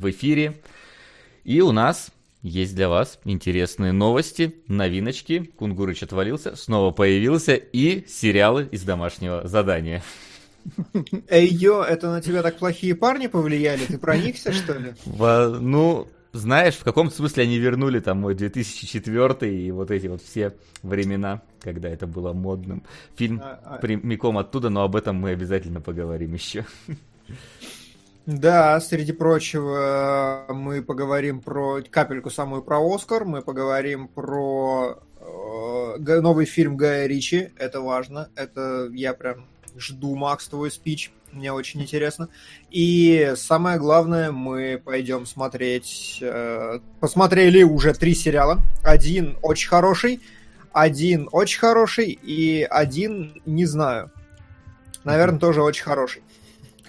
в эфире. И у нас есть для вас интересные новости, новиночки. Кунгурыч отвалился, снова появился и сериалы из домашнего задания. Эй, ё, это на тебя так плохие парни повлияли? Ты проникся, что ли? Во, ну, знаешь, в каком смысле они вернули там мой 2004 и вот эти вот все времена, когда это было модным. Фильм а, а... прямиком оттуда, но об этом мы обязательно поговорим еще. Да, среди прочего, мы поговорим про капельку самую про Оскар, мы поговорим про э, новый фильм Гая Ричи, это важно, это я прям жду, Макс, твой спич, мне очень интересно. И самое главное, мы пойдем смотреть, э, посмотрели уже три сериала, один очень хороший, один очень хороший и один не знаю. Наверное, тоже очень хороший.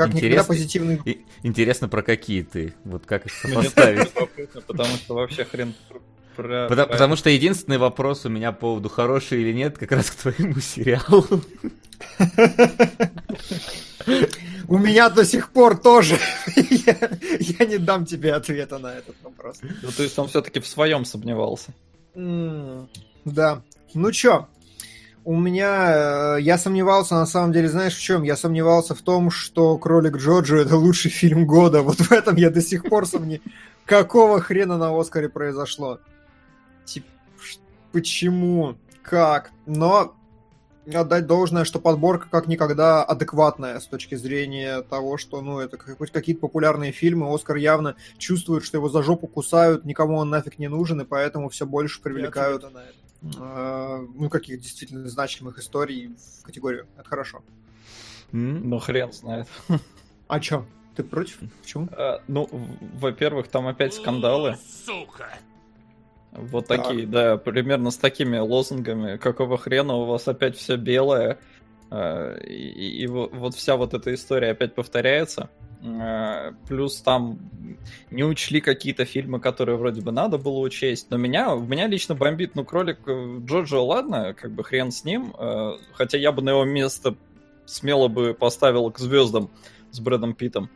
Как интересно, никогда позитивный. Интересно, про какие ты? Вот как их сопоставить? Потому что вообще хрен про... Потому, потому что единственный вопрос у меня по поводу хороший или нет, как раз к твоему сериалу. У меня до сих пор тоже. Я не дам тебе ответа на этот вопрос. Ну, то есть он все-таки в своем сомневался. Да. Ну чё, у меня... Э, я сомневался, на самом деле, знаешь, в чем? Я сомневался в том, что «Кролик Джоджо» — это лучший фильм года. Вот в этом я до сих пор сомневаюсь. Какого хрена на Оскаре произошло? Типа, почему? Как? Но отдать должное, что подборка как никогда адекватная с точки зрения того, что, ну, это хоть какие-то популярные фильмы. Оскар явно чувствует, что его за жопу кусают, никому он нафиг не нужен, и поэтому все больше привлекают э, ну, каких действительно значимых историй в категорию. Это хорошо. Ну, хрен знает. А чё? Ты против? Почему? А, ну, во-первых, там опять скандалы. Сука! Вот так. такие, да, примерно с такими лозунгами. Какого хрена у вас опять все белое? А, и, и вот вся вот эта история опять повторяется. А, плюс там не учли какие-то фильмы, которые вроде бы надо было учесть. Но меня, меня лично бомбит, ну, кролик э, Джоджо, ладно, как бы хрен с ним. А, хотя я бы на его место смело бы поставил к звездам с Брэдом Питом.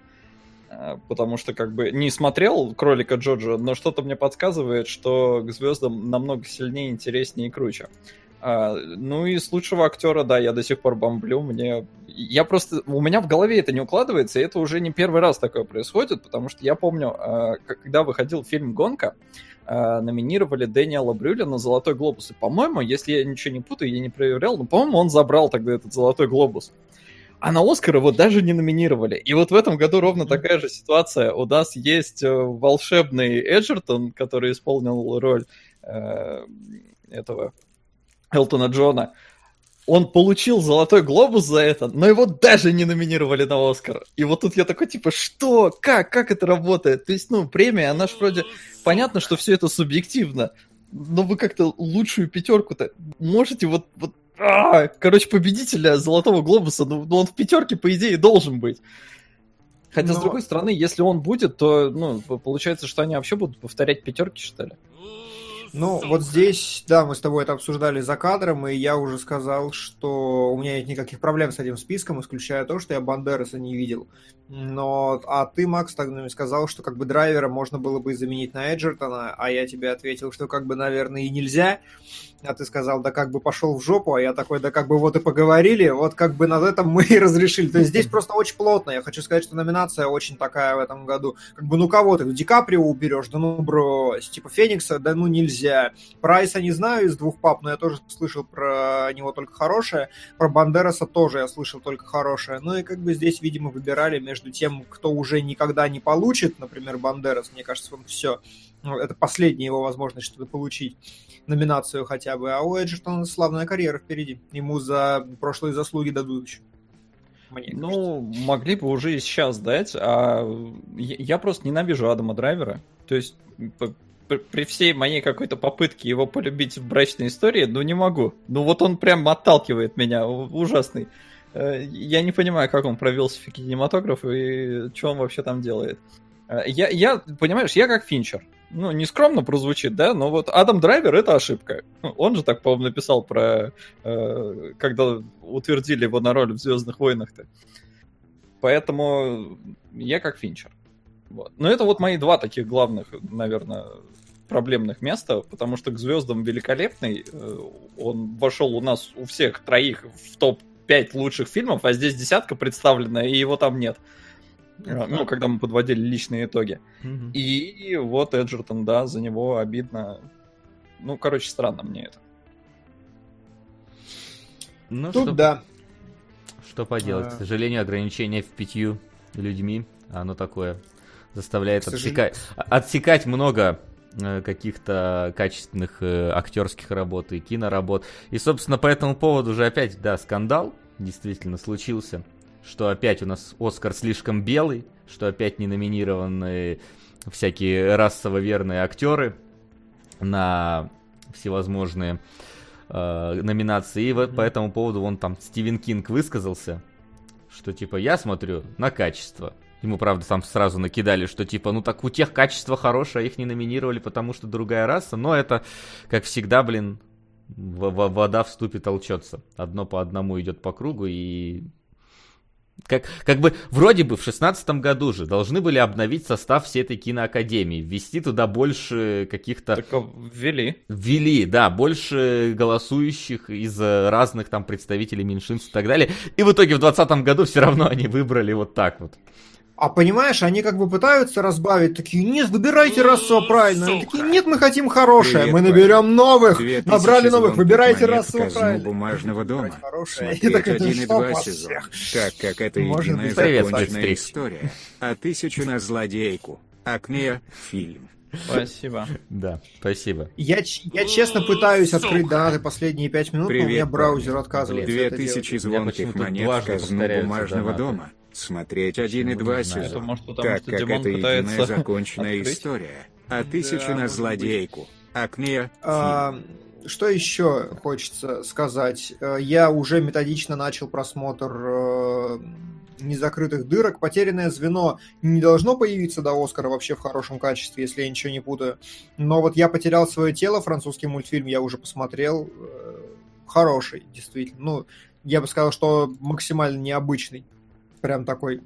Э, потому что как бы не смотрел кролика Джоджо, но что-то мне подсказывает, что к звездам намного сильнее, интереснее и круче. Ну и с лучшего актера, да, я до сих пор бомблю. Мне. Я просто. У меня в голове это не укладывается, и это уже не первый раз такое происходит, потому что я помню, а, когда выходил фильм Гонка, а, номинировали Дэниела Брюля на Золотой глобус. И, по-моему, если я ничего не путаю, я не проверял, но, по-моему, он забрал тогда этот Золотой глобус. А на Оскар его даже не номинировали. И вот в этом году ровно такая же ситуация. У нас есть э, волшебный Эджертон, который исполнил роль э, этого Элтона Джона. Он получил золотой глобус за это, но его даже не номинировали на Оскар. И вот тут я такой, типа, что? Как? Как это работает? То есть, ну, премия, она же вроде... Понятно, что все это субъективно, но вы как-то лучшую пятерку-то можете вот, вот а, короче, победителя Золотого Глобуса, ну, ну, он в пятерке, по идее, должен быть. Хотя, Но... с другой стороны, если он будет, то, ну, получается, что они вообще будут повторять пятерки, что ли? Ну, вот здесь, да, мы с тобой это обсуждали за кадром, и я уже сказал, что у меня нет никаких проблем с этим списком, исключая то, что я Бандераса не видел. Но, а ты, Макс, тогда сказал, что как бы драйвера можно было бы заменить на Эджертона, а я тебе ответил, что как бы, наверное, и нельзя. А ты сказал, да как бы пошел в жопу, а я такой, да как бы вот и поговорили, вот как бы над этом мы и разрешили. То есть здесь просто очень плотно. Я хочу сказать, что номинация очень такая в этом году. Как бы ну кого ты, Ди Каприо уберешь, да ну брось. Типа Феникса, да ну нельзя. Прайса не знаю из двух пап, но я тоже слышал про него только хорошее. Про Бандераса тоже я слышал только хорошее. Ну и как бы здесь, видимо, выбирали между тем, кто уже никогда не получит, например, Бандерас, мне кажется, он все ну, это последняя его возможность что-то получить номинацию хотя бы. А у Эджертона славная карьера впереди. Ему за прошлые заслуги дадут еще. Мне ну, кажется. могли бы уже и сейчас дать. А я просто ненавижу Адама Драйвера. То есть при всей моей какой-то попытке его полюбить в брачной истории, ну не могу. Ну вот он прям отталкивает меня, ужасный. Э, я не понимаю, как он провелся в кинематограф и что он вообще там делает. Э, я, я, понимаешь, я как Финчер ну, не скромно прозвучит, да, но вот Адам Драйвер — это ошибка. Он же так, по-моему, написал про... Э, когда утвердили его на роль в «Звездных войнах»-то. Поэтому я как Финчер. Вот. Но это вот мои два таких главных, наверное, проблемных места, потому что к звездам великолепный. Э, он вошел у нас у всех троих в топ-5 лучших фильмов, а здесь десятка представлена, и его там нет. Э, ну, когда мы подводили личные итоги. И вот Эджертон, да, за него обидно. Ну, короче, странно мне это. Ну, Тут что, да. Что поделать? А... К сожалению, ограничение в пятью людьми, оно такое заставляет отсекать, отсекать много каких-то качественных э, актерских работ и киноработ. И, собственно, по этому поводу уже опять, да, скандал действительно случился, что опять у нас Оскар слишком белый, что опять не номинированы всякие расово верные актеры на всевозможные э, номинации. И вот mm-hmm. по этому поводу он там Стивен Кинг высказался, что типа я смотрю на качество. Ему, правда, там сразу накидали, что типа, ну так у тех качество хорошее, а их не номинировали, потому что другая раса. Но это, как всегда, блин, вода в ступе толчется. Одно по одному идет по кругу, и как, как бы вроде бы в шестнадцатом году же должны были обновить состав всей этой киноакадемии, ввести туда больше каких-то... Так ввели. Ввели, да, больше голосующих из разных там представителей меньшинств и так далее. И в итоге в двадцатом году все равно они выбрали вот так вот. А понимаешь, они как бы пытаются разбавить, такие, нет, выбирайте расово правильно. Они такие, нет, мы хотим хорошее, Привет, мы наберем новых, набрали новых, выбирайте расово правильно. бумажного дома. Так один и два сезон. Так как это единая законченная история. А тысячу на злодейку. Акне фильм. Спасибо. Да, спасибо. Я, я честно пытаюсь открыть донаты последние пять минут, Привет, но у меня браузер отказывает. Две тысячи звонких монет казну бумажного дома. Смотреть один и два сезона, может, потому, так как это единая законченная открыть? история. А тысячу да, на злодейку. Акне а, Что еще хочется сказать? Э, я уже методично начал просмотр э, незакрытых дырок. Потерянное звено не должно появиться до Оскара вообще в хорошем качестве, если я ничего не путаю. Но вот я потерял свое тело, французский мультфильм я уже посмотрел. Э, хороший, действительно. Ну, я бы сказал, что максимально необычный прям такой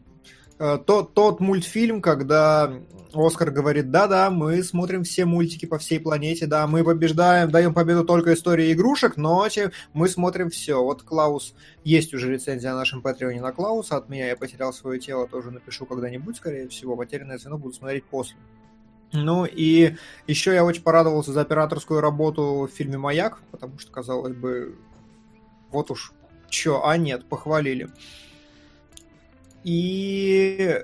э, тот, тот мультфильм, когда Оскар говорит, да-да, мы смотрим все мультики по всей планете, да, мы побеждаем, даем победу только истории игрушек, но мы смотрим все. Вот Клаус, есть уже рецензия на нашем Патреоне на Клауса, от меня я потерял свое тело, тоже напишу когда-нибудь, скорее всего, потерянное звено буду смотреть после. Ну и еще я очень порадовался за операторскую работу в фильме «Маяк», потому что, казалось бы, вот уж чё, а нет, похвалили. И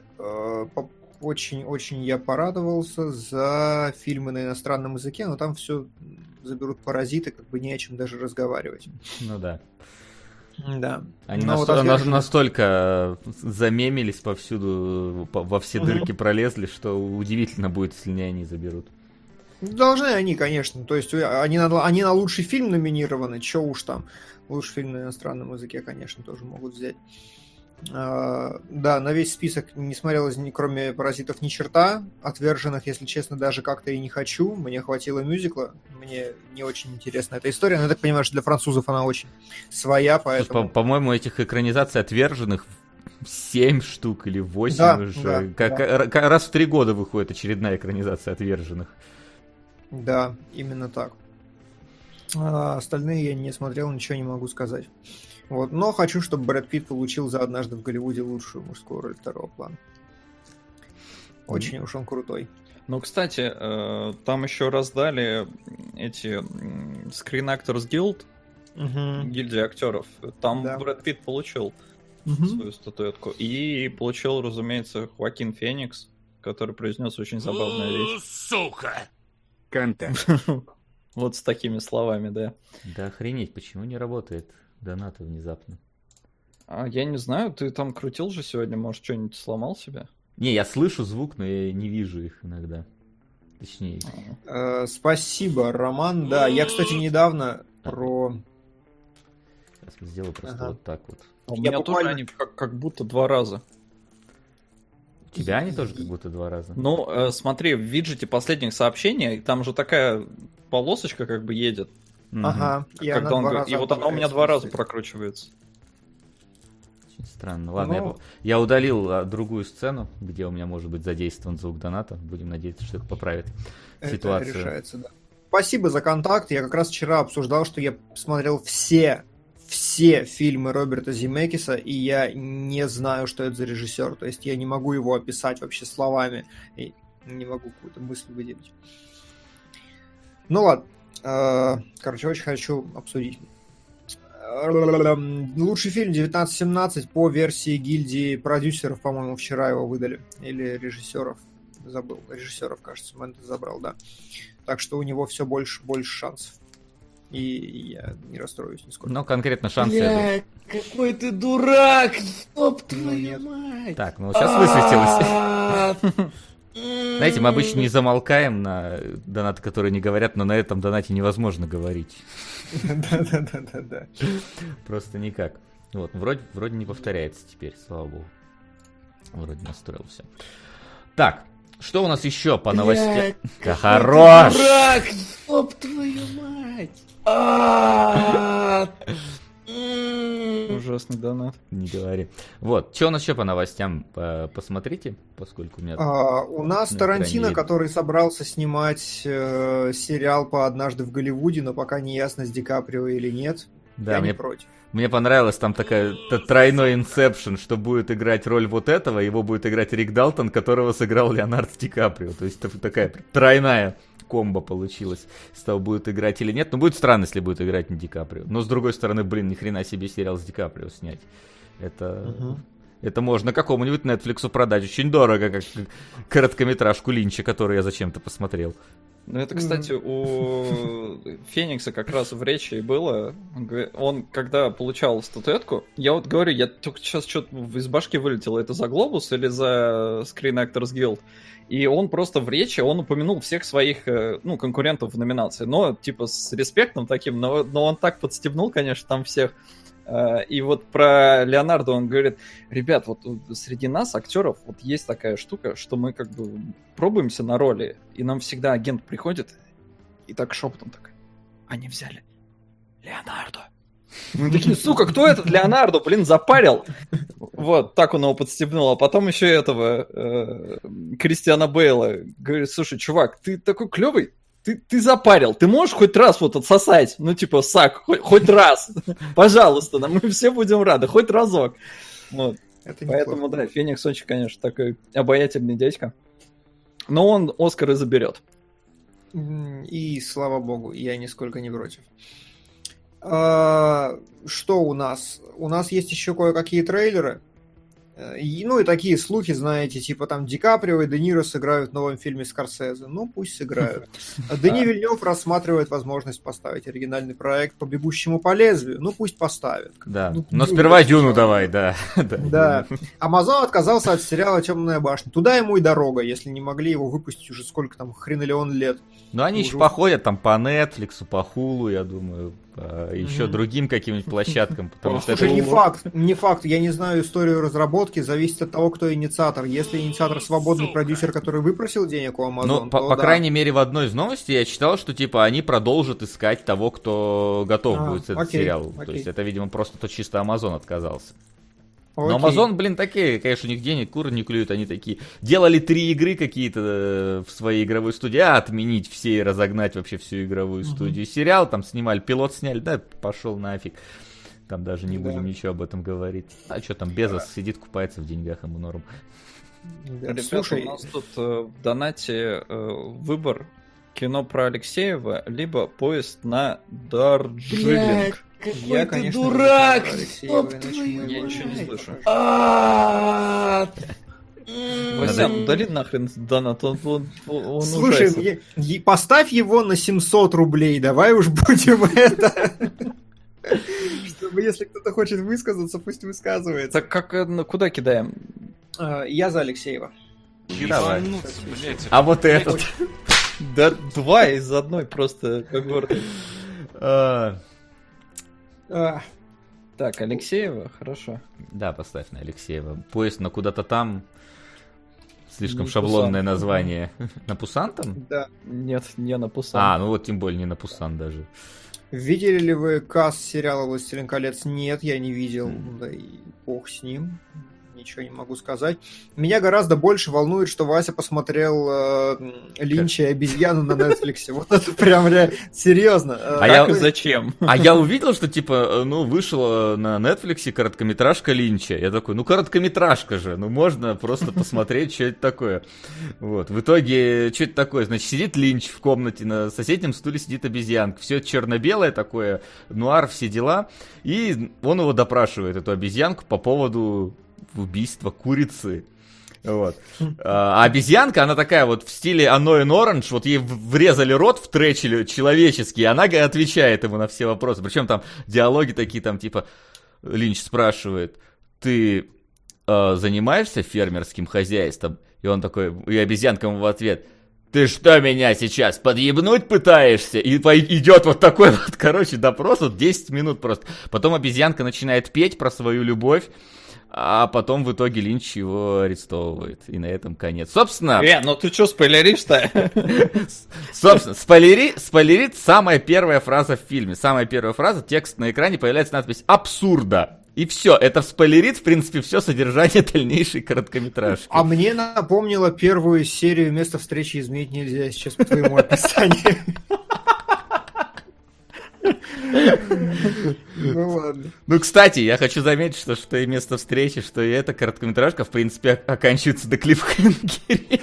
очень-очень э, я порадовался за фильмы на иностранном языке, но там все заберут паразиты, как бы не о чем даже разговаривать. Ну да. Да. Они но наст... вот отвержен... настолько замемились повсюду, во все дырки угу. пролезли, что удивительно будет, если не они заберут. Должны они, конечно. То есть они на, они на лучший фильм номинированы, что уж там. Лучший фильм на иностранном языке, конечно, тоже могут взять. Uh, да, на весь список не смотрелось, ни, кроме «Паразитов» ни черта. Отверженных, если честно, даже как-то и не хочу. Мне хватило мюзикла. Мне не очень интересна эта история. Но я так понимаю, что для французов она очень своя, поэтому... По-моему, этих экранизаций «Отверженных» 7 штук или 8 да, уже. Да, как, да. Раз в три года выходит очередная экранизация «Отверженных». Да, именно так. А остальные я не смотрел, ничего не могу сказать. Вот. Но хочу, чтобы Брэд Питт получил за однажды в Голливуде лучшую мужскую роль второго плана. Очень mm. уж он крутой. Ну, кстати, э, там еще раздали эти Screen Actors Guild, угу. гильдия актеров. Там да. Брэд Питт получил угу. свою статуэтку. И получил, разумеется, Хоакин Феникс, который произнес очень забавную речь. Сука! Контент. Вот с такими словами, да. Да охренеть, почему не работает? Донаты внезапно. А я не знаю, ты там крутил же сегодня, может, что-нибудь сломал себя? Не, я слышу звук, но я не вижу их иногда. Точнее. Э, спасибо, Роман. Да, я, кстати, недавно про... Сейчас сделаю просто ага. вот так вот. А у меня я буквально... тоже они как, как будто два раза. У тебя они тоже как будто два раза? Ну, э, смотри, в виджете последних сообщений, там же такая полосочка как бы едет. Ага. И, Когда он... и вот она у меня два раза прокручивается. Странно. Ладно, Но... я, я удалил а, другую сцену, где у меня может быть задействован звук доната. Будем надеяться, что это поправит это ситуацию. решается, да. Спасибо за контакт. Я как раз вчера обсуждал, что я смотрел все все фильмы Роберта Зимекиса, и я не знаю, что это за режиссер. То есть я не могу его описать вообще словами. И не могу какую-то мысль выделить. Ну ладно. Э, короче, очень хочу обсудить. Лучший фильм 1917 по версии гильдии продюсеров, по-моему, вчера его выдали. Или режиссеров. Забыл. Режиссеров, кажется, Мэнтес забрал, да. Так что у него все больше, больше шансов. И я не расстроюсь нисколько. Ну, конкретно шансы... Бля, какой ты дурак! Ёб ну, твою мать! Так, ну сейчас высветилось. Знаете, мы обычно не замолкаем на донаты, которые не говорят, но на этом донате невозможно говорить. Да-да-да-да-да. Просто никак. Вот, вроде, вроде не повторяется теперь, слава богу. Вроде настроил все. Так, что у нас еще по новостям? Да хорош! Дурак, ёб твою мать! Ужасный донат. Не говори. Вот, что у нас еще по новостям? Посмотрите, поскольку у меня... А, у нас Тарантино, который собрался снимать э, сериал по «Однажды в Голливуде», но пока не ясно, с Ди Каприо или нет. Да, Я мне, не против. Мне понравилось там такая тройной инсепшн, что будет играть роль вот этого, его будет играть Рик Далтон, которого сыграл Леонард Ди Каприо. То есть такая тройная комбо получилось, с того будет играть или нет. Но будет странно, если будет играть не Ди Каприо. Но с другой стороны, блин, ни хрена себе сериал с Ди Каприо снять. Это... Угу. Это можно какому-нибудь Netflix продать очень дорого, как короткометражку Линча, которую я зачем-то посмотрел. Ну, это, кстати, у Феникса как раз в речи было. Он, когда получал статуэтку, я вот говорю, я только сейчас что-то из башки вылетело, это за Глобус или за Screen Actors Guild? И он просто в речи, он упомянул всех своих, э, ну, конкурентов в номинации. Но, типа, с респектом таким, но, но он так подстебнул, конечно, там всех. Э, и вот про Леонардо он говорит, ребят, вот среди нас, актеров, вот есть такая штука, что мы как бы пробуемся на роли, и нам всегда агент приходит и так шепотом так, они взяли Леонардо. Мы такие, сука, кто этот Леонардо, блин, запарил? Вот, так он его подстебнул. А потом еще этого э, Кристиана Бейла. Говорит, слушай, чувак, ты такой клевый, ты, ты запарил, ты можешь хоть раз вот отсосать? Ну, типа, сак, хоть, хоть раз. Пожалуйста, да, мы все будем рады, хоть разок. Вот. Это Поэтому, да, Феникс очень, конечно, такой обаятельный дядька. Но он Оскар и заберет. И слава богу, я нисколько не против. А, что у нас? У нас есть еще кое-какие трейлеры. Э, ну и такие слухи, знаете, типа там Ди Каприо и Де Ниро сыграют в новом фильме Скорсезе. Ну, пусть сыграют. Дени Вильнев рассматривает возможность поставить оригинальный проект по бегущему по лезвию. Ну, пусть поставят. Да, ну, но сперва Дюну давай, да. Да. Амазон отказался от сериала «Темная башня». Туда ему и дорога, если не могли его выпустить уже сколько там, хренолеон лет. Ну, они еще походят там по Netflix, по Hulu, я думаю, еще mm-hmm. другим каким-нибудь площадкам, потому что Слушай, это... не факт, не факт, я не знаю историю разработки, зависит от того, кто инициатор. Если инициатор свободный продюсер, который выпросил денег у Amazon, Ну, по, по да. крайней мере, в одной из новостей я читал, что, типа, они продолжат искать того, кто готов а, будет с этим сериалом. То есть это, видимо, просто то чисто Amazon отказался. Окей. Но Amazon, блин, такие, конечно, у них денег куры не клюют, они такие. Делали три игры какие-то э, в своей игровой студии, а отменить все и разогнать вообще всю игровую угу. студию. Сериал там снимали, пилот сняли, да, пошел нафиг. Там даже не да. будем ничего об этом говорить. А что там, Безос да. сидит, купается в деньгах, ему норм. Да, Ребята, Слушай, у нас тут э, в донате э, выбор кино про Алексеева, либо поезд на Дарджилинг. Какой я, ты конечно, дурак! Стоп, я ничего не слышу. А! Васян, удали нахрен донат, он, он, он Слушай, мне, поставь его на 700 рублей, давай уж будем это... Чтобы если кто-то хочет высказаться, пусть высказывается. Так как, э, ну, куда кидаем? А, я за Алексеева. Давай. А вот этот. Да два из одной просто как а. Так, Алексеева, хорошо. Да, поставь на Алексеева. Поезд на куда-то там. Слишком не шаблонное Пусан. название. на Пусан там? Да. Нет, не на Пусан. А, ну вот тем более не на Пусан даже. Видели ли вы касс сериала «Властелин колец»? Нет, я не видел. Да и бог с ним ничего не могу сказать. Меня гораздо больше волнует, что Вася посмотрел э, Линча и обезьяну на Netflix. Вот это прям реально серьезно. А я зачем? А я увидел, что типа, ну, вышла на Netflix короткометражка Линча. Я такой, ну, короткометражка же, ну, можно просто посмотреть, что это такое. Вот. В итоге, что это такое? Значит, сидит Линч в комнате, на соседнем стуле сидит обезьянка. Все черно-белое такое, нуар, все дела. И он его допрашивает, эту обезьянку, по поводу убийство курицы. Вот. А обезьянка, она такая вот в стиле Annoying Orange, вот ей врезали рот, втречили человеческий, и она отвечает ему на все вопросы. Причем там диалоги такие, там типа, Линч спрашивает, ты э, занимаешься фермерским хозяйством? И он такой, и обезьянка ему в ответ, ты что меня сейчас подъебнуть пытаешься? И идет вот такой вот, короче, допрос, вот 10 минут просто. Потом обезьянка начинает петь про свою любовь, а потом в итоге Линч его арестовывает. И на этом конец. Собственно... Э, ну ты что, спойлеришь-то? Собственно, спойлери, спойлерит самая первая фраза в фильме. Самая первая фраза, текст на экране, появляется надпись «Абсурда». И все, это спойлерит, в принципе, все содержание дальнейшей короткометражки. А мне напомнило первую серию «Место встречи изменить нельзя» сейчас по твоему описанию. Ну ладно. Ну, кстати, я хочу заметить, что, что и место встречи, что и эта короткометражка, в принципе, оканчивается до клиффхенгере.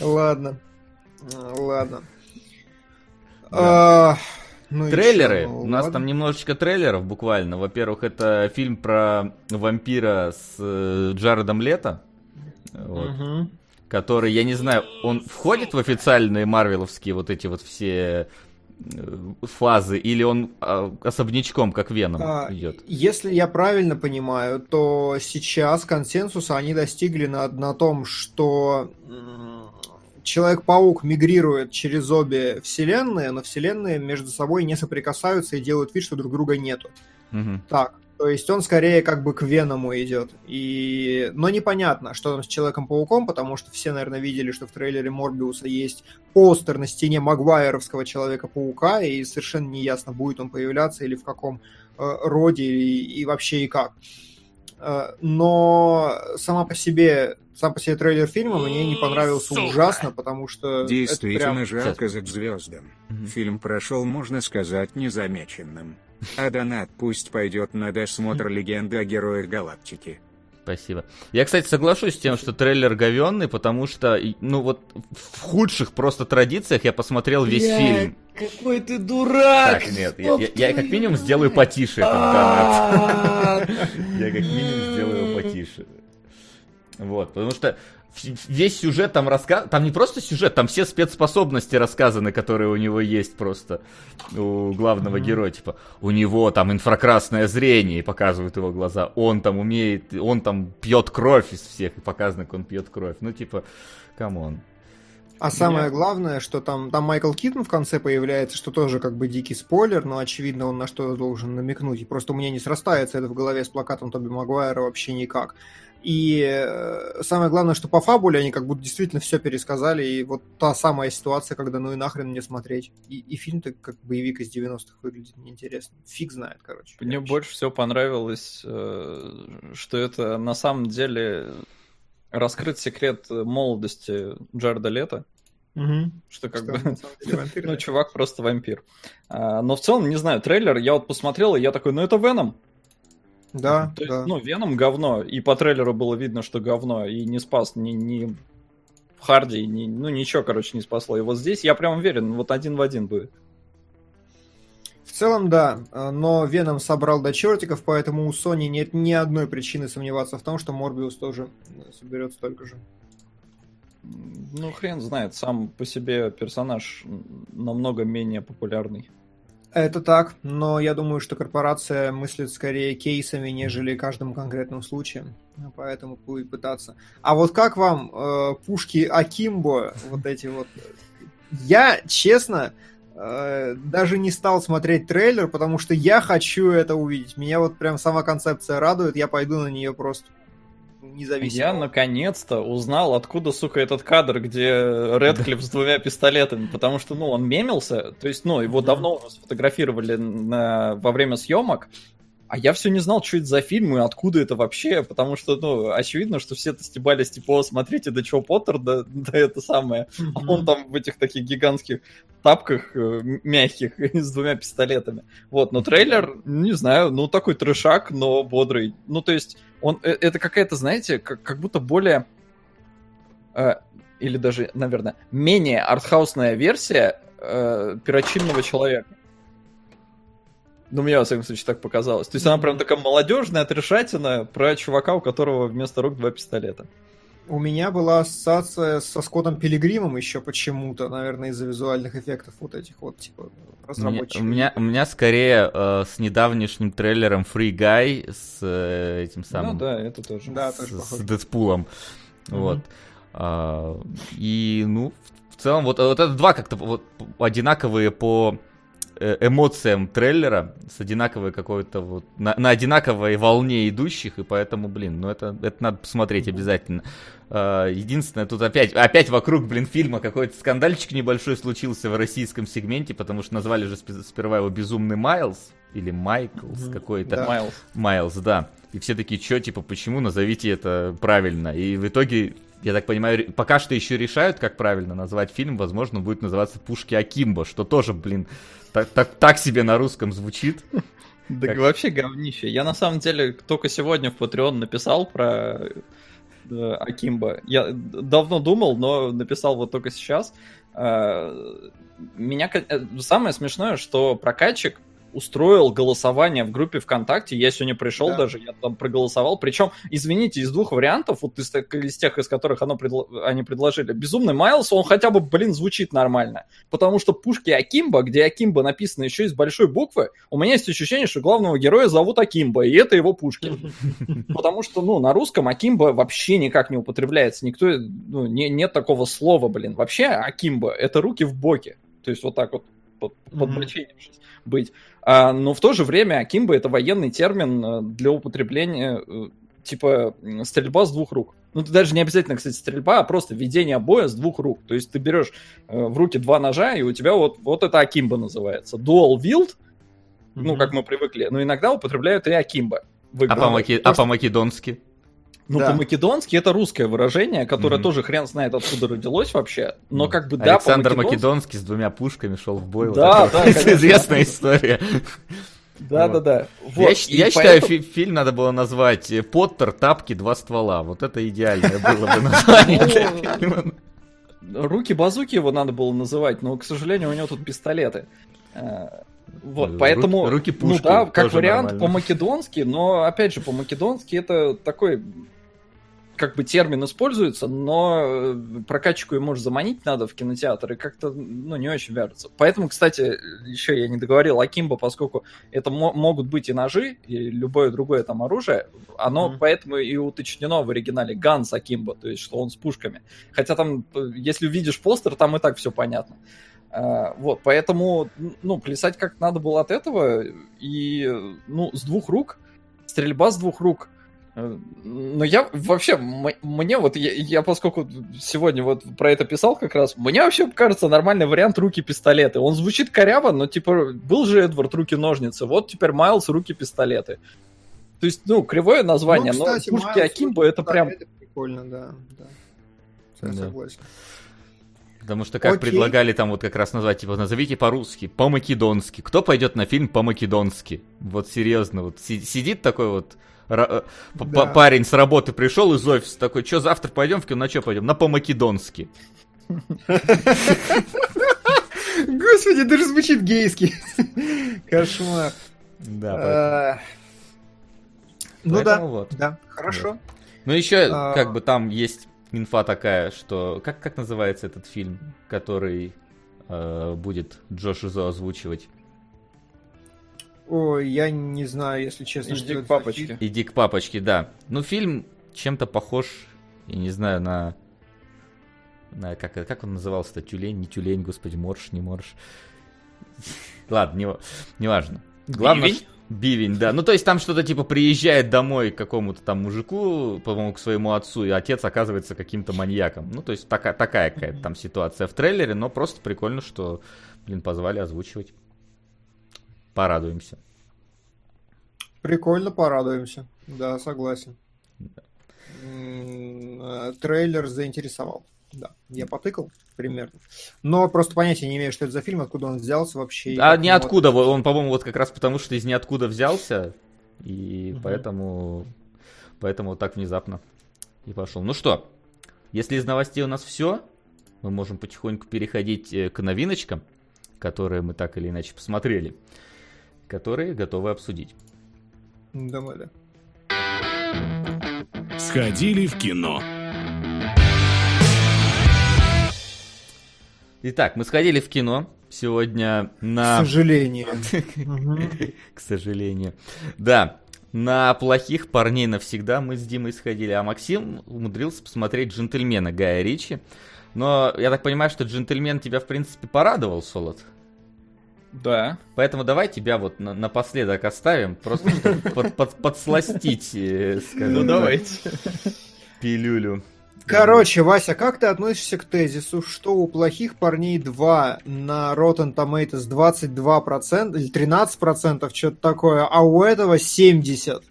Ладно. Ладно. А, ну Трейлеры. У нас там немножечко трейлеров буквально. Во-первых, это фильм про вампира с э, Джаредом Лето. Вот который, я не знаю, он входит в официальные марвеловские вот эти вот все э, фазы, или он а, особнячком, как Веном, а, идет? Если я правильно понимаю, то сейчас консенсуса они достигли на, на том, что Человек-паук мигрирует через обе вселенные, но вселенные между собой не соприкасаются и делают вид, что друг друга нету. Угу. Так, то есть он скорее как бы к Веному идет. И... Но непонятно, что там с Человеком-пауком, потому что все, наверное, видели, что в трейлере Морбиуса есть постер на стене Магуайровского Человека-паука, и совершенно неясно, будет он появляться или в каком э, роде, и, и вообще и как. Э, но сама по себе сам по себе трейлер фильма мне не понравился Сука. ужасно, потому что... Действительно прям... жарко за к звездам. Mm-hmm. Фильм прошел, можно сказать, незамеченным. А донат пусть пойдет на досмотр легенды о героях галактики. Спасибо. Я, кстати, соглашусь с тем, что трейлер говенный, потому что, ну вот, в худших просто традициях я посмотрел весь Бля, фильм. Какой ты дурак! Так, нет, я, я, я как минимум сделаю потише этот донат. Я как минимум сделаю его потише. Вот, потому что весь сюжет там рассказ... Там не просто сюжет, там все спецспособности рассказаны, которые у него есть просто у главного mm-hmm. героя. Типа, у него там инфракрасное зрение, и показывают его глаза. Он там умеет, он там пьет кровь из всех, и показано, как он пьет кровь. Ну, типа, come on. А самое главное, что там, там Майкл Китон в конце появляется, что тоже как бы дикий спойлер, но очевидно он на что должен намекнуть. И просто у меня не срастается это в голове с плакатом Тоби Магуайра вообще никак. И э, самое главное, что по фабуле они как будто действительно все пересказали, и вот та самая ситуация, когда ну и нахрен мне смотреть. И, и фильм-то как боевик из 90-х выглядит неинтересно. Фиг знает, короче. Мне вообще. больше всего понравилось, э, что это на самом деле раскрыт секрет молодости Джарда Лето. Угу. Что как что, бы, вампир, ну, чувак просто вампир. А, но в целом, не знаю, трейлер я вот посмотрел, и я такой, ну это Веном. Да, То да. Есть, ну, Веном говно, и по трейлеру было видно, что говно, и не спас ни, ни Харди, ни, ну ничего, короче, не спасло. И вот здесь я прям уверен, вот один в один будет. В целом, да, но Веном собрал до чертиков, поэтому у Sony нет ни одной причины сомневаться в том, что Морбиус тоже соберет столько же. Ну, хрен знает, сам по себе персонаж намного менее популярный. Это так, но я думаю, что корпорация мыслит скорее кейсами, нежели каждым конкретным случаем. Поэтому будет пытаться. А вот как вам э, пушки Акимбо, вот эти вот... Я, честно, э, даже не стал смотреть трейлер, потому что я хочу это увидеть. Меня вот прям сама концепция радует, я пойду на нее просто независимо. Я наконец-то узнал, откуда, сука, этот кадр, где Редклифф с двумя пистолетами, потому что, ну, он мемился, то есть, ну, его давно уже сфотографировали на... во время съемок, а я все не знал, что это за фильм и откуда это вообще, потому что, ну, очевидно, что все это стебались, типа, смотрите, да что, Поттер, да, да это самое. Mm-hmm. А он там в этих таких гигантских тапках э, мягких с двумя пистолетами. Вот, но трейлер, не знаю, ну, такой трешак, но бодрый. Ну, то есть, он, э, это какая-то, знаете, как, как будто более... Э, или даже, наверное, менее артхаусная версия э, перочинного человека. Ну, мне, во всяком случае, так показалось. То есть она прям такая молодежная, отрешательная про чувака, у которого вместо рук два пистолета. У меня была ассоциация со Скоттом Пилигримом еще почему-то, наверное, из-за визуальных эффектов вот этих вот, типа, разработчиков. У меня, у меня скорее э, с недавнешним трейлером Free Guy с э, этим самым... Ну да, это тоже. Да, тоже с, с Дэдпулом. Mm-hmm. Вот. А, и, ну, в целом, вот, вот это два как-то вот одинаковые по эмоциям трейлера с одинаковой какой-то вот на, на одинаковой волне идущих и поэтому блин ну это это надо посмотреть обязательно. Uh, единственное тут опять опять вокруг блин фильма какой-то скандальчик небольшой случился в российском сегменте потому что назвали же сперва его безумный Майлз или Майклс mm-hmm. какой-то. Да. Майлз. Майлз да. И все такие что типа почему? Назовите это правильно и в итоге я так понимаю, пока что еще решают, как правильно назвать фильм. Возможно, будет называться «Пушки Акимбо», что тоже, блин, так, так, так себе на русском звучит. Да как... вообще говнище. Я на самом деле только сегодня в Patreon написал про э, Акимба. Я давно думал, но написал вот только сейчас. Э, меня э, самое смешное, что прокатчик устроил голосование в группе ВКонтакте. Я сегодня пришел да. даже, я там проголосовал. Причем, извините, из двух вариантов, вот из, из тех, из которых оно предло... они предложили, Безумный Майлз, он хотя бы, блин, звучит нормально. Потому что пушки Акимба, где Акимба написано еще из большой буквы, у меня есть ощущение, что главного героя зовут Акимба, и это его пушки. Потому что, ну, на русском Акимба вообще никак не употребляется. Никто, ну, не, нет такого слова, блин. Вообще Акимба — это руки в боке. То есть вот так вот под, подбоченившись быть. А, но в то же время Акимба это военный термин э, для употребления э, типа стрельба с двух рук. Ну, это даже не обязательно, кстати, стрельба, а просто ведение боя с двух рук. То есть ты берешь э, в руки два ножа, и у тебя вот, вот это Акимба называется. Dual wield, mm-hmm. ну, как мы привыкли, но иногда употребляют и Акимба. А, а по-македонски? Ну, да. по-македонски это русское выражение, которое mm-hmm. тоже хрен знает, откуда родилось вообще. Но как бы да, Александр Македонский с двумя пушками шел в бой. Да, вот да, это известная история. Да, да, да. Вот. Я, я считаю, поэтому... фильм надо было назвать Поттер, тапки, два ствола. Вот это идеальное было бы название для фильма. Руки-базуки его надо было называть, но, к сожалению, у него тут пистолеты. Э, вот, поэтому, руки, руки ну да, как вариант по-македонски, но, опять же, по-македонски это такой как бы термин используется, но э, прокатчику его может заманить надо в кинотеатр, и как-то, ну, не очень вяжется. Поэтому, кстати, еще я не договорил Акимбо, поскольку это могут быть и ножи, и любое другое там оружие, оно mm-hmm. поэтому и уточнено в оригинале Ганс Акимбо, то есть, что он с пушками. Хотя там, э, если увидишь постер, там и так все понятно. Uh, вот, поэтому, ну, плясать как надо было от этого, и, ну, с двух рук, стрельба с двух рук — но я вообще, мне вот, я, я поскольку сегодня вот про это писал как раз, мне вообще кажется нормальный вариант руки-пистолеты. Он звучит коряво, но типа был же Эдвард руки-ножницы, вот теперь Майлз руки-пистолеты. То есть, ну, кривое название, ну, кстати, но пушки Акимбо это прям... Это прикольно, да, да. Я да. согласен. Потому что как Окей. предлагали там вот как раз назвать, типа, назовите по-русски, по-македонски. Кто пойдет на фильм по-македонски? Вот серьезно, вот сидит такой вот да. парень с работы пришел из офиса такой, что завтра пойдем в кино, на что пойдем? На по-македонски. Господи, даже звучит гейски. Кошмар. Да. А, ну да, да, хорошо. Ну еще а, как бы там есть инфа такая, что как как называется этот фильм, который э, будет Джош Изо озвучивать? Ой, я не знаю, если честно. Иди к папочке. Иди к папочке, да. Ну, фильм чем-то похож, я не знаю, на... на как, как он назывался-то? Тюлень, не тюлень, господи, морж, не морж. Ладно, не, не важно. Главное, Бивень, да. Ну, то есть там что-то типа приезжает домой к какому-то там мужику, по-моему, к своему отцу, и отец оказывается каким-то маньяком. Ну, то есть така, такая какая-то там ситуация в трейлере, но просто прикольно, что, блин, позвали озвучивать. Порадуемся. Прикольно, порадуемся. Да, согласен. Да. Э, трейлер заинтересовал. Да, я потыкал примерно. Но просто понятия не имею, что это за фильм, откуда он взялся вообще. А ниоткуда, вот... он, по-моему, вот как раз потому, что из ниоткуда взялся, и угу. поэтому, поэтому так внезапно и пошел. Ну что, если из новостей у нас все, мы можем потихоньку переходить э, к новиночкам, которые мы так или иначе посмотрели, которые готовы обсудить. Давай, да. Сходили в кино. Итак, мы сходили в кино сегодня на... К сожалению. К сожалению. Да, на плохих парней навсегда мы с Димой сходили, а Максим умудрился посмотреть «Джентльмена» Гая Ричи. Но я так понимаю, что «Джентльмен» тебя, в принципе, порадовал, Солод? Да. Поэтому давай тебя вот на, напоследок оставим, просто подсластить, э, скажем Ну давайте. Пилюлю. Короче, Вася, как ты относишься к тезису, что у плохих парней 2 на Rotten Tomatoes 22% или 13%, что-то такое, а у этого 70%?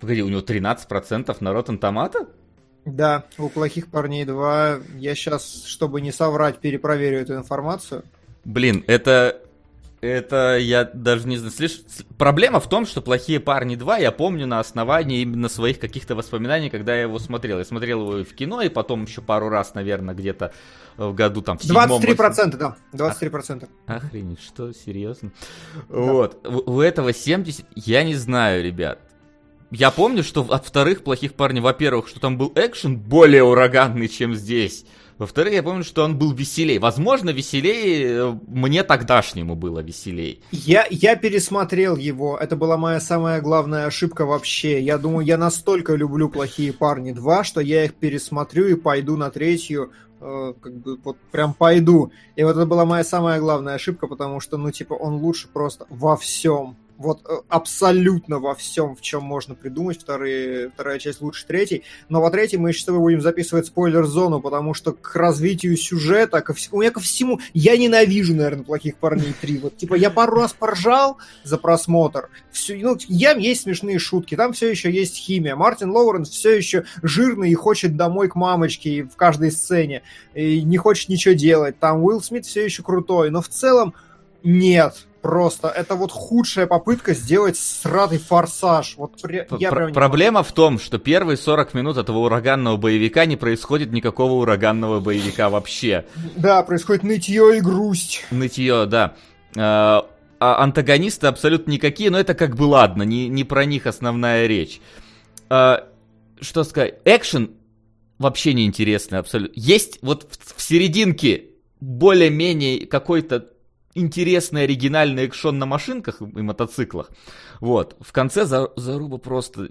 Погоди, у него 13% на Rotten Tomato? Да, у плохих парней 2. Я сейчас, чтобы не соврать, перепроверю эту информацию. Блин, это это я даже не знаю. Слиш... Проблема в том, что «Плохие парни 2» я помню на основании именно своих каких-то воспоминаний, когда я его смотрел. Я смотрел его и в кино, и потом еще пару раз, наверное, где-то в году там в 23%, да, 23%. А, охренеть, что, серьезно? Да. Вот, у, у этого 70, я не знаю, ребят. Я помню, что от вторых «Плохих парней», во-первых, что там был экшен более ураганный, чем здесь. Во-вторых, я помню, что он был веселее. Возможно, веселее э, мне тогдашнему было веселее. Я, я пересмотрел его. Это была моя самая главная ошибка вообще. Я думаю, я настолько люблю «Плохие парни 2», что я их пересмотрю и пойду на третью э, как бы вот прям пойду. И вот это была моя самая главная ошибка, потому что, ну, типа, он лучше просто во всем вот э, абсолютно во всем, в чем можно придумать. Вторые, вторая часть лучше третьей. Но во третьей мы еще с тобой будем записывать спойлер-зону, потому что к развитию сюжета, ко вс... у меня ко всему... Я ненавижу, наверное, «Плохих парней 3». Вот, типа, я пару раз поржал за просмотр. Все, ну, я есть смешные шутки, там все еще есть химия. Мартин Лоуренс все еще жирный и хочет домой к мамочке в каждой сцене. И не хочет ничего делать. Там Уилл Смит все еще крутой. Но в целом нет Просто это вот худшая попытка сделать сратый форсаж. Вот я прям Проблема в том, что первые 40 минут этого ураганного боевика не происходит никакого ураганного боевика вообще. Да, происходит нытье и грусть. Нытье, да. А, а антагонисты абсолютно никакие, но это как бы ладно, не, не про них основная речь. А, что сказать? Экшен вообще неинтересный абсолютно. Есть вот в, в серединке более-менее какой-то интересный оригинальный экшон на машинках и мотоциклах. Вот. В конце за, заруба просто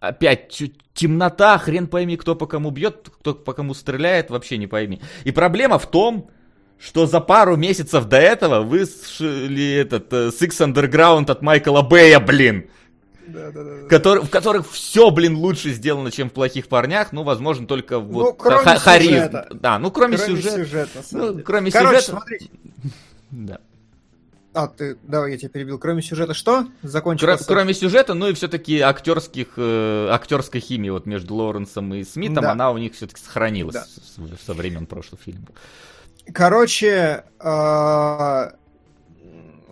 опять темнота, хрен пойми, кто по кому бьет, кто по кому стреляет, вообще не пойми. И проблема в том, что за пару месяцев до этого вышли этот uh, Six Underground от Майкла Бэя, блин. Да, да, да, который, в которых все, блин, лучше сделано, чем в плохих парнях. Ну, возможно, только ну, вот кроме ха- харизм. Да, ну кроме, кроме сюжета. сюжета ну, кроме Короче, сюжета. Смотрите. Да. А, ты, давай я тебя перебил. Кроме сюжета что? Закончил. Кро- кроме сюжета, ну и все-таки актерских, э, актерской химии вот между Лоуренсом и Смитом, да. она у них все-таки сохранилась да. со времен прошлого фильма. Короче, э,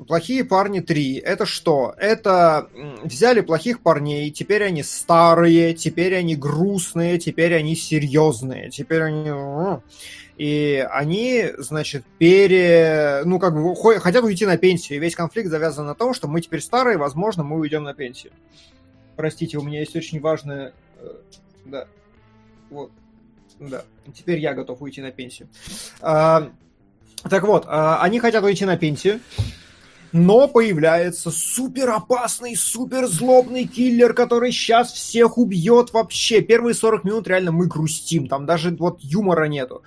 Плохие парни 3. Это что? Это взяли плохих парней, теперь они старые, теперь они грустные, теперь они серьезные, теперь они и они, значит, пере... ну, как бы хотят уйти на пенсию. И весь конфликт завязан на том, что мы теперь старые, возможно, мы уйдем на пенсию. Простите, у меня есть очень важное... Э, да. Вот. Да. Теперь я готов уйти на пенсию. А, так вот, а, они хотят уйти на пенсию. но появляется супер опасный, супер злобный киллер, который сейчас всех убьет вообще. Первые 40 минут реально мы грустим, там даже вот юмора нету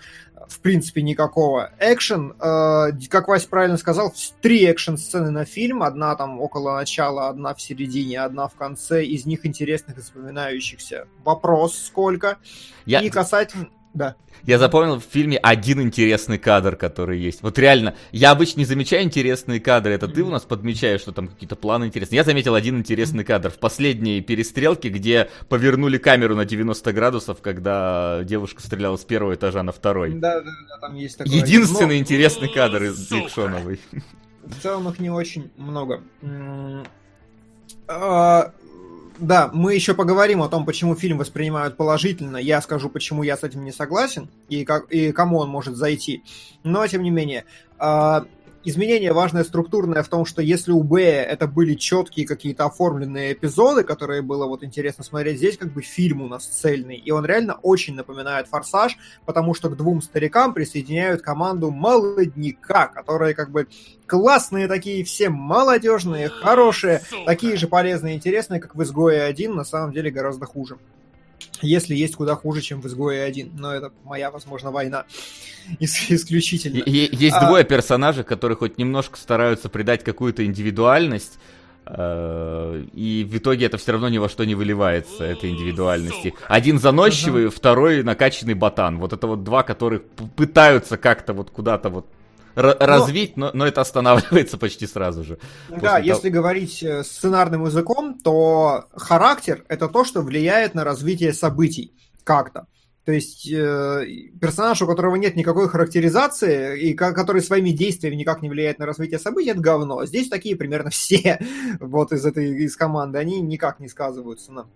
в принципе, никакого. Экшен, э, как Вась правильно сказал, три экшен-сцены на фильм. Одна там около начала, одна в середине, одна в конце. Из них интересных и запоминающихся. Вопрос сколько. Я... И касательно... Да. Я запомнил в фильме один интересный кадр, который есть. Вот реально, я обычно не замечаю интересные кадры. Это ты у нас подмечаешь, что там какие-то планы интересные. Я заметил один интересный кадр в последней перестрелке, где повернули камеру на 90 градусов, когда девушка стреляла с первого этажа на второй. Да, да, да, там есть такой. Единственный Но... интересный кадр из Дикшоновой. В целом их не очень много. А, да, мы еще поговорим о том, почему фильм воспринимают положительно. Я скажу, почему я с этим не согласен и, как, и кому он может зайти. Но, тем не менее, а, изменение важное структурное в том, что если у Б это были четкие какие-то оформленные эпизоды, которые было вот интересно смотреть, здесь как бы фильм у нас цельный, и он реально очень напоминает «Форсаж», потому что к двум старикам присоединяют команду молодняка, которые как бы классные такие, все молодежные, хорошие, такие же полезные и интересные, как в «Изгое 1», на самом деле гораздо хуже если есть куда хуже, чем в «Изгое один». Но это моя, возможно, война исключительно. Есть а... двое персонажей, которые хоть немножко стараются придать какую-то индивидуальность, э, и в итоге это все равно ни во что не выливается, этой индивидуальности. Один заносчивый, второй накачанный ботан. Вот это вот два, которых пытаются как-то вот куда-то вот но... развить, но, но это останавливается почти сразу же. Да, того... если говорить э, сценарным языком, то характер — это то, что влияет на развитие событий как-то. То есть э, персонаж, у которого нет никакой характеризации, и который своими действиями никак не влияет на развитие событий, это говно. Здесь такие примерно все вот из этой из команды, они никак не сказываются на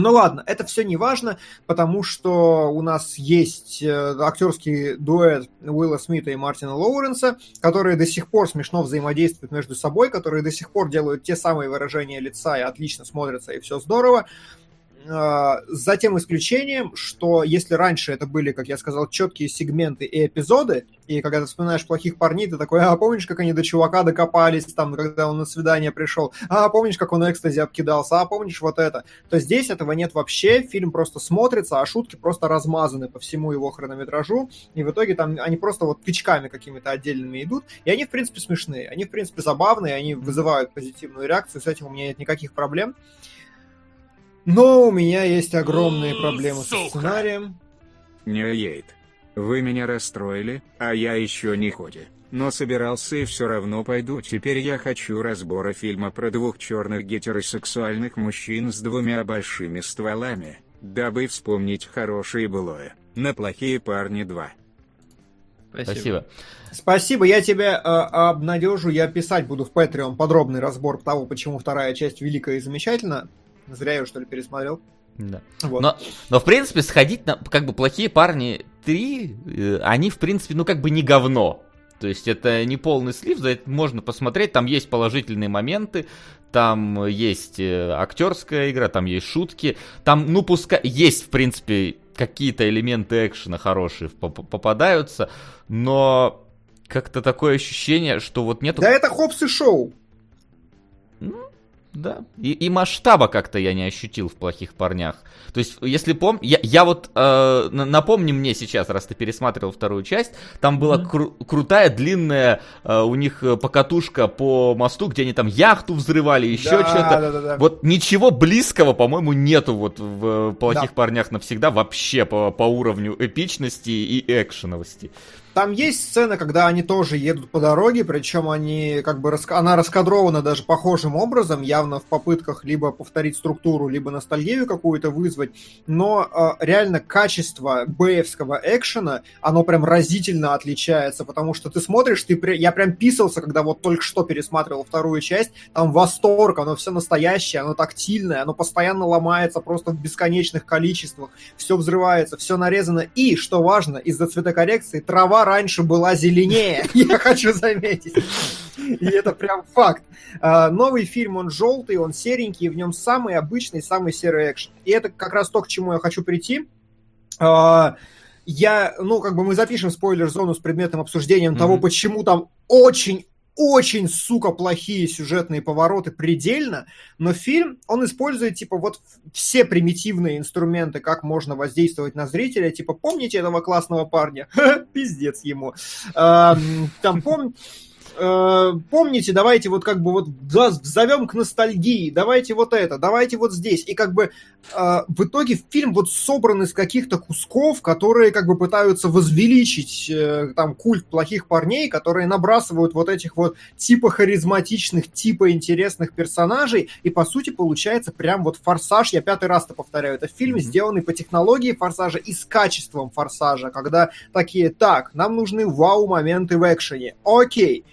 ну ладно, это все не важно, потому что у нас есть э, актерский дуэт Уилла Смита и Мартина Лоуренса, которые до сих пор смешно взаимодействуют между собой, которые до сих пор делают те самые выражения лица и отлично смотрятся, и все здорово. А, за тем исключением, что если раньше это были, как я сказал, четкие сегменты и эпизоды, и когда ты вспоминаешь плохих парней, ты такой, а помнишь, как они до чувака докопались, там, когда он на свидание пришел, а помнишь, как он экстази обкидался, а помнишь вот это, то здесь этого нет вообще, фильм просто смотрится, а шутки просто размазаны по всему его хронометражу, и в итоге там они просто вот тычками какими-то отдельными идут, и они, в принципе, смешные, они, в принципе, забавные, они вызывают позитивную реакцию, с этим у меня нет никаких проблем. Но у меня есть огромные проблемы со сценарием. Не Ейт. Вы меня расстроили, а я еще не ходе. Но собирался и все равно пойду. Теперь я хочу разбора фильма про двух черных гетеросексуальных мужчин с двумя большими стволами, дабы вспомнить хорошие былое. На плохие парни 2. Спасибо. Спасибо, я тебя э, обнадежу, я писать буду в Patreon подробный разбор того, почему вторая часть великая и замечательна. Зря я что ли, пересмотрел. Да. Вот. Но, но, в принципе, сходить на, как бы, плохие парни 3, э, они, в принципе, ну, как бы не говно. То есть это не полный слив, за это можно посмотреть, там есть положительные моменты, там есть э, актерская игра, там есть шутки, там, ну, пускай есть, в принципе, какие-то элементы экшена хорошие попадаются, но как-то такое ощущение, что вот нету... Да это Хопс и Шоу! Да. И, и масштаба как-то я не ощутил в плохих парнях. То есть, если пом... Я, я вот... Э, напомни мне сейчас, раз ты пересматривал вторую часть, там была mm-hmm. кру- крутая, длинная э, у них э, покатушка по мосту, где они там яхту взрывали, еще да, что-то. Да, да, да. Вот ничего близкого, по-моему, нету вот в плохих да. парнях навсегда вообще по, по уровню эпичности и экшеновости. Там есть сцена, когда они тоже едут по дороге, причем они как бы она раскадрована даже похожим образом, явно в попытках либо повторить структуру, либо ностальгию какую-то вызвать. Но э, реально качество бэевского экшена, оно прям разительно отличается, потому что ты смотришь, ты я прям писался, когда вот только что пересматривал вторую часть, там восторг, оно все настоящее, оно тактильное, оно постоянно ломается просто в бесконечных количествах, все взрывается, все нарезано, и, что важно, из-за цветокоррекции трава раньше была зеленее, я хочу заметить. И это прям факт. А, новый фильм, он желтый, он серенький, в нем самый обычный, самый серый экшен. И это как раз то, к чему я хочу прийти. А, я, ну, как бы мы запишем спойлер-зону с предметным обсуждением mm-hmm. того, почему там очень очень, сука, плохие сюжетные повороты предельно, но фильм, он использует, типа, вот все примитивные инструменты, как можно воздействовать на зрителя, типа, помните этого классного парня? Пиздец ему. Там, помните э, помните, давайте вот как бы вот зовем к ностальгии, давайте вот это, давайте вот здесь. И как бы э, в итоге фильм вот собран из каких-то кусков, которые как бы пытаются возвеличить э, там культ плохих парней, которые набрасывают вот этих вот типа харизматичных, типа интересных персонажей, и по сути получается прям вот форсаж, я пятый раз-то повторяю, это фильм, mm-hmm. сделанный по технологии форсажа и с качеством форсажа, когда такие, так, нам нужны вау-моменты в экшене, окей,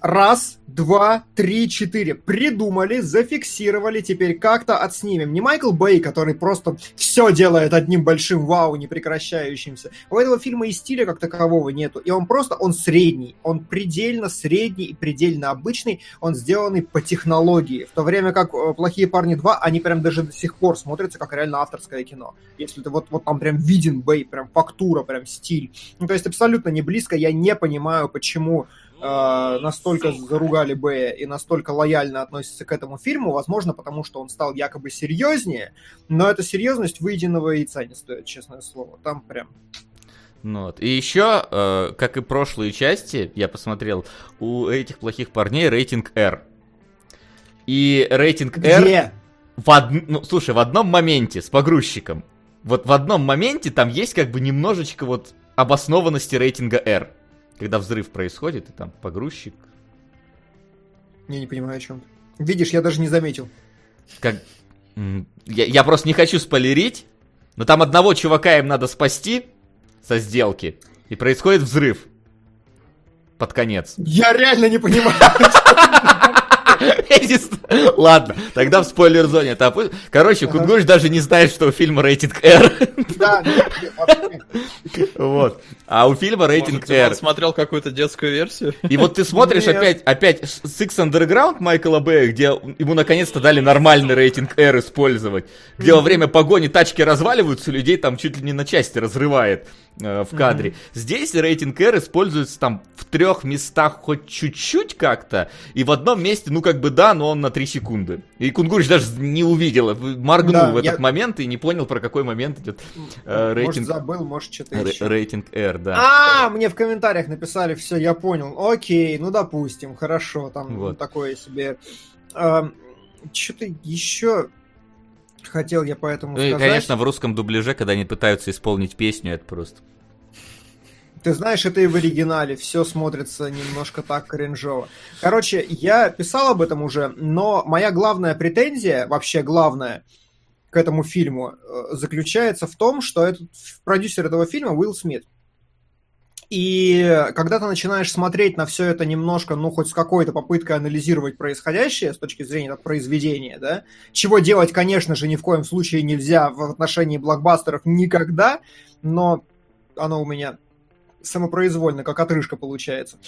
Раз, два, три, четыре. Придумали, зафиксировали, теперь как-то отснимем. Не Майкл Бэй, который просто все делает одним большим вау, непрекращающимся. У этого фильма и стиля как такового нету. И он просто, он средний. Он предельно средний и предельно обычный. Он сделанный по технологии. В то время как э, «Плохие парни 2», они прям даже до сих пор смотрятся как реально авторское кино. Если ты вот, вот там прям виден Бэй, прям фактура, прям стиль. Ну, то есть абсолютно не близко. Я не понимаю, почему э, настолько заругали Бэя и настолько лояльно относятся к этому фильму, возможно, потому что он стал якобы серьезнее, но эта серьезность выеденного яйца не стоит, честное слово. Там прям ну, вот. И еще, э, как и прошлые части, я посмотрел, у этих плохих парней рейтинг R. И рейтинг R... Где? В од... ну, слушай, в одном моменте с погрузчиком. Вот в одном моменте там есть как бы немножечко вот обоснованности рейтинга R. Когда взрыв происходит, и там погрузчик. Я не понимаю, о чем. Видишь, я даже не заметил. Как... Я, я просто не хочу спойлерить, но там одного чувака им надо спасти со сделки, и происходит взрыв. Под конец. Я реально не понимаю. Ладно, тогда в спойлер-зоне это Короче, Кунгуш даже не знает, что у фильма рейтинг R. Да, Вот. А у фильма рейтинг R. смотрел какую-то детскую версию? И вот ты смотришь опять, опять Six Underground Майкла Бэя, где ему наконец-то дали нормальный рейтинг R использовать, где во время погони тачки разваливаются, людей там чуть ли не на части разрывает э, в кадре. Здесь рейтинг R используется там в трех местах хоть чуть-чуть как-то, и в одном месте, ну как бы да, но он на 3 секунды. И Кунгурич даже не увидел, моргнул да, в этот я... момент и не понял, про какой момент идет э, рейтинг. Может забыл, может что-то еще. Рейтинг R, да. А, мне в комментариях написали, все, я понял. Окей, ну допустим, хорошо, там вот. такое себе. А, что-то еще хотел я поэтому ну, сказать. И, конечно, в русском дубляже, когда они пытаются исполнить песню, это просто... Ты знаешь, это и в оригинале, все смотрится немножко так кринжово. Короче, я писал об этом уже, но моя главная претензия, вообще главная, к этому фильму э, заключается в том, что этот продюсер этого фильма Уилл Смит. И когда ты начинаешь смотреть на все это немножко, ну, хоть с какой-то попыткой анализировать происходящее с точки зрения так, произведения, да, чего делать, конечно же, ни в коем случае нельзя в отношении блокбастеров никогда, но оно у меня самопроизвольно, как отрыжка получается.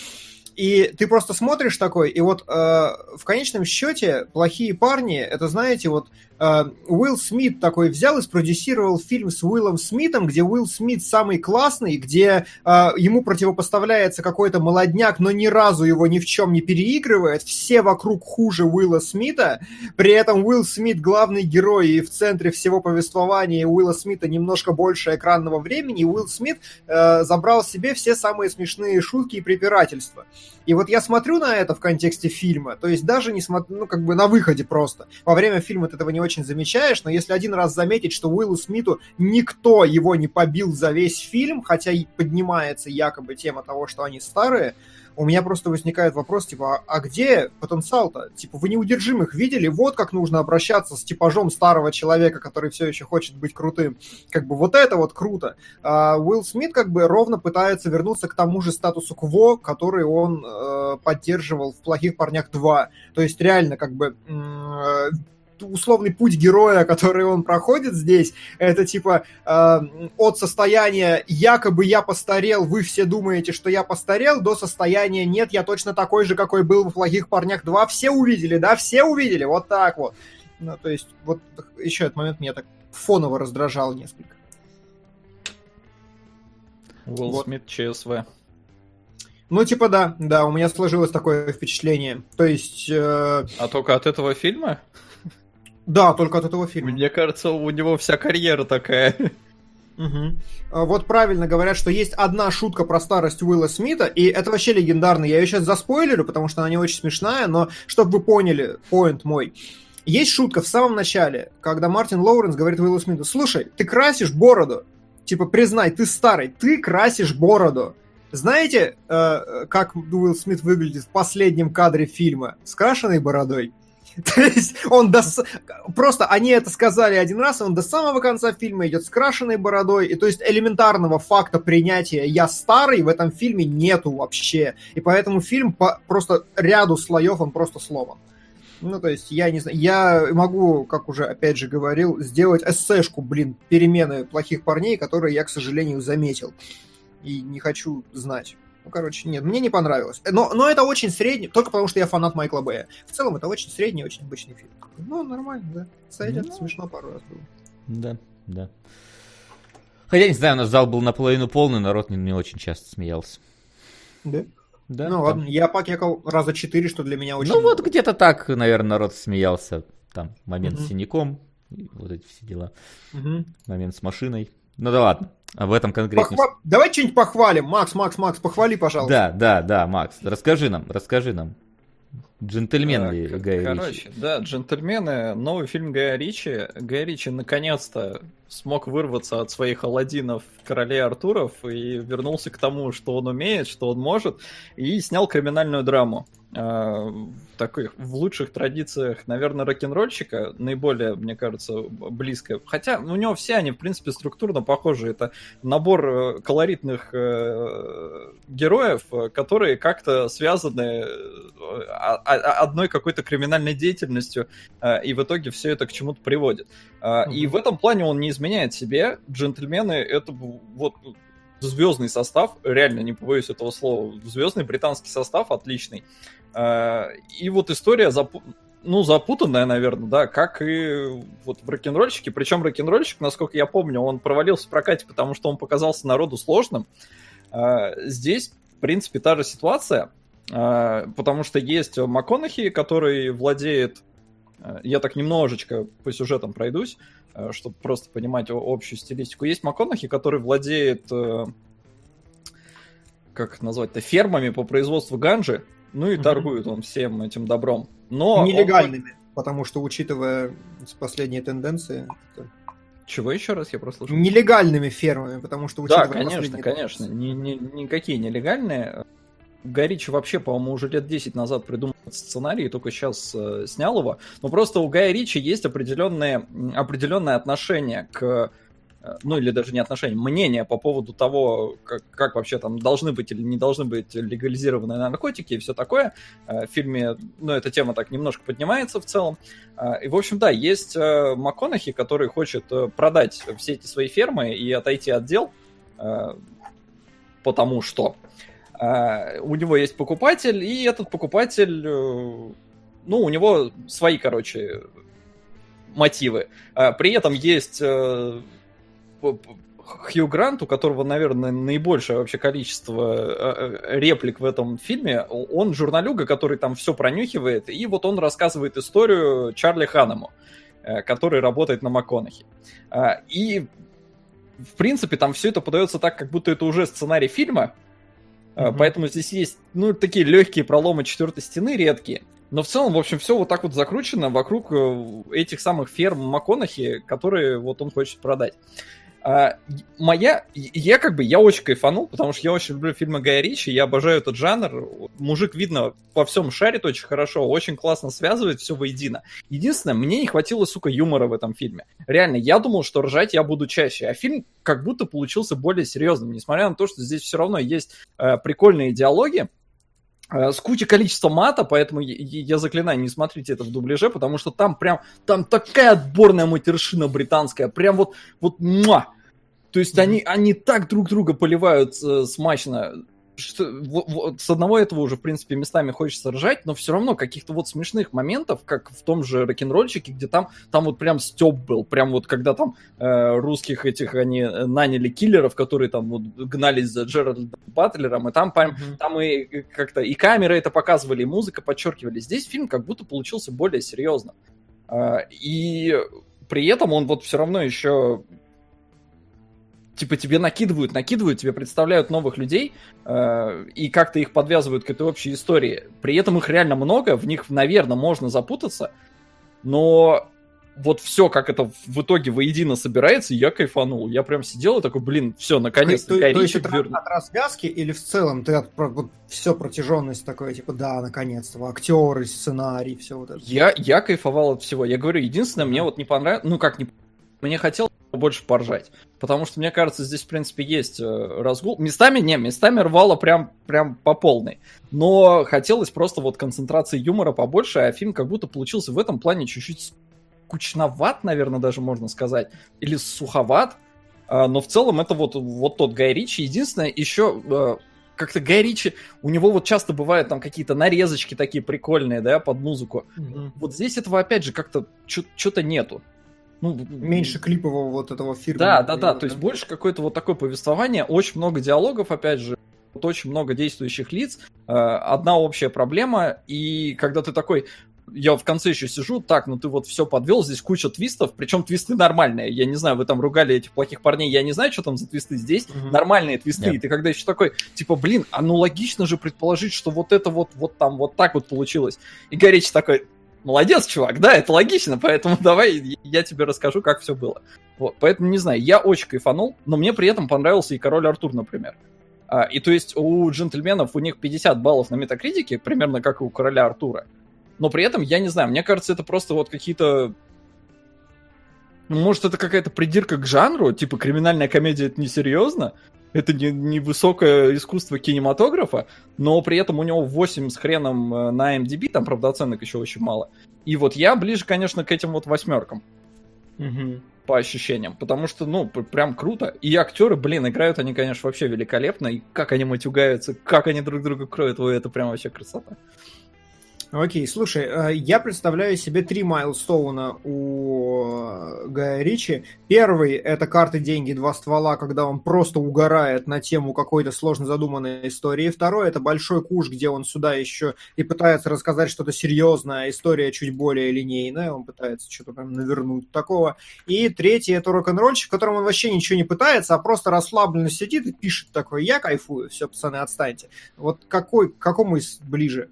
И ты просто смотришь такой, и вот э, в конечном счете плохие парни, это знаете, вот Уилл Смит такой взял и спродюсировал фильм с Уиллом Смитом, где Уилл Смит самый классный, где э, ему противопоставляется какой-то молодняк, но ни разу его ни в чем не переигрывает, все вокруг хуже Уилла Смита, при этом Уилл Смит главный герой, и в центре всего повествования Уилла Смита немножко больше экранного времени, и Уилл Смит э, забрал себе все самые смешные шутки и препирательства. И вот я смотрю на это в контексте фильма, то есть даже не смотрю, ну, как бы на выходе просто. Во время фильма ты этого не очень замечаешь, но если один раз заметить, что Уиллу Смиту никто его не побил за весь фильм, хотя и поднимается якобы тема того, что они старые, у меня просто возникает вопрос, типа, а, а где потенциал-то? Типа, вы неудержимых видели? Вот как нужно обращаться с типажом старого человека, который все еще хочет быть крутым. Как бы вот это вот круто. А Уилл Смит как бы ровно пытается вернуться к тому же статусу кво, который он э, поддерживал в «Плохих парнях 2». То есть реально как бы э, условный путь героя, который он проходит здесь, это типа э, от состояния якобы я постарел, вы все думаете, что я постарел, до состояния нет, я точно такой же, какой был в «Плохих парнях 2». Все увидели, да? Все увидели, вот так вот. Ну, то есть, вот еще этот момент меня так фоново раздражал несколько. Уилл вот. Смит, ЧСВ. Ну, типа, да, да, у меня сложилось такое впечатление. То есть... Э... А только от этого фильма? Да, только от этого фильма. Мне кажется, у него вся карьера такая. Угу. Вот правильно говорят, что есть одна шутка про старость Уилла Смита, и это вообще легендарно. Я ее сейчас заспойлерю, потому что она не очень смешная, но чтобы вы поняли, поинт мой. Есть шутка в самом начале, когда Мартин Лоуренс говорит Уиллу Смиту, слушай, ты красишь бороду. Типа, признай, ты старый, ты красишь бороду. Знаете, э, как Уилл Смит выглядит в последнем кадре фильма? С крашенной бородой. То есть он до... Просто они это сказали один раз, и он до самого конца фильма идет с крашенной бородой, и то есть элементарного факта принятия «я старый» в этом фильме нету вообще. И поэтому фильм по просто ряду слоев он просто сломан. Ну, то есть, я не знаю, я могу, как уже опять же говорил, сделать эссешку, блин, перемены плохих парней, которые я, к сожалению, заметил. И не хочу знать. Ну, короче, нет, мне не понравилось. Но, но это очень средний, только потому что я фанат Майкла Бэя. В целом, это очень средний, очень обычный фильм. Ну, нормально, да. Сойдет, ну, смешно пару раз было. Да, да. Хотя, не знаю, у нас зал был наполовину полный, народ не, не очень часто смеялся. Да? Да. Ну там. ладно, я покекал раза четыре, что для меня очень... Ну вот где-то так, наверное, народ смеялся. Там момент угу. с синяком, вот эти все дела. Угу. Момент с машиной. Ну да ладно. Об этом конкретно. Похва... Давай что-нибудь похвалим. Макс, Макс, Макс, похвали, пожалуйста. Да, да, да, Макс. Расскажи нам, расскажи нам. Джентльмен ли Гая Короче, Ричи? да, джентльмены, новый фильм Гая Ричи. Гая Ричи наконец-то смог вырваться от своих Аладдинов королей Артуров и вернулся к тому, что он умеет, что он может, и снял криминальную драму. Э, таких в лучших традициях, наверное, рок-н-ролльщика, наиболее, мне кажется, близко. Хотя у него все они, в принципе, структурно похожи. Это набор э, колоритных э, героев, которые как-то связаны одной какой-то криминальной деятельностью, и в итоге все это к чему-то приводит. Mm-hmm. И в этом плане он не изменяет себе. Джентльмены — это вот звездный состав, реально не побоюсь этого слова, звездный британский состав отличный. А, и вот история запу... ну, запутанная, наверное, да, как и вот в рок-н-ролльщике. Причем рок-н-ролльщик, насколько я помню, он провалился в прокате, потому что он показался народу сложным. А, здесь, в принципе, та же ситуация, а, потому что есть МакКонахи, который владеет я так немножечко по сюжетам пройдусь, чтобы просто понимать общую стилистику. Есть МакКонахи, который владеет, э, как назвать-то, фермами по производству ганжи, ну и угу. торгует он всем этим добром. Но Нелегальными, он... потому что, учитывая последние тенденции... Чего еще раз я прослушал? Нелегальными фермами, потому что учитывая Да, конечно, конечно. Ни, ни, никакие нелегальные. Горич вообще, по-моему, уже лет 10 назад придумал сценарий, и только сейчас э, снял его. Но просто у Гая Ричи есть определенное, определенное отношение к ну или даже не отношения, мнение по поводу того, как, как вообще там должны быть или не должны быть легализированные наркотики и все такое. Э, в фильме, ну, эта тема так немножко поднимается в целом. Э, и, в общем, да, есть МакКонахи, который хочет продать все эти свои фермы и отойти от дел, потому что у него есть покупатель, и этот покупатель, ну, у него свои, короче, мотивы. При этом есть Хью Грант, у которого, наверное, наибольшее вообще количество э, э, реплик в этом фильме, он журналюга, который там все пронюхивает, и вот он рассказывает историю Чарли Ханнему, э, который работает на МакКонахи. И, в принципе, там все это подается так, как будто это уже сценарий фильма, mm-hmm. поэтому здесь есть, ну, такие легкие проломы четвертой стены, редкие. Но в целом, в общем, все вот так вот закручено вокруг этих самых ферм МакКонахи, которые вот он хочет продать. А, моя, я как бы, я очень кайфанул, потому что я очень люблю фильмы Гая Ричи, я обожаю этот жанр. Мужик, видно, по всем шарит очень хорошо, очень классно связывает все воедино. Единственное, мне не хватило, сука, юмора в этом фильме. Реально, я думал, что ржать я буду чаще, а фильм как будто получился более серьезным, несмотря на то, что здесь все равно есть э, прикольные диалоги, с кучей количества мата, поэтому я, я заклинаю, не смотрите это в дубляже, потому что там прям, там такая отборная матершина британская, прям вот, вот, муа! То есть они, они так друг друга поливают э, смачно, что, вот, с одного этого уже, в принципе, местами хочется ржать, но все равно каких-то вот смешных моментов, как в том же рок-н-ролльчике, где там, там вот прям стёб был, прям вот когда там э, русских этих они э, наняли киллеров, которые там вот гнались за Джеральдом Батлером, и там, mm-hmm. там и как-то и камеры это показывали, и музыка подчеркивали. Здесь фильм как будто получился более серьезным. Э, и при этом он вот все равно еще типа тебе накидывают, накидывают, тебе представляют новых людей э, и как-то их подвязывают к этой общей истории. При этом их реально много, в них, наверное, можно запутаться, но вот все, как это в итоге воедино собирается, я кайфанул. Я прям сидел и такой, блин, все, наконец-то. То, то, то есть это вер... от развязки или в целом ты от, вот, все протяженность такой, типа, да, наконец-то, актеры, сценарий, все вот это. Я, я кайфовал от всего. Я говорю, единственное, мне вот не понравилось, ну как не мне хотелось больше поржать. Потому что, мне кажется, здесь, в принципе, есть э, разгул. Местами, не, местами рвало прям, прям по полной. Но хотелось просто вот концентрации юмора побольше, а фильм как будто получился в этом плане чуть-чуть скучноват, наверное, даже можно сказать. Или суховат. А, но в целом это вот, вот тот Гай Ричи. Единственное, еще э, как-то Гай Ричи, у него вот часто бывают там какие-то нарезочки такие прикольные, да, под музыку. Mm-hmm. Вот здесь этого, опять же, как-то что-то нету ну, меньше клипового вот этого фильма. Да, да, да, то есть больше какое-то вот такое повествование, очень много диалогов, опять же, вот очень много действующих лиц, э, одна общая проблема, и когда ты такой, я в конце еще сижу, так, ну ты вот все подвел, здесь куча твистов, причем твисты нормальные. Я не знаю, вы там ругали этих плохих парней, я не знаю, что там за твисты здесь. Mm-hmm. Нормальные твисты. Yeah. И ты когда еще такой, типа, блин, а ну логично же предположить, что вот это вот, вот там вот так вот получилось. И Горечь такой, молодец, чувак, да, это логично, поэтому давай я тебе расскажу, как все было. Вот, поэтому, не знаю, я очень кайфанул, но мне при этом понравился и Король Артур, например. А, и то есть у джентльменов у них 50 баллов на метакритике, примерно как и у Короля Артура. Но при этом, я не знаю, мне кажется, это просто вот какие-то... Ну, может, это какая-то придирка к жанру, типа криминальная комедия это несерьезно, это не, не высокое искусство кинематографа, но при этом у него 8 с хреном э, на MDB, там, правда, оценок еще очень мало. И вот я ближе, конечно, к этим вот восьмеркам. Угу. По ощущениям. Потому что, ну, прям круто. И актеры, блин, играют они, конечно, вообще великолепно. И как они матюгаются, как они друг друга кроют, ой, это прям вообще красота. Окей, слушай, э, я представляю себе три майлстоуна у э, Гая Ричи. Первый — это карты, деньги, два ствола, когда он просто угорает на тему какой-то сложно задуманной истории. Второй — это большой куш, где он сюда еще и пытается рассказать что-то серьезное, а история чуть более линейная, он пытается что-то прям навернуть такого. И третий — это рок-н-ролльщик, в котором он вообще ничего не пытается, а просто расслабленно сидит и пишет такой, я кайфую, все, пацаны, отстаньте. Вот какой, какому из ближе?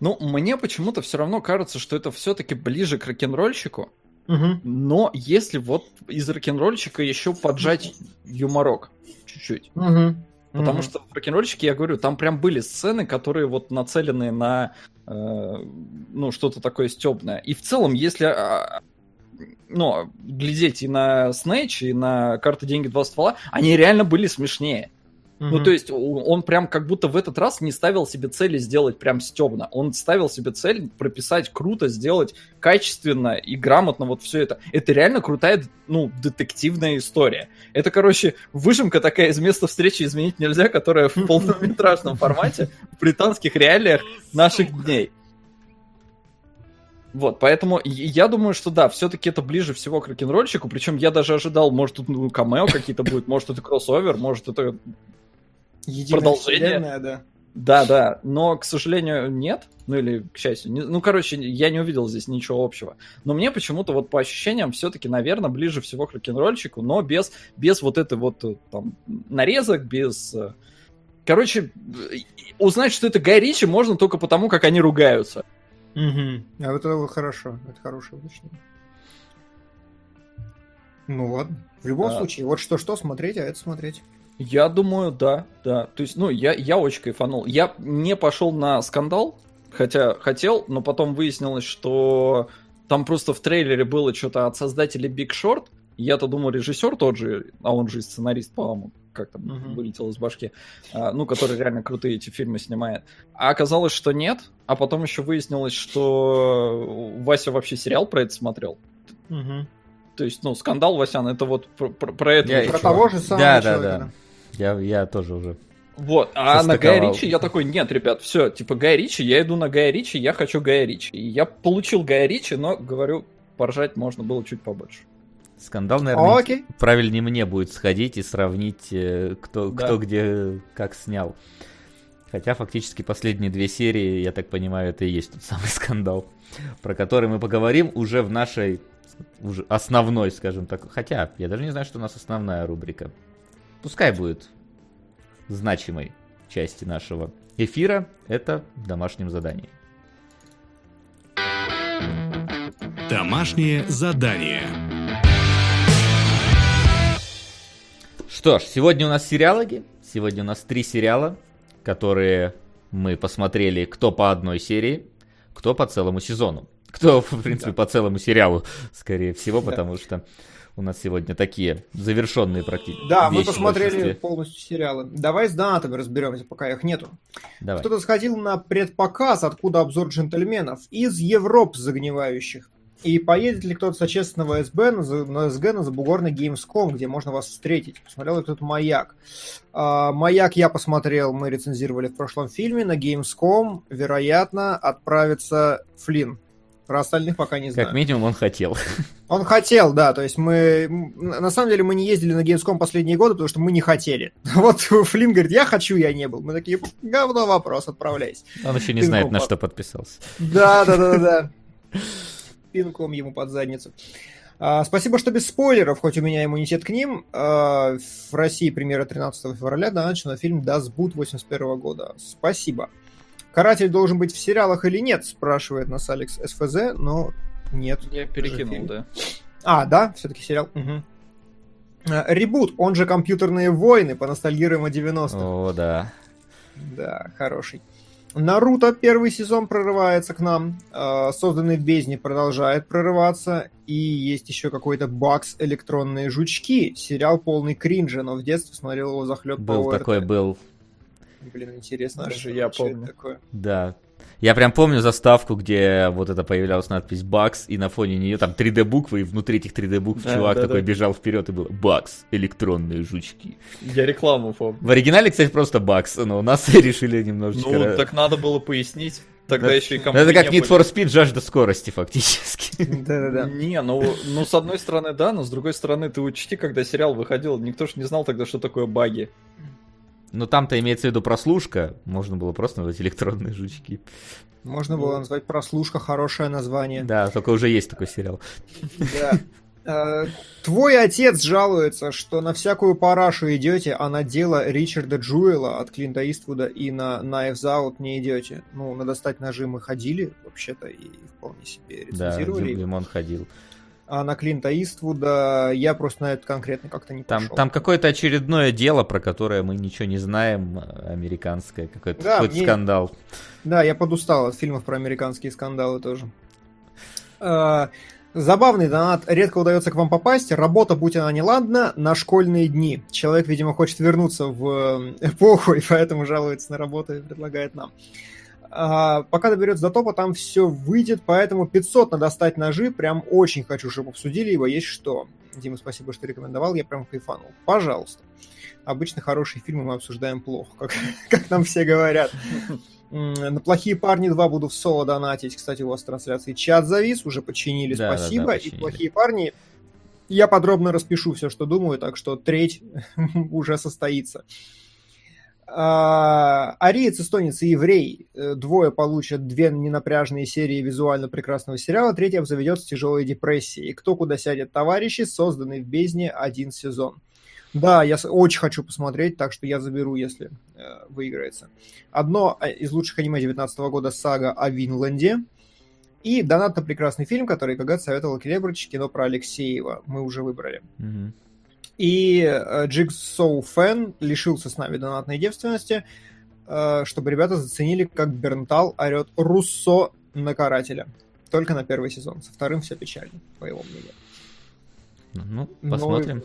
Ну, мне почему-то все равно кажется, что это все-таки ближе к рок-н-ролльщику. Угу. Но если вот из рок-н-ролльщика еще поджать юморок чуть-чуть. Угу. Потому mm что в рок-н-ролльщике, я говорю, там прям были сцены, которые вот нацелены на э, ну, что-то такое стебное. И в целом, если э, ну, глядеть и на Снэч, и на карты деньги два ствола, они реально были смешнее. Mm-hmm. Ну, то есть он прям как будто в этот раз не ставил себе цели сделать прям стебно. Он ставил себе цель прописать круто, сделать качественно и грамотно вот все это. Это реально крутая, ну, детективная история. Это, короче, выжимка такая из места встречи изменить нельзя, которая в полнометражном формате в британских реалиях наших дней. Вот, поэтому я думаю, что да, все-таки это ближе всего к рок-н-ролльщику, причем я даже ожидал, может, тут ну, камео какие-то будет, может, это кроссовер, может, это Единая продолжение. да. Да, да, но, к сожалению, нет. Ну или, к счастью. Не, ну, короче, я не увидел здесь ничего общего. Но мне почему-то вот по ощущениям все-таки, наверное, ближе всего к рок-н-ролльчику, но без, без вот этой вот э, там нарезок, без... Э, короче, узнать, что это Гай Ричи, можно только потому, как они ругаются. Угу. А вот это хорошо. Это хорошее уточнение. Ну ладно. В любом а... случае, вот что-что смотреть, а это смотреть. Я думаю, да, да. То есть, ну, я, я очень кайфанул. Я не пошел на скандал, хотя хотел, но потом выяснилось, что там просто в трейлере было что-то от создателей Big Short. Я-то думал, режиссер тот же, а он же сценарист, по-моему, как там uh-huh. вылетел из башки, а, ну, который реально крутые эти фильмы снимает. А оказалось, что нет, а потом еще выяснилось, что Вася вообще сериал про это смотрел. Uh-huh. То есть, ну, скандал Васян, это вот про, про, про это. Я, про того же самого да, человека. Да, да. Я, я тоже уже Вот, а на Гая Ричи я такой, нет, ребят, все, типа Гая Ричи, я иду на Гая Ричи, я хочу Гая Ричи. И я получил Гая Ричи, но, говорю, поржать можно было чуть побольше. Скандал, наверное, Окей. правильнее мне будет сходить и сравнить, э, кто, да. кто где как снял. Хотя фактически последние две серии, я так понимаю, это и есть тот самый скандал, про который мы поговорим уже в нашей уже основной, скажем так. Хотя, я даже не знаю, что у нас основная рубрика. Пускай будет значимой части нашего эфира. Это домашнее задание. Домашнее задание. Что ж, сегодня у нас сериалоги. Сегодня у нас три сериала, которые мы посмотрели кто по одной серии, кто по целому сезону. Кто, в принципе, да. по целому сериалу, скорее всего, потому да. что у нас сегодня такие завершенные практически. Да, мы посмотрели полностью сериалы. Давай с донатами разберемся, пока их нету. Давай. Кто-то сходил на предпоказ, откуда обзор джентльменов, из Европ загнивающих. И поедет ли кто-то с отечественного СБ на, на СГ на забугорный Gamescom, где можно вас встретить? Посмотрел ли кто-то «Маяк». А, «Маяк» я посмотрел, мы рецензировали в прошлом фильме. На Gamescom, вероятно, отправится Флинн. Про остальных пока не знаю. Как минимум он хотел. Он хотел, да. То есть мы... На самом деле мы не ездили на Gamescom последние годы, потому что мы не хотели. Вот Флинн говорит, я хочу, я не был. Мы такие, говно вопрос, отправляйся. Он еще не знает, на что подписался. Да, да, да, да. Пинком ему под задницу. А, спасибо, что без спойлеров, хоть у меня иммунитет к ним. А, в России премьера 13 февраля, да, начал фильм Das Boot 81 года. Спасибо. Каратель должен быть в сериалах или нет, спрашивает нас Алекс СФЗ, но нет. Я перекинул, да. А, да, все-таки сериал. Угу. Ребут, он же компьютерные войны, поностальгируем о 90-х. О, да. Да, хороший. Наруто первый сезон прорывается к нам, а, созданный в бездне продолжает прорываться, и есть еще какой-то бакс электронные жучки, сериал полный кринжа, но в детстве смотрел его захлеб Был по такой, был. Блин, интересно, Даже что, я помню. такое. Да. Я прям помню заставку, где вот это появлялась надпись «Бакс», и на фоне нее там 3D-буквы, и внутри этих 3D-букв да, чувак да, такой да. бежал вперед, и было «Бакс, электронные жучки». Я рекламу помню. В оригинале, кстати, просто «Бакс», но у нас решили немножечко... Ну, так надо было пояснить. Тогда да. еще и Это как Need for Speed жажда скорости, фактически. Да-да-да. Не, ну, ну, с одной стороны, да, но с другой стороны, ты учти, когда сериал выходил, никто же не знал тогда, что такое баги. Но там-то имеется в виду прослушка, можно было просто назвать электронные жучки. Можно было назвать прослушка, хорошее название. Да, только уже есть такой сериал. Да. Э, твой отец жалуется, что на всякую парашу идете, а на дело Ричарда Джуэла от Клинта Иствуда и на Knives Out не идете. Ну, на достать ножи мы ходили, вообще-то, и вполне себе рецензировали. Да, Лимон ходил а на Клинта Иствуда я просто на это конкретно как-то не там, пошел. Там какое-то очередное дело, про которое мы ничего не знаем, американское, какой-то, да, какой-то мне... скандал. Да, я подустал от фильмов про американские скандалы тоже. А, забавный донат. Редко удается к вам попасть. Работа, будь она неладна, на школьные дни. Человек, видимо, хочет вернуться в эпоху, и поэтому жалуется на работу и предлагает нам. А, пока доберется до топа, там все выйдет, поэтому 500 надо достать ножи. Прям очень хочу, чтобы обсудили его. Есть что. Дима, спасибо, что рекомендовал. Я прям кайфанул. Пожалуйста. Обычно хорошие фильмы мы обсуждаем плохо, как, как нам все говорят. На «Плохие парни 2» буду в соло донатить. Кстати, у вас трансляции чат завис, уже починили, да, спасибо. Да, да, починили. И «Плохие парни» я подробно распишу все, что думаю, так что треть уже состоится. А, ариец, эстонец и еврей. Э, двое получат две ненапряжные серии визуально прекрасного сериала, третий обзаведется тяжелой депрессией. «Кто куда сядет, товарищи», созданный в бездне один сезон. Да, я очень хочу посмотреть, так что я заберу, если э, выиграется. Одно э, из лучших аниме 19 года сага о Винланде. И донат на прекрасный фильм, который когда-то советовал Келебрыч, кино про Алексеева. Мы уже выбрали. Mm-hmm. И Jigsaw Fan лишился с нами донатной девственности, э, чтобы ребята заценили, как Бернтал орет Руссо на карателя. Только на первый сезон. Со вторым все печально, по его мнению. Ну, посмотрим.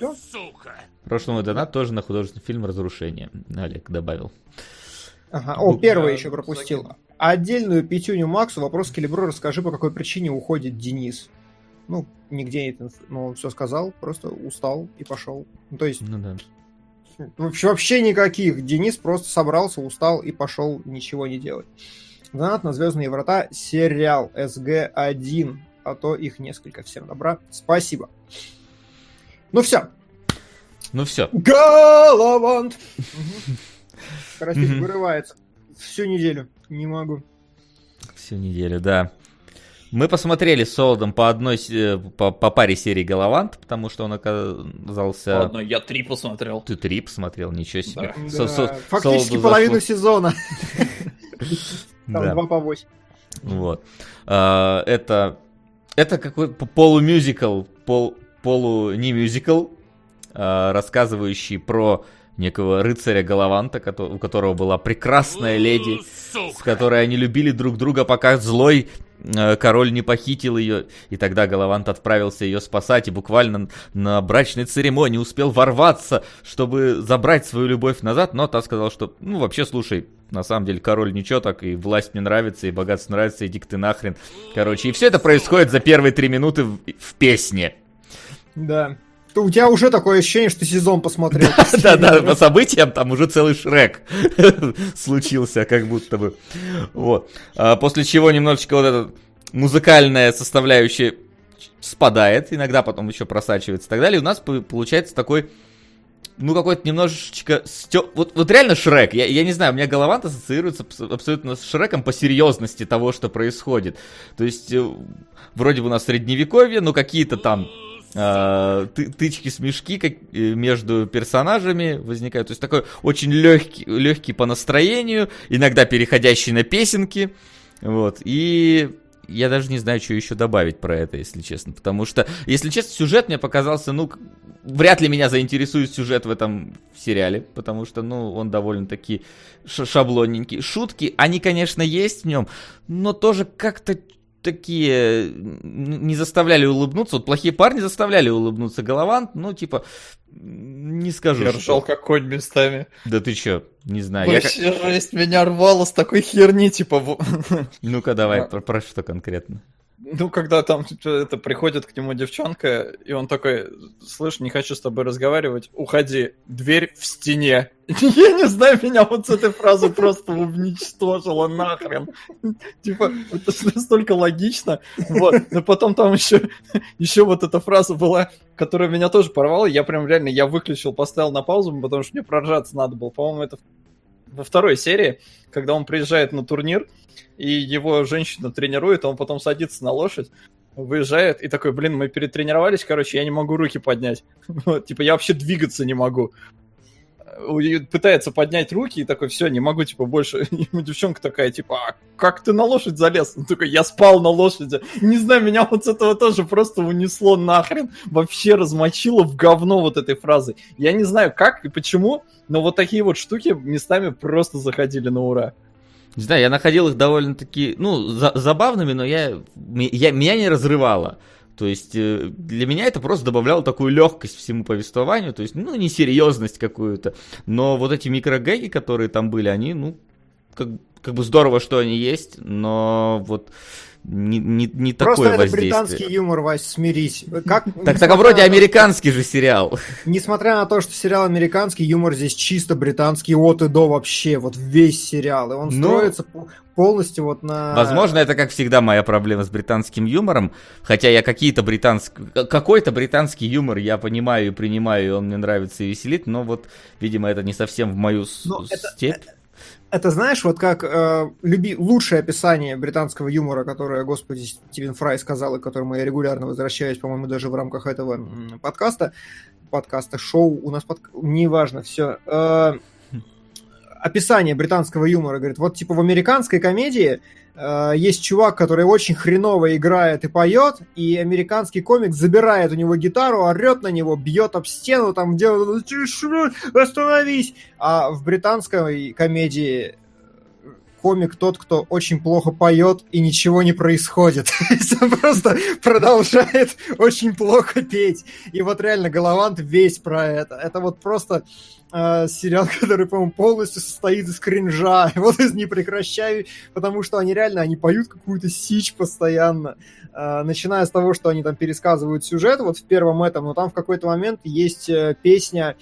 Но... Сука! Прошлый донат тоже на художественный фильм «Разрушение». Олег добавил. Ага. О, первый еще пропустил. Отдельную пятюню Максу. Вопрос Келебро. Расскажи, по какой причине уходит Денис ну, нигде это, ну, он все сказал, просто устал и пошел. Ну, то есть, ну, да. Вообще никаких. Денис просто собрался, устал и пошел ничего не делать. Донат на Звездные врата сериал СГ-1. А то их несколько. Всем добра. Спасибо. Ну все. Ну все. Галавант! Карастик вырывается. Всю неделю. Не могу. Всю неделю, да. Мы посмотрели с Солодом по одной э, по, по паре серий Галавант, потому что он оказался. Ладно, я три посмотрел. Ты три посмотрел, ничего себе. Да. Со, со, Фактически половину зашло. сезона. Там два по восемь. Вот. А, это это какой полумюзикл, пол, полу не мюзикл, а, рассказывающий про некого рыцаря Галаванта, у которого была прекрасная леди, с которой они любили друг друга, пока злой король не похитил ее, и тогда Галавант отправился ее спасать, и буквально на брачной церемонии успел ворваться, чтобы забрать свою любовь назад, но та сказала, что, ну, вообще, слушай, на самом деле король ничего так, и власть мне нравится, и богатство нравится, иди ты нахрен. Короче, и все это происходит за первые три минуты в, в песне. Да у тебя уже такое ощущение, что сезон посмотрел. Да, да, по событиям там уже целый Шрек случился, как будто бы. Вот. А после чего немножечко вот эта музыкальная составляющая спадает, иногда потом еще просачивается и так далее. У нас получается такой ну, какой-то немножечко... Стё... Вот, вот реально Шрек. Я, я не знаю, у меня голова ассоциируется абсолютно с Шреком по серьезности того, что происходит. То есть, э, вроде бы у нас средневековье, но какие-то там э, тычки-смешки как, э, между персонажами возникают. То есть такой очень легкий, легкий по настроению, иногда переходящий на песенки. Вот. И я даже не знаю, что еще добавить про это, если честно. Потому что, если честно, сюжет мне показался, ну, вряд ли меня заинтересует сюжет в этом сериале, потому что, ну, он довольно-таки шаблонненький. Шутки, они, конечно, есть в нем, но тоже как-то такие не заставляли улыбнуться. Вот плохие парни заставляли улыбнуться. Голован, ну, типа, не скажу. Я ржал как конь местами. Да ты чё, не знаю. Вообще я... жесть, меня рвало с такой херни, типа... Ну-ка давай, про, про что конкретно? Ну, когда там это приходит к нему девчонка, и он такой, слышь, не хочу с тобой разговаривать, уходи, дверь в стене. Я не знаю, меня вот с этой фразы просто уничтожило нахрен. Типа, это настолько логично. Вот. Но потом там еще, еще вот эта фраза была, которая меня тоже порвала. Я прям реально, я выключил, поставил на паузу, потому что мне проржаться надо было. По-моему, это во второй серии, когда он приезжает на турнир, и его женщина тренирует, а он потом садится на лошадь, выезжает и такой, блин, мы перетренировались, короче, я не могу руки поднять. Вот, типа, я вообще двигаться не могу. Пытается поднять руки и такой, все, не могу, типа, больше. И девчонка такая, типа, а как ты на лошадь залез? Он такой, я спал на лошади. Не знаю, меня вот с этого тоже просто унесло нахрен. Вообще размочило в говно вот этой фразы. Я не знаю, как и почему, но вот такие вот штуки местами просто заходили на ура. Не знаю, я находил их довольно-таки, ну, за забавными, но я, я, меня не разрывало. То есть э, для меня это просто добавляло такую легкость всему повествованию, то есть, ну, несерьезность какую-то. Но вот эти микрогэги, которые там были, они, ну, как, как бы здорово, что они есть, но вот не, не, не Просто такое это воздействие. британский юмор, Вась, смирись. Как, так, так а вроде американский же сериал. Несмотря на то, что сериал американский, юмор здесь чисто британский от и до вообще, вот весь сериал. И он Но... Ну, строится полностью вот на... Возможно, это, как всегда, моя проблема с британским юмором. Хотя я какие-то британские... Какой-то британский юмор я понимаю и принимаю, и он мне нравится и веселит, но вот, видимо, это не совсем в мою но степь. Это это знаешь, вот как э, люби... лучшее описание британского юмора, которое, господи, Стивен Фрай сказал, и к которому я регулярно возвращаюсь, по-моему, даже в рамках этого подкаста, подкаста, шоу, у нас под... неважно, все. Э, описание британского юмора, говорит, вот типа в американской комедии э, есть чувак, который очень хреново играет и поет, и американский комик забирает у него гитару, орет на него, бьет об стену, там делает «Остановись!» А в британской комедии комик тот, кто очень плохо поет и ничего не происходит. Он просто продолжает очень плохо петь. И вот реально Головант весь про это. Это вот просто э, сериал, который, по-моему, полностью состоит из кринжа. Вот из не прекращай, потому что они реально, они поют какую-то сич постоянно. Э, начиная с того, что они там пересказывают сюжет, вот в первом этом, но там в какой-то момент есть э, песня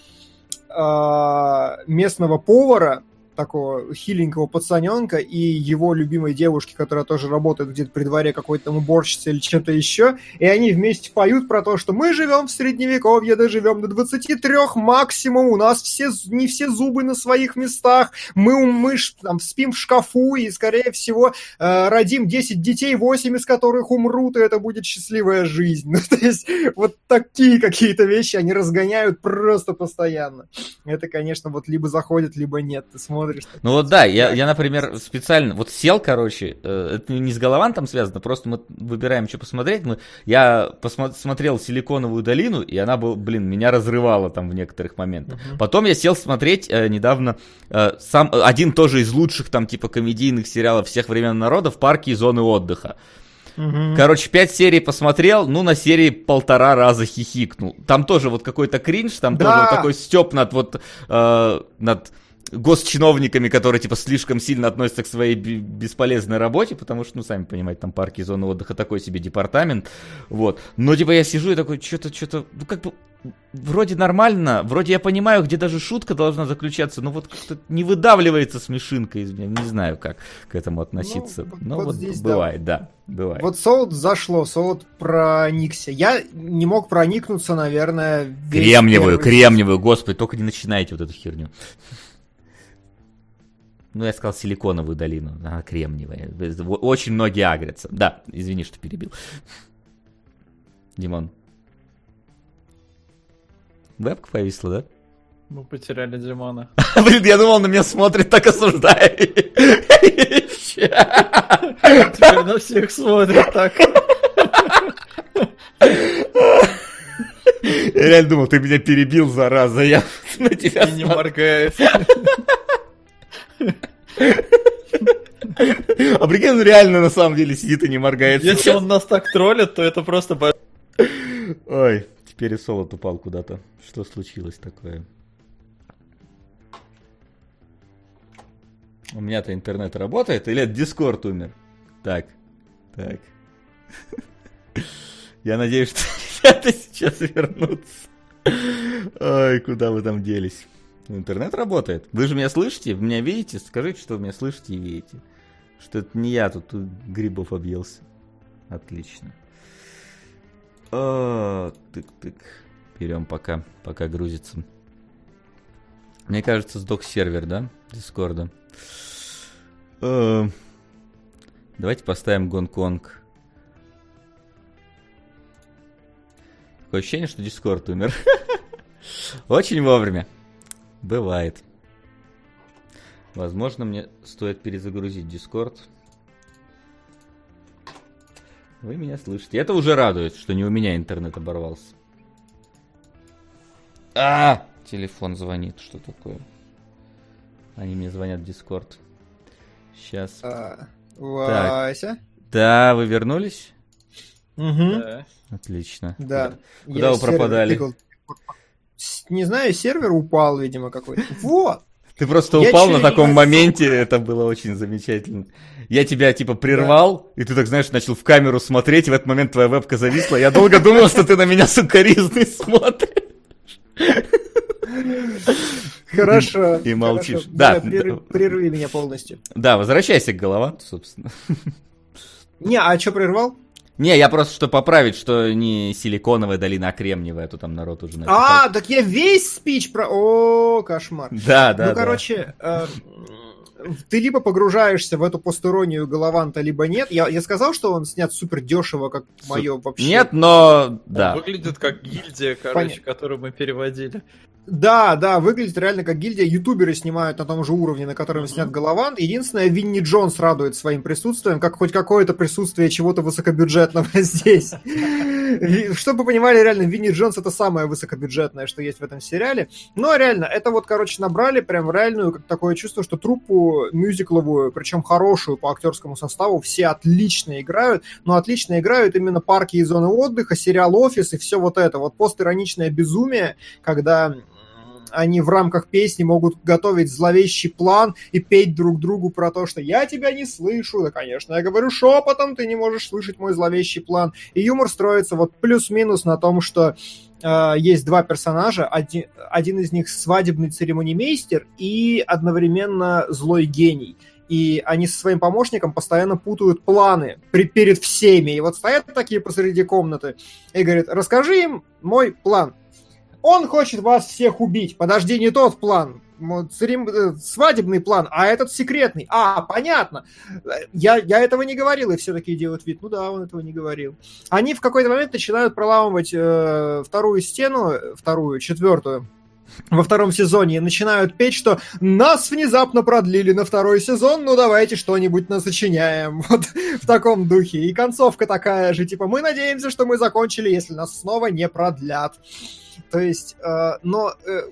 э, местного повара, такого хиленького пацаненка и его любимой девушки, которая тоже работает где-то при дворе какой-то там или чем-то еще, и они вместе поют про то, что мы живем в средневековье, доживем до 23 максимум, у нас все, не все зубы на своих местах, мы, мы там, спим в шкафу и, скорее всего, э, родим 10 детей, 8 из которых умрут, и это будет счастливая жизнь. Ну, то есть вот такие какие-то вещи они разгоняют просто постоянно. Это, конечно, вот либо заходит, либо нет. Ты смотришь смотришь. Ну вот да, я, я, например, специально вот сел, короче, э, это не с Голован там связано, просто мы выбираем, что посмотреть. Мы, я посмотрел «Силиконовую долину», и она, был, блин, меня разрывала там в некоторых моментах. Угу. Потом я сел смотреть э, недавно э, сам, один тоже из лучших там типа комедийных сериалов всех времен народа в парке и зоны отдыха. Угу. Короче, пять серий посмотрел, ну, на серии полтора раза хихикнул. Там тоже вот какой-то кринж, там да. тоже вот такой степ над вот, э, над госчиновниками, которые, типа, слишком сильно относятся к своей бесполезной работе, потому что, ну, сами понимаете, там парки и зоны отдыха такой себе департамент, вот. Но, типа, я сижу и такой, что-то, что-то, ну, как бы, вроде нормально, вроде я понимаю, где даже шутка должна заключаться, но вот как-то не выдавливается смешинка из меня, не знаю, как к этому относиться. Ну, но вот, вот здесь, бывает, да. да, бывает. Вот Солод зашло, Солод проникся. Я не мог проникнуться, наверное, Кремниевую, кремниевую, господи, только не начинайте вот эту херню. Ну, я сказал силиконовую долину, она кремниевая. Очень многие агрятся. Да, извини, что перебил. Димон. Вебка повисла, да? Мы потеряли Димона. Блин, я думал, на меня смотрит, так осуждает. Теперь на всех смотрит так. Я реально думал, ты меня перебил, зараза. Я на тебя И не моргает. А он реально на самом деле сидит и не моргает. Если он нас так троллит, то это просто... Ой, теперь и солод упал куда-то. Что случилось такое? У меня-то интернет работает или это Дискорд умер? Так, так. Я надеюсь, что ребята сейчас вернутся. Ой, куда вы там делись? Интернет работает. Вы же меня слышите? Вы меня видите? Скажите, что вы меня слышите и видите. Что это не я тут грибов объелся. Отлично. О, тык-тык. Берем пока, пока грузится. Мне кажется, сдох сервер, да? Дискорда. О, давайте поставим Гонконг. Такое ощущение, что Дискорд умер. Очень вовремя. Бывает. Возможно, мне стоит перезагрузить Discord. Вы меня слышите. Это уже радует, что не у меня интернет оборвался. А, телефон звонит. Что такое? Они мне звонят в Discord. Сейчас. А, Вася? Так. Да, вы вернулись? Угу. Да. Отлично. Да. Куда Я вы пропадали? Не знаю, сервер упал, видимо, какой-то. Вот! Ты просто упал на таком моменте, это было очень замечательно. Я тебя, типа, прервал, да. и ты так, знаешь, начал в камеру смотреть, и в этот момент твоя вебка зависла. Я долго думал, что ты на меня сукоризный смотришь. Хорошо. И молчишь. Да. Прерви меня полностью. Да, возвращайся к головам, собственно. Не, а что прервал? Не, я просто что поправить, что не силиконовая долина, а кремниевая, а то там народ уже написал. А, так я весь спич про... О, кошмар. Да, да, Ну, короче, э, ты либо погружаешься в эту постиронию Галаванта, либо нет. Я, я сказал, что он снят супер дешево, как мое вообще. Нет, но да. Он выглядит как гильдия, короче, Понятно. которую мы переводили. Да, да, выглядит реально как гильдия. Ютуберы снимают на том же уровне, на котором mm-hmm. снят Голован. Единственное, Винни Джонс радует своим присутствием, как хоть какое-то присутствие чего-то высокобюджетного здесь. Чтобы вы понимали, реально, Винни Джонс это самое высокобюджетное, что есть в этом сериале. Но реально, это вот, короче, набрали прям реальную, как такое чувство, что труппу мюзикловую, причем хорошую по актерскому составу, все отлично играют, но отлично играют именно парки и зоны отдыха, сериал «Офис» и все вот это. Вот постироничное безумие, когда они в рамках песни могут готовить зловещий план и петь друг другу про то, что я тебя не слышу. Да, конечно, я говорю шепотом, ты не можешь слышать мой зловещий план. И юмор строится вот плюс-минус на том, что э, есть два персонажа. Один, один из них свадебный церемонимейстер и одновременно злой гений и они со своим помощником постоянно путают планы при, перед всеми. И вот стоят такие посреди комнаты и говорят, расскажи им мой план. Он хочет вас всех убить. Подожди, не тот план. Э, свадебный план, а этот секретный. А, понятно. Я, я этого не говорил, и все такие делают вид. Ну да, он этого не говорил. Они в какой-то момент начинают проламывать э, вторую стену, вторую, четвертую, во втором сезоне начинают петь, что нас внезапно продлили на второй сезон, ну давайте что-нибудь насочиняем. Вот в таком духе. И концовка такая же, типа, мы надеемся, что мы закончили, если нас снова не продлят. То есть, э, но э,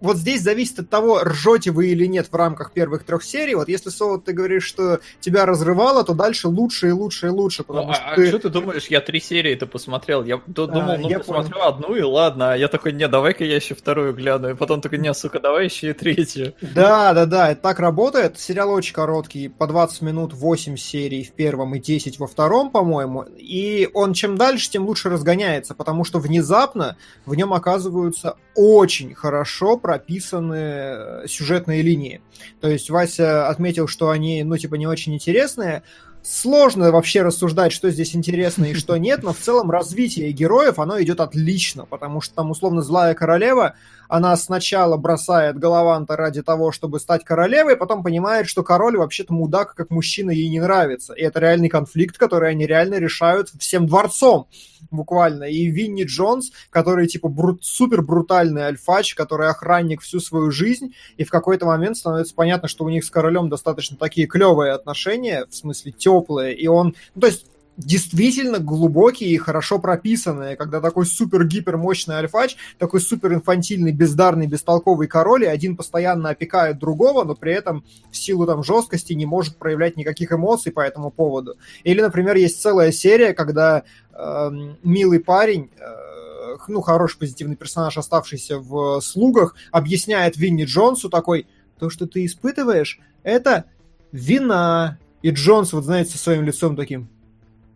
вот здесь зависит от того, ржете вы или нет в рамках первых трех серий. Вот если, Солод, ты говоришь, что тебя разрывало, то дальше лучше и лучше и лучше. Потому ну, что а, ты... а что ты думаешь, я три серии это посмотрел? Я думал, а, ну, я посмотрю понял. одну, и ладно. А я такой, не, давай-ка я еще вторую гляну. И потом такой, не, сука, давай еще и третью. Да, да, да, это так работает. Сериал очень короткий, по 20 минут, 8 серий в первом и 10 во втором, по-моему. И он чем дальше, тем лучше разгоняется, потому что внезапно в нем оказываются очень хорошо прописаны э, сюжетные линии. То есть Вася отметил, что они, ну, типа, не очень интересные. Сложно вообще рассуждать, что здесь интересно и что нет, но в целом развитие героев, оно идет отлично, потому что там, условно, злая королева, она сначала бросает Галаванта ради того, чтобы стать королевой, потом понимает, что король вообще-то мудак, как мужчина, ей не нравится. И это реальный конфликт, который они реально решают всем дворцом, буквально. И Винни Джонс, который типа брут, супер брутальный альфач, который охранник всю свою жизнь, и в какой-то момент становится понятно, что у них с королем достаточно такие клевые отношения, в смысле теплые, и он, ну, то есть действительно глубокие и хорошо прописанные, когда такой супер-гипер мощный альфач, такой супер инфантильный, бездарный, бестолковый король, и один постоянно опекает другого, но при этом в силу там жесткости не может проявлять никаких эмоций по этому поводу. Или, например, есть целая серия, когда э, милый парень э, ну, хороший позитивный персонаж, оставшийся в «Слугах», объясняет Винни Джонсу такой, то, что ты испытываешь, это вина. И Джонс, вот знаете, со своим лицом таким,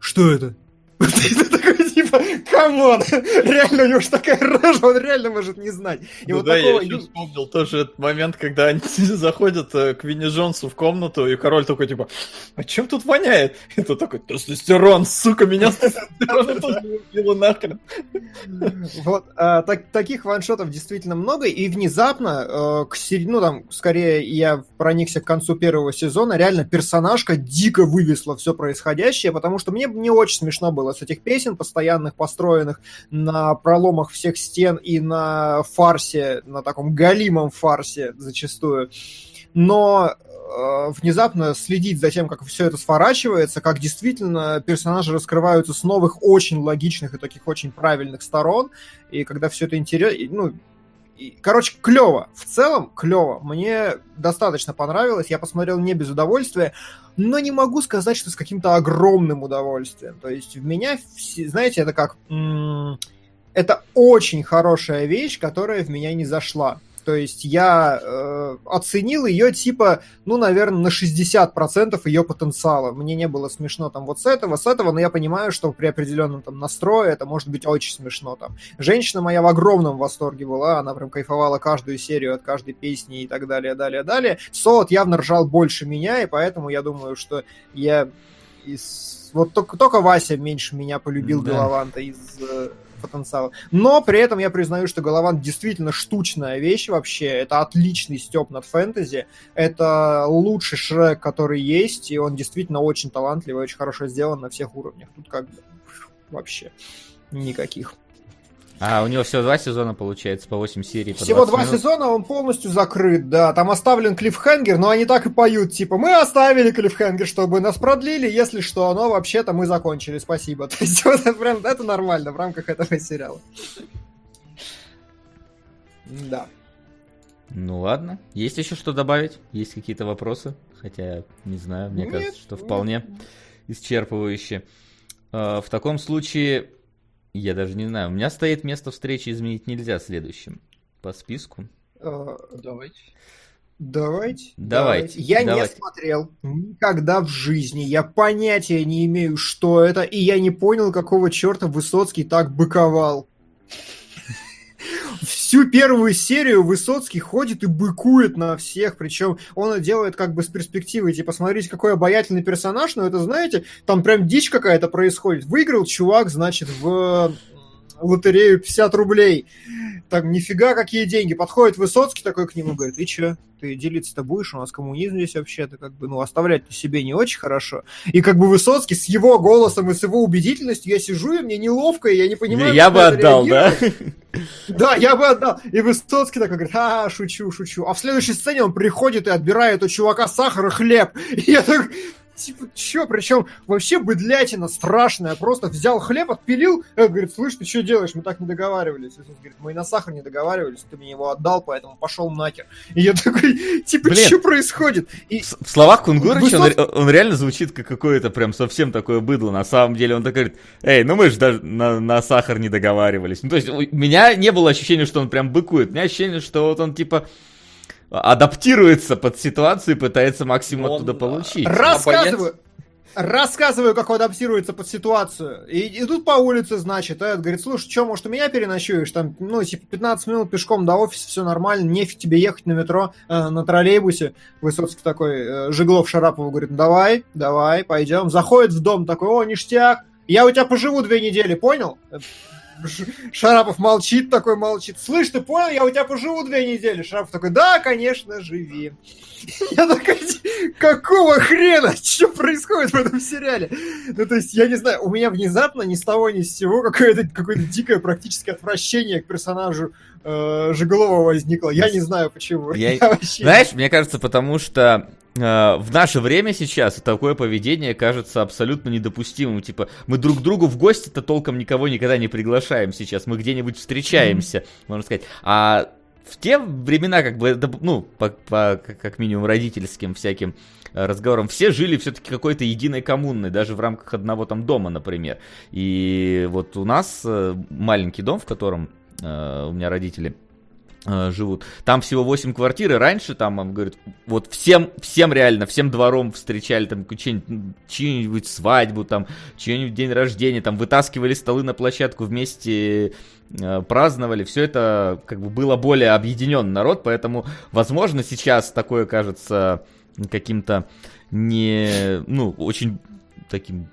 что это? типа, come on, реально у него же такая рожа, он реально может не знать. И ну вот да, такого... я еще вспомнил тоже этот момент, когда они заходят э, к Винни Джонсу в комнату, и король такой, типа, а чем тут воняет? И тот такой, тестостерон, сука, меня с тестостероном убило нахрен. Вот, а, таких one-shot ов действительно много, и внезапно, э, к ну там, скорее я проникся к концу первого сезона, реально персонажка дико вывесла все происходящее, потому что мне не очень смешно было с этих песен, постоянных, построенных на проломах всех стен и на фарсе, на таком галимом фарсе зачастую. Но э, внезапно следить за тем, как все это сворачивается, как действительно персонажи раскрываются с новых очень логичных и таких очень правильных сторон, и когда все это интересно, ну, короче, клево. В целом, клево. Мне достаточно понравилось. Я посмотрел не без удовольствия, но не могу сказать, что с каким-то огромным удовольствием. То есть в меня, знаете, это как... Это очень хорошая вещь, которая в меня не зашла. То есть я э, оценил ее типа, ну, наверное, на 60% ее потенциала. Мне не было смешно там вот с этого, с этого, но я понимаю, что при определенном там настрое это может быть очень смешно там. Женщина моя в огромном восторге была, она прям кайфовала каждую серию от каждой песни и так далее, далее, далее. Солод явно ржал больше меня, и поэтому я думаю, что я из... Вот только, только Вася меньше меня полюбил да. Галаванта из э, потенциала. Но при этом я признаю, что Голован действительно штучная вещь вообще. Это отличный степ над фэнтези. Это лучший Шрек, который есть, и он действительно очень талантливый, очень хорошо сделан на всех уровнях. Тут как бы вообще никаких. А у него всего два сезона получается, по 8 серий. По всего два минут. сезона, он полностью закрыт, да. Там оставлен клиффхенгер, но они так и поют, типа, мы оставили клиффхенгер, чтобы нас продлили, если что, но вообще-то мы закончили, спасибо. То есть вот, это, прям, это нормально в рамках этого сериала. Да. Ну ладно. Есть еще что добавить? Есть какие-то вопросы? Хотя, не знаю, мне нет, кажется, что вполне нет. исчерпывающе. А, в таком случае я даже не знаю. У меня стоит место встречи изменить нельзя следующим. По списку. А, давайте. Давайте. Давайте. Я давайте. не смотрел никогда в жизни. Я понятия не имею, что это, и я не понял, какого черта Высоцкий так быковал. Всю первую серию Высоцкий ходит и быкует на всех, причем он делает как бы с перспективой, типа, смотрите, какой обаятельный персонаж, но это, знаете, там прям дичь какая-то происходит. Выиграл чувак, значит, в лотерею 50 рублей. Так, нифига какие деньги. Подходит Высоцкий такой к нему, говорит, и чё, ты делиться-то будешь? У нас коммунизм здесь вообще-то, как бы, ну, оставлять себе не очень хорошо. И как бы Высоцкий с его голосом и с его убедительностью, я сижу, и мне неловко, и я не понимаю, Я бы отдал, да? Да, я бы отдал. И Высоцкий такой говорит, а, шучу, шучу. А в следующей сцене он приходит и отбирает у чувака сахар и хлеб. И я так, типа, чё, причем вообще быдлятина страшная, просто взял хлеб, отпилил, и говорит, слышь, ты что делаешь, мы так не договаривались. Иисус говорит, мы и на сахар не договаривались, ты мне его отдал, поэтому пошел нахер. И я такой, типа, что происходит? И... В словах Кунгурыча он, он реально звучит как какое-то прям совсем такое быдло, на самом деле он так говорит, эй, ну мы же даже на, на сахар не договаривались. Ну, то есть у меня не было ощущения, что он прям быкует, у меня ощущение, что вот он типа адаптируется под ситуацию и пытается максимум он оттуда получить. Рассказываю! Рассказываю, как он адаптируется под ситуацию. И идут по улице, значит, а говорит, слушай, что, может, у меня переночуешь? Там, ну, типа, 15 минут пешком до офиса, все нормально, нефиг тебе ехать на метро, э, на троллейбусе. Высоцкий такой, э, Жиглов Шарапову говорит, «Ну, давай, давай, пойдем. Заходит в дом, такой, о, ништяк, я у тебя поживу две недели, понял? Шарапов молчит, такой молчит. Слышь, ты понял, я у тебя поживу две недели. Шарапов такой, да, конечно, живи. Я такой, какого хрена? Что происходит в этом сериале? Ну, то есть, я не знаю, у меня внезапно ни с того ни с сего какое-то какое дикое практическое отвращение к персонажу э, Жиголова возникло. Я не знаю почему. Я... Я вообще... Знаешь, мне кажется, потому что э, в наше время сейчас такое поведение кажется абсолютно недопустимым. Типа, мы друг другу в гости-то толком никого никогда не приглашаем сейчас. Мы где-нибудь встречаемся, mm-hmm. можно сказать. А в те времена, как бы, ну, по, по, как минимум родительским всяким э, разговорам, все жили все-таки какой-то единой коммунной, даже в рамках одного там дома, например. И вот у нас э, маленький дом, в котором э, у меня родители Э, живут. Там всего 8 квартир, и раньше там, он говорит, вот всем, всем реально, всем двором встречали там чью-нибудь свадьбу, там, чью-нибудь день рождения, там, вытаскивали столы на площадку вместе э, праздновали, все это как бы было более объединенный народ, поэтому, возможно, сейчас такое кажется каким-то не, ну, очень таким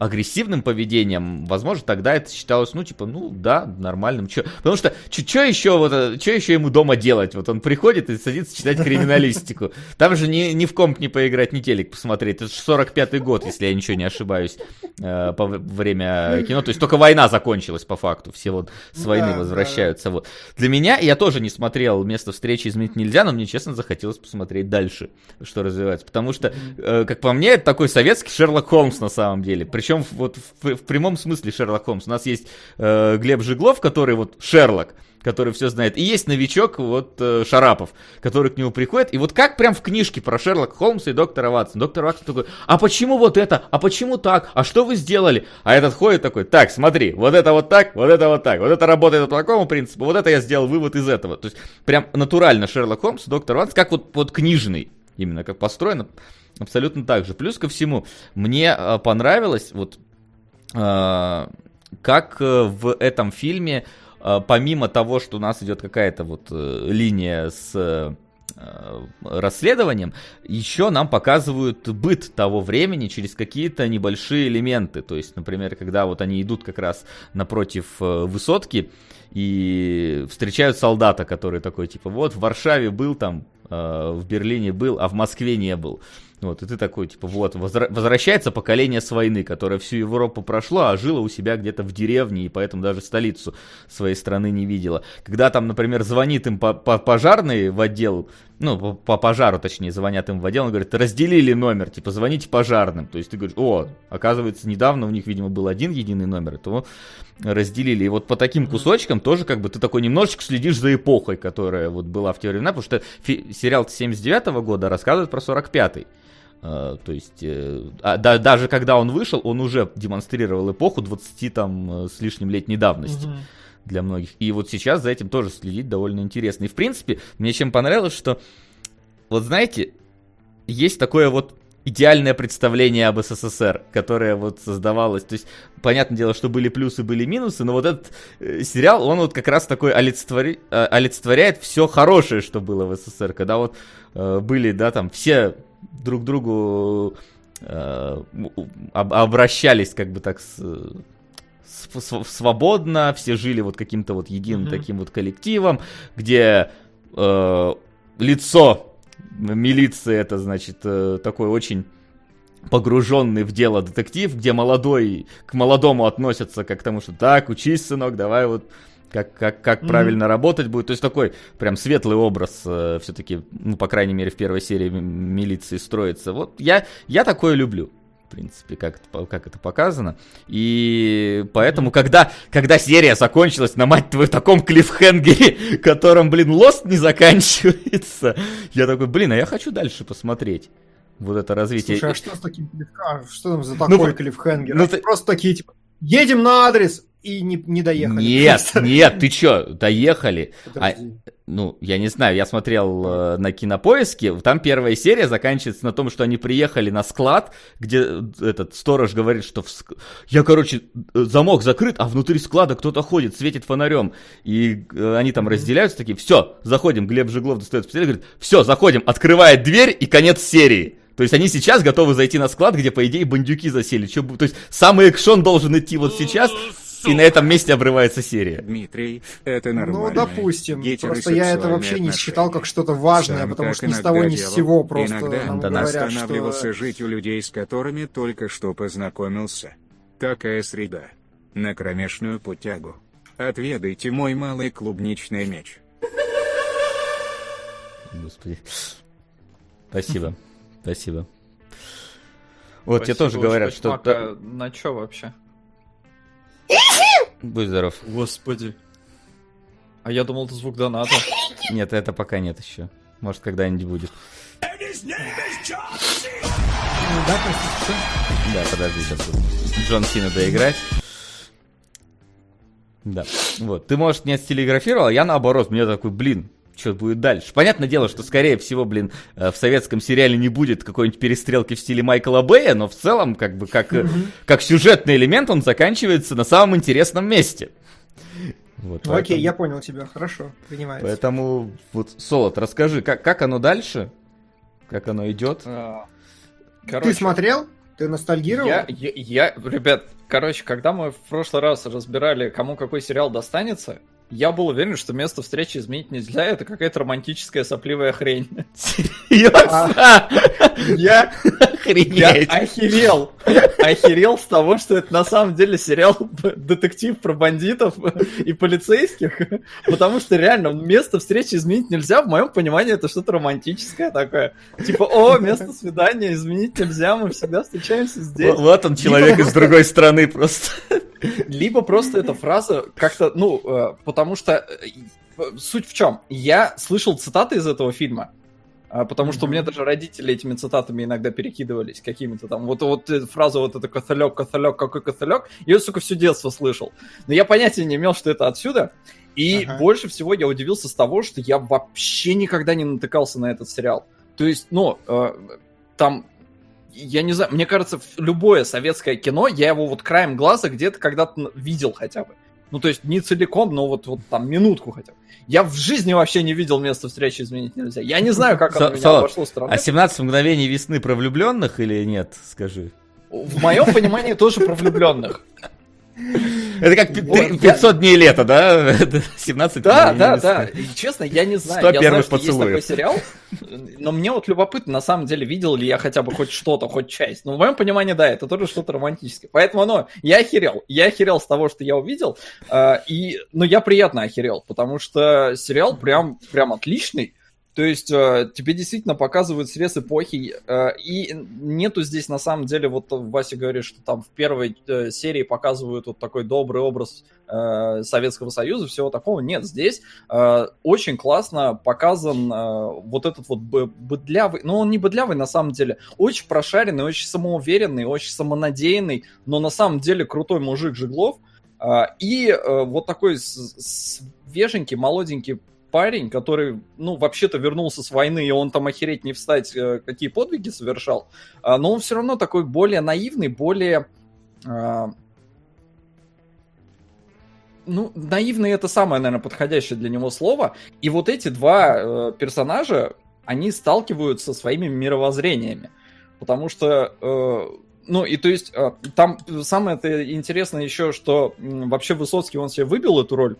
агрессивным поведением, возможно, тогда это считалось, ну, типа, ну, да, нормальным. Чё? Потому что, что еще, вот, что еще ему дома делать? Вот он приходит и садится читать криминалистику. Там же ни, ни в комп не поиграть, ни телек посмотреть. Это же 45-й год, если я ничего не ошибаюсь, э, по время кино. То есть только война закончилась, по факту. Все вот с войны да, возвращаются. Да. Вот. Для меня, я тоже не смотрел «Место встречи изменить нельзя», но мне, честно, захотелось посмотреть дальше, что развивается. Потому что, э, как по мне, это такой советский Шерлок Холмс на самом деле. Причем причем вот в, в прямом смысле Шерлок Холмс. У нас есть э, Глеб Жиглов, который вот Шерлок, который все знает. И есть новичок, вот э, Шарапов, который к нему приходит. И вот как прям в книжке про Шерлока Холмса и доктора Ватсона. Доктор Ватсон такой, а почему вот это? А почему так? А что вы сделали? А этот ходит такой, так, смотри, вот это вот так, вот это вот так. Вот это работает по такому принципу, вот это я сделал вывод из этого. То есть прям натурально Шерлок Холмс, доктор Ватсон, как вот, вот книжный, именно как построено. Абсолютно так же. Плюс ко всему, мне э, понравилось, вот, э, как э, в этом фильме, помимо того, что у нас идет какая-то вот линия с расследованием, еще нам показывают быт того времени через какие-то небольшие элементы. То есть, например, когда вот они идут как раз напротив высотки и встречают солдата, который такой, типа, вот в Варшаве был там, в Берлине был, а в Москве не был. Вот, и ты такой, типа, вот, возвращается поколение с войны, которое всю Европу прошло, а жило у себя где-то в деревне, и поэтому даже столицу своей страны не видела. Когда там, например, звонит им по -по пожарный в отдел, ну, по, по пожару, точнее, звонят им в отдел, он говорит, разделили номер, типа, звоните пожарным. То есть ты говоришь, о, оказывается, недавно у них, видимо, был один единый номер, то разделили. И вот по таким кусочкам тоже как бы ты такой немножечко следишь за эпохой, которая вот была в те времена, потому что сериал 79 -го года рассказывает про 45-й. Uh, то есть, uh, а, да, даже когда он вышел, он уже демонстрировал эпоху 20 там э, с лишним летней давности угу. для многих. И вот сейчас за этим тоже следить довольно интересно. И в принципе, мне чем понравилось, что вот знаете, есть такое вот идеальное представление об СССР, которое вот создавалось. То есть, понятное дело, что были плюсы, были минусы, но вот этот э, сериал, он вот как раз такой олицетвори... э, олицетворяет все хорошее, что было в СССР. Когда вот э, были, да, там все друг другу э, обращались как бы так с свободно, все жили вот каким-то вот единым mm-hmm. таким вот коллективом, где э, лицо милиции это, значит, э, такой очень погруженный в дело детектив, где молодой к молодому относятся как к тому, что так, учись, сынок, давай вот как, как, как mm-hmm. правильно работать будет. То есть такой прям светлый образ э, все-таки, ну, по крайней мере, в первой серии милиции строится. Вот я, я такое люблю в принципе, как это, как это показано. И поэтому, когда, когда серия закончилась на, мать твою, таком клиффхенгере, которым, блин, Лост не заканчивается, я такой, блин, а я хочу дальше посмотреть вот это развитие. Слушай, а что с таким клиффхенгером? Что там за ну, такой ну, клиффхенгер? Ну, ты... Просто такие, типа, едем на адрес, и не, не доехали. Нет, просто. нет, ты чё, доехали. А, ну, я не знаю, я смотрел э, на кинопоиске, там первая серия заканчивается на том, что они приехали на склад, где э, этот сторож говорит, что в... я, короче, замок закрыт, а внутри склада кто-то ходит, светит фонарем. И э, они там разделяются такие, все, заходим, Глеб Жиглов достает пистолет, говорит, все, заходим, открывает дверь и конец серии. То есть они сейчас готовы зайти на склад, где, по идее, бандюки засели. Чё, то есть самый экшон должен идти вот сейчас, и на этом месте обрывается серия. Дмитрий, это ну, нормально. Ну, допустим. Просто я это вообще отношения. не считал как что-то важное, Сам потому что ни с того ни с сего просто иногда нам да говорят, останавливался что... жить у людей, с которыми только что познакомился. Такая среда. На кромешную путягу. Отведайте мой малый клубничный меч. Господи. Спасибо. Спасибо. Вот тебе тоже говорят, что... Пока... На чё вообще? Будь здоров. Господи. А я думал, это звук доната. Нет, это пока нет еще. Может, когда-нибудь будет. Да, подожди, сейчас Джон Сина доиграть. Да, вот. Ты, может, не стилиграфировал, а я наоборот, мне такой, блин, что будет дальше. Понятное дело, что, скорее всего, блин, э, в советском сериале не будет какой-нибудь перестрелки в стиле Майкла Бэя, но в целом, как бы, как, mm-hmm. как сюжетный элемент, он заканчивается на самом интересном месте. Вот, ну, поэтому... Окей, я понял тебя, хорошо, принимается. Поэтому, вот, Солод, расскажи, как, как оно дальше? Как оно идет? А, короче, Ты смотрел? Ты ностальгировал? Я, я, я, ребят, короче, когда мы в прошлый раз разбирали, кому какой сериал достанется, я был уверен, что место встречи изменить нельзя, это какая-то романтическая сопливая хрень. Серьезно? А, я охерел. Охерел с того, что это на самом деле сериал детектив про бандитов и полицейских. Потому что реально место встречи изменить нельзя. В моем понимании это что-то романтическое такое. Типа, о, место свидания изменить нельзя, мы всегда встречаемся здесь. Вот он, человек из другой страны просто. Либо просто эта фраза как-то, ну, э, потому что э, суть в чем? Я слышал цитаты из этого фильма, а, потому что у меня даже родители этими цитатами иногда перекидывались какими-то там. Вот, вот э, фраза вот это «каталек, каталек, какой каталек», я, сука, все детство слышал. Но я понятия не имел, что это отсюда. И ага. больше всего я удивился с того, что я вообще никогда не натыкался на этот сериал. То есть, ну, э, там я не знаю, мне кажется, любое советское кино, я его вот краем глаза где-то когда-то видел хотя бы. Ну, то есть не целиком, но вот, вот там минутку хотя бы. Я в жизни вообще не видел место встречи изменить нельзя. Я не знаю, как оно меня обошло стороной. А 17 мгновений весны про влюбленных или нет, скажи? В моем понимании тоже про влюбленных. Это как 500 дней лета, да? 17 Да, да, да. Честно, я не знаю. 100 первых поцелуев. есть такой сериал, но мне вот любопытно, на самом деле, видел ли я хотя бы хоть что-то, хоть часть. Но в моем понимании, да, это тоже что-то романтическое. Поэтому, ну, я охерел. Я охерел с того, что я увидел. А, и, ну, я приятно охерел, потому что сериал прям, прям отличный. То есть э, тебе действительно показывают срез эпохи, э, и нету здесь на самом деле, вот Вася говорит, что там в первой э, серии показывают вот такой добрый образ Советского Союза, всего такого. Нет, здесь очень классно показан вот этот вот быдлявый, ну он не быдлявый на самом деле, очень прошаренный, очень самоуверенный, очень самонадеянный, но на самом деле крутой мужик Жиглов, и вот такой свеженький, молоденький парень, который, ну, вообще-то вернулся с войны, и он там охереть не встать, э, какие подвиги совершал, а, но он все равно такой более наивный, более... А, ну, наивный это самое, наверное, подходящее для него слово. И вот эти два э, персонажа, они сталкиваются своими мировоззрениями. Потому что э, ну, и то есть, там самое -то интересное еще, что вообще Высоцкий, он себе выбил эту роль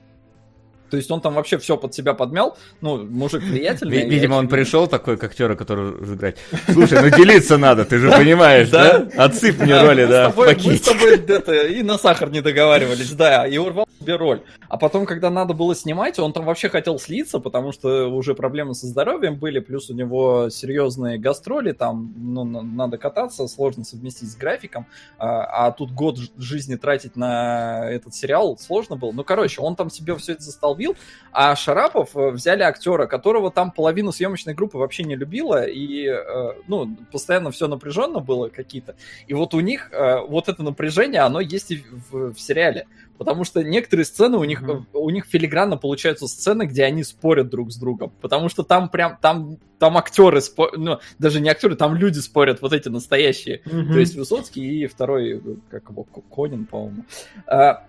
то есть он там вообще все под себя подмял. Ну, мужик влиятельный. Видимо, он пришел такой к актеру, который играть. Слушай, ну делиться надо, ты же понимаешь, да? Отсыпь мне роли, да, Мы с тобой и на сахар не договаривались, да, и урвал себе роль. А потом, когда надо было снимать, он там вообще хотел слиться, потому что уже проблемы со здоровьем были, плюс у него серьезные гастроли, там, ну, надо кататься, сложно совместить с графиком, а, а тут год жизни тратить на этот сериал сложно было. Ну, короче, он там себе все это застолбил, убил, а Шарапов э, взяли актера, которого там половину съемочной группы вообще не любила, и, э, ну, постоянно все напряженно было какие-то. И вот у них э, вот это напряжение, оно есть и в, в сериале. Потому что некоторые сцены у них, mm-hmm. у них филигранно получаются сцены, где они спорят друг с другом. Потому что там прям, там, там актеры спорят, ну, даже не актеры, там люди спорят, вот эти настоящие. Mm-hmm. То есть Высоцкий и второй, как его, Конин, по-моему. А,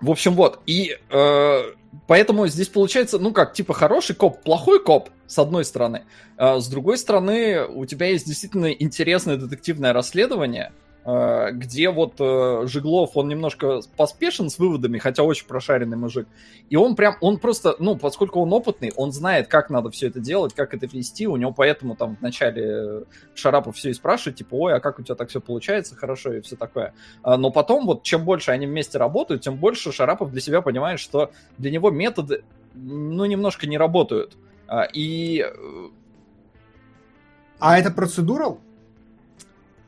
в общем, вот. И э, Поэтому здесь получается, ну как, типа хороший коп, плохой коп, с одной стороны. А с другой стороны, у тебя есть действительно интересное детективное расследование, где вот э, Жиглов, он немножко поспешен с выводами, хотя очень прошаренный мужик. И он прям, он просто, ну, поскольку он опытный, он знает, как надо все это делать, как это вести. У него поэтому там вначале э, Шарапов все и спрашивает, типа, ой, а как у тебя так все получается, хорошо и все такое. А, но потом вот, чем больше они вместе работают, тем больше Шарапов для себя понимает, что для него методы, ну, немножко не работают. А, и... А это процедурал?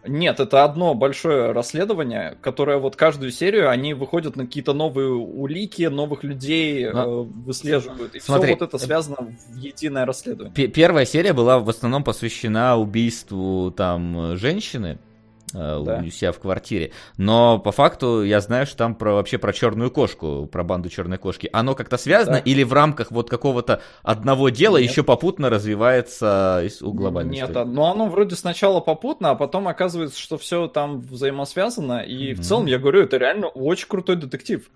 Нет, это одно большое расследование, которое вот каждую серию они выходят на какие-то новые улики, новых людей Но... э, выслеживают. И Смотри, все вот это связано в единое расследование. Первая серия была в основном посвящена убийству там женщины, Э, да. у себя в квартире. Но по факту я знаю, что там про, вообще про черную кошку, про банду черной кошки. Оно как-то связано да. или в рамках вот какого-то одного дела Нет. еще попутно развивается у глобальной Нет, истории? но оно вроде сначала попутно, а потом оказывается, что все там взаимосвязано. И mm-hmm. в целом, я говорю, это реально очень крутой детектив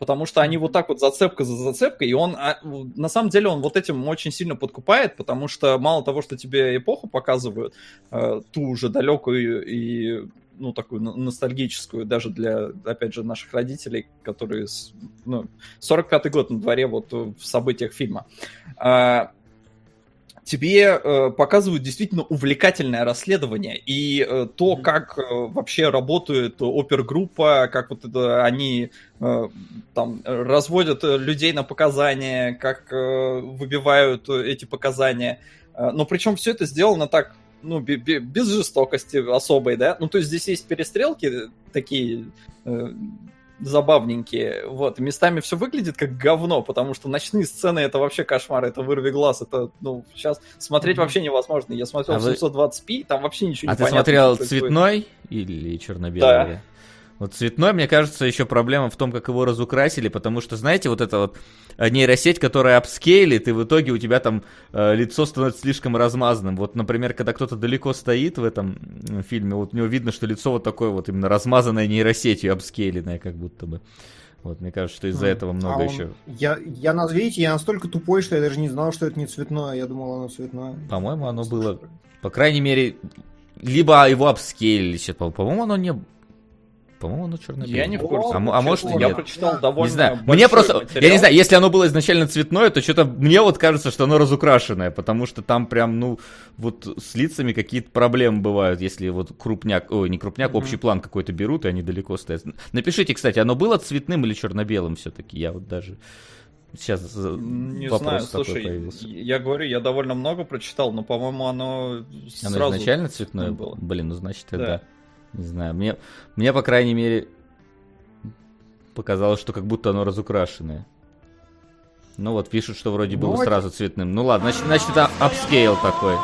потому что они вот так вот зацепка за зацепкой, и он, а, на самом деле, он вот этим очень сильно подкупает, потому что мало того, что тебе эпоху показывают, э, ту уже далекую и ну, такую ностальгическую, даже для, опять же, наших родителей, которые, ну, 45-й год на дворе вот в событиях фильма. А, тебе э, показывают действительно увлекательное расследование и э, то, как э, вообще работает опергруппа, как вот это они э, там разводят людей на показания, как э, выбивают эти показания. Э, но причем все это сделано так ну, без жестокости особой, да. Ну, то есть здесь есть перестрелки такие э, забавненькие. Вот, местами все выглядит как говно, потому что ночные сцены это вообще кошмар, это вырви глаз, это, ну, сейчас смотреть вообще невозможно. Я смотрел а 720p, там вообще ничего а не. А ты смотрел цветной или черно-белый? Да. Вот цветной, мне кажется, еще проблема в том, как его разукрасили, потому что, знаете, вот эта вот э, нейросеть, которая апскейлит, и в итоге у тебя там э, лицо становится слишком размазанным. Вот, например, когда кто-то далеко стоит в этом фильме, вот у него видно, что лицо вот такое вот именно размазанное нейросетью, апскейленное как будто бы. Вот, мне кажется, что из-за этого много а он... еще. Я, я, видите, я настолько тупой, что я даже не знал, что это не цветное. Я думал, оно цветное. По-моему, оно было. По крайней мере, либо его апскейлили сейчас. По-моему, оно не по-моему, оно черно-белое. Я не в курсе. А, а может, я нет. прочитал довольно. Не знаю. Мне просто, материал. я не знаю, если оно было изначально цветное, то что-то мне вот кажется, что оно разукрашенное, потому что там прям, ну, вот с лицами какие-то проблемы бывают, если вот крупняк, ой, не крупняк, mm-hmm. общий план какой-то берут, и они далеко стоят. Напишите, кстати, оно было цветным или черно-белым все-таки? Я вот даже сейчас не вопрос знаю, слушай, появился. Я говорю, я довольно много прочитал, но, по-моему, оно, оно сразу изначально цветное было. Блин, ну значит, да. да. Не знаю, мне, мне по крайней мере, показалось, что как будто оно разукрашенное. Ну вот, пишут, что вроде было ну, сразу цветным. Ну ладно, значит, значит это upscale такой.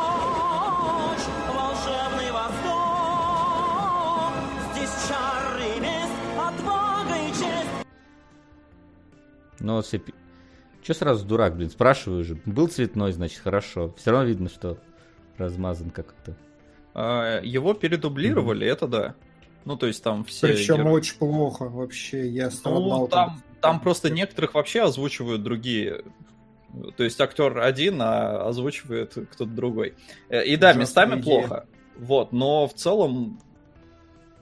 Ну вот все Че сразу дурак, блин? Спрашиваю же. Был цветной, значит, хорошо. Все равно видно, что размазан как-то. А, его передублировали, mm-hmm. это да. Ну, то есть там все... Причем герои... очень плохо вообще, я страдал. Ну, там, там просто некоторых вообще озвучивают другие. То есть актер один, а озвучивает кто-то другой. Э, и да, местами идея. плохо. Вот, но в целом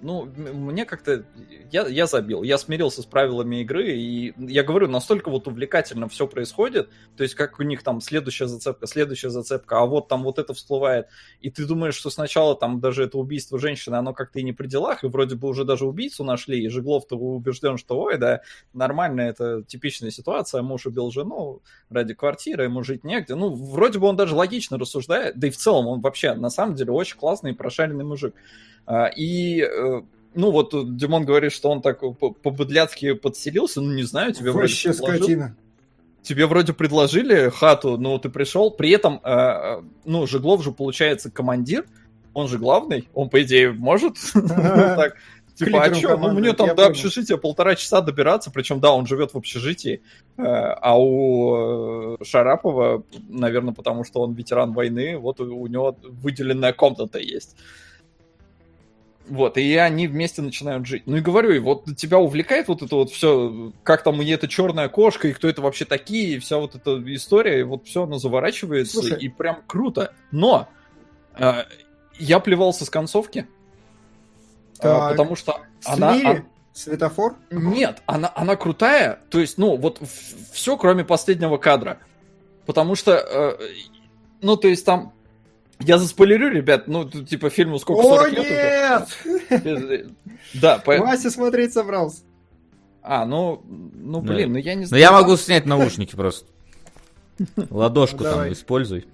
ну, мне как-то... Я, я забил, я смирился с правилами игры, и я говорю, настолько вот увлекательно все происходит, то есть как у них там следующая зацепка, следующая зацепка, а вот там вот это всплывает, и ты думаешь, что сначала там даже это убийство женщины, оно как-то и не при делах, и вроде бы уже даже убийцу нашли, и Жеглов-то убежден, что ой, да, нормально, это типичная ситуация, муж убил жену ради квартиры, ему жить негде, ну, вроде бы он даже логично рассуждает, да и в целом он вообще, на самом деле, очень классный и прошаренный мужик. А, и э, ну вот Димон говорит, что он так по-быдляцки подселился, ну не знаю, тебе Вообще вроде предложил... скотина. Тебе вроде предложили хату, но ты пришел, при этом, э, э, ну, Жеглов же получается командир, он же главный, он, по идее, может? Так. Типа, а что, ну мне там до общежития полтора часа добираться, причем, да, он живет в общежитии, а у Шарапова, наверное, потому что он ветеран войны, вот у него выделенная комната есть. Вот, и они вместе начинают жить. Ну и говорю, и вот тебя увлекает вот это вот все, как там и эта черная кошка, и кто это вообще такие, и вся вот эта история, и вот все оно заворачивается, Слушай. и прям круто. Но э, я плевался с концовки, э, потому что она, она... Светофор? Нет, она, она крутая, то есть, ну, вот все, кроме последнего кадра. Потому что, э, ну, то есть там я заспойлерю, ребят, ну, тут, типа, фильму сколько, 40 О, лет нет! уже? Да, по... Вася смотреть собрался. А, ну, ну, блин, ну я не знаю. Ну, я могу снять наушники просто. Ладошку там используй.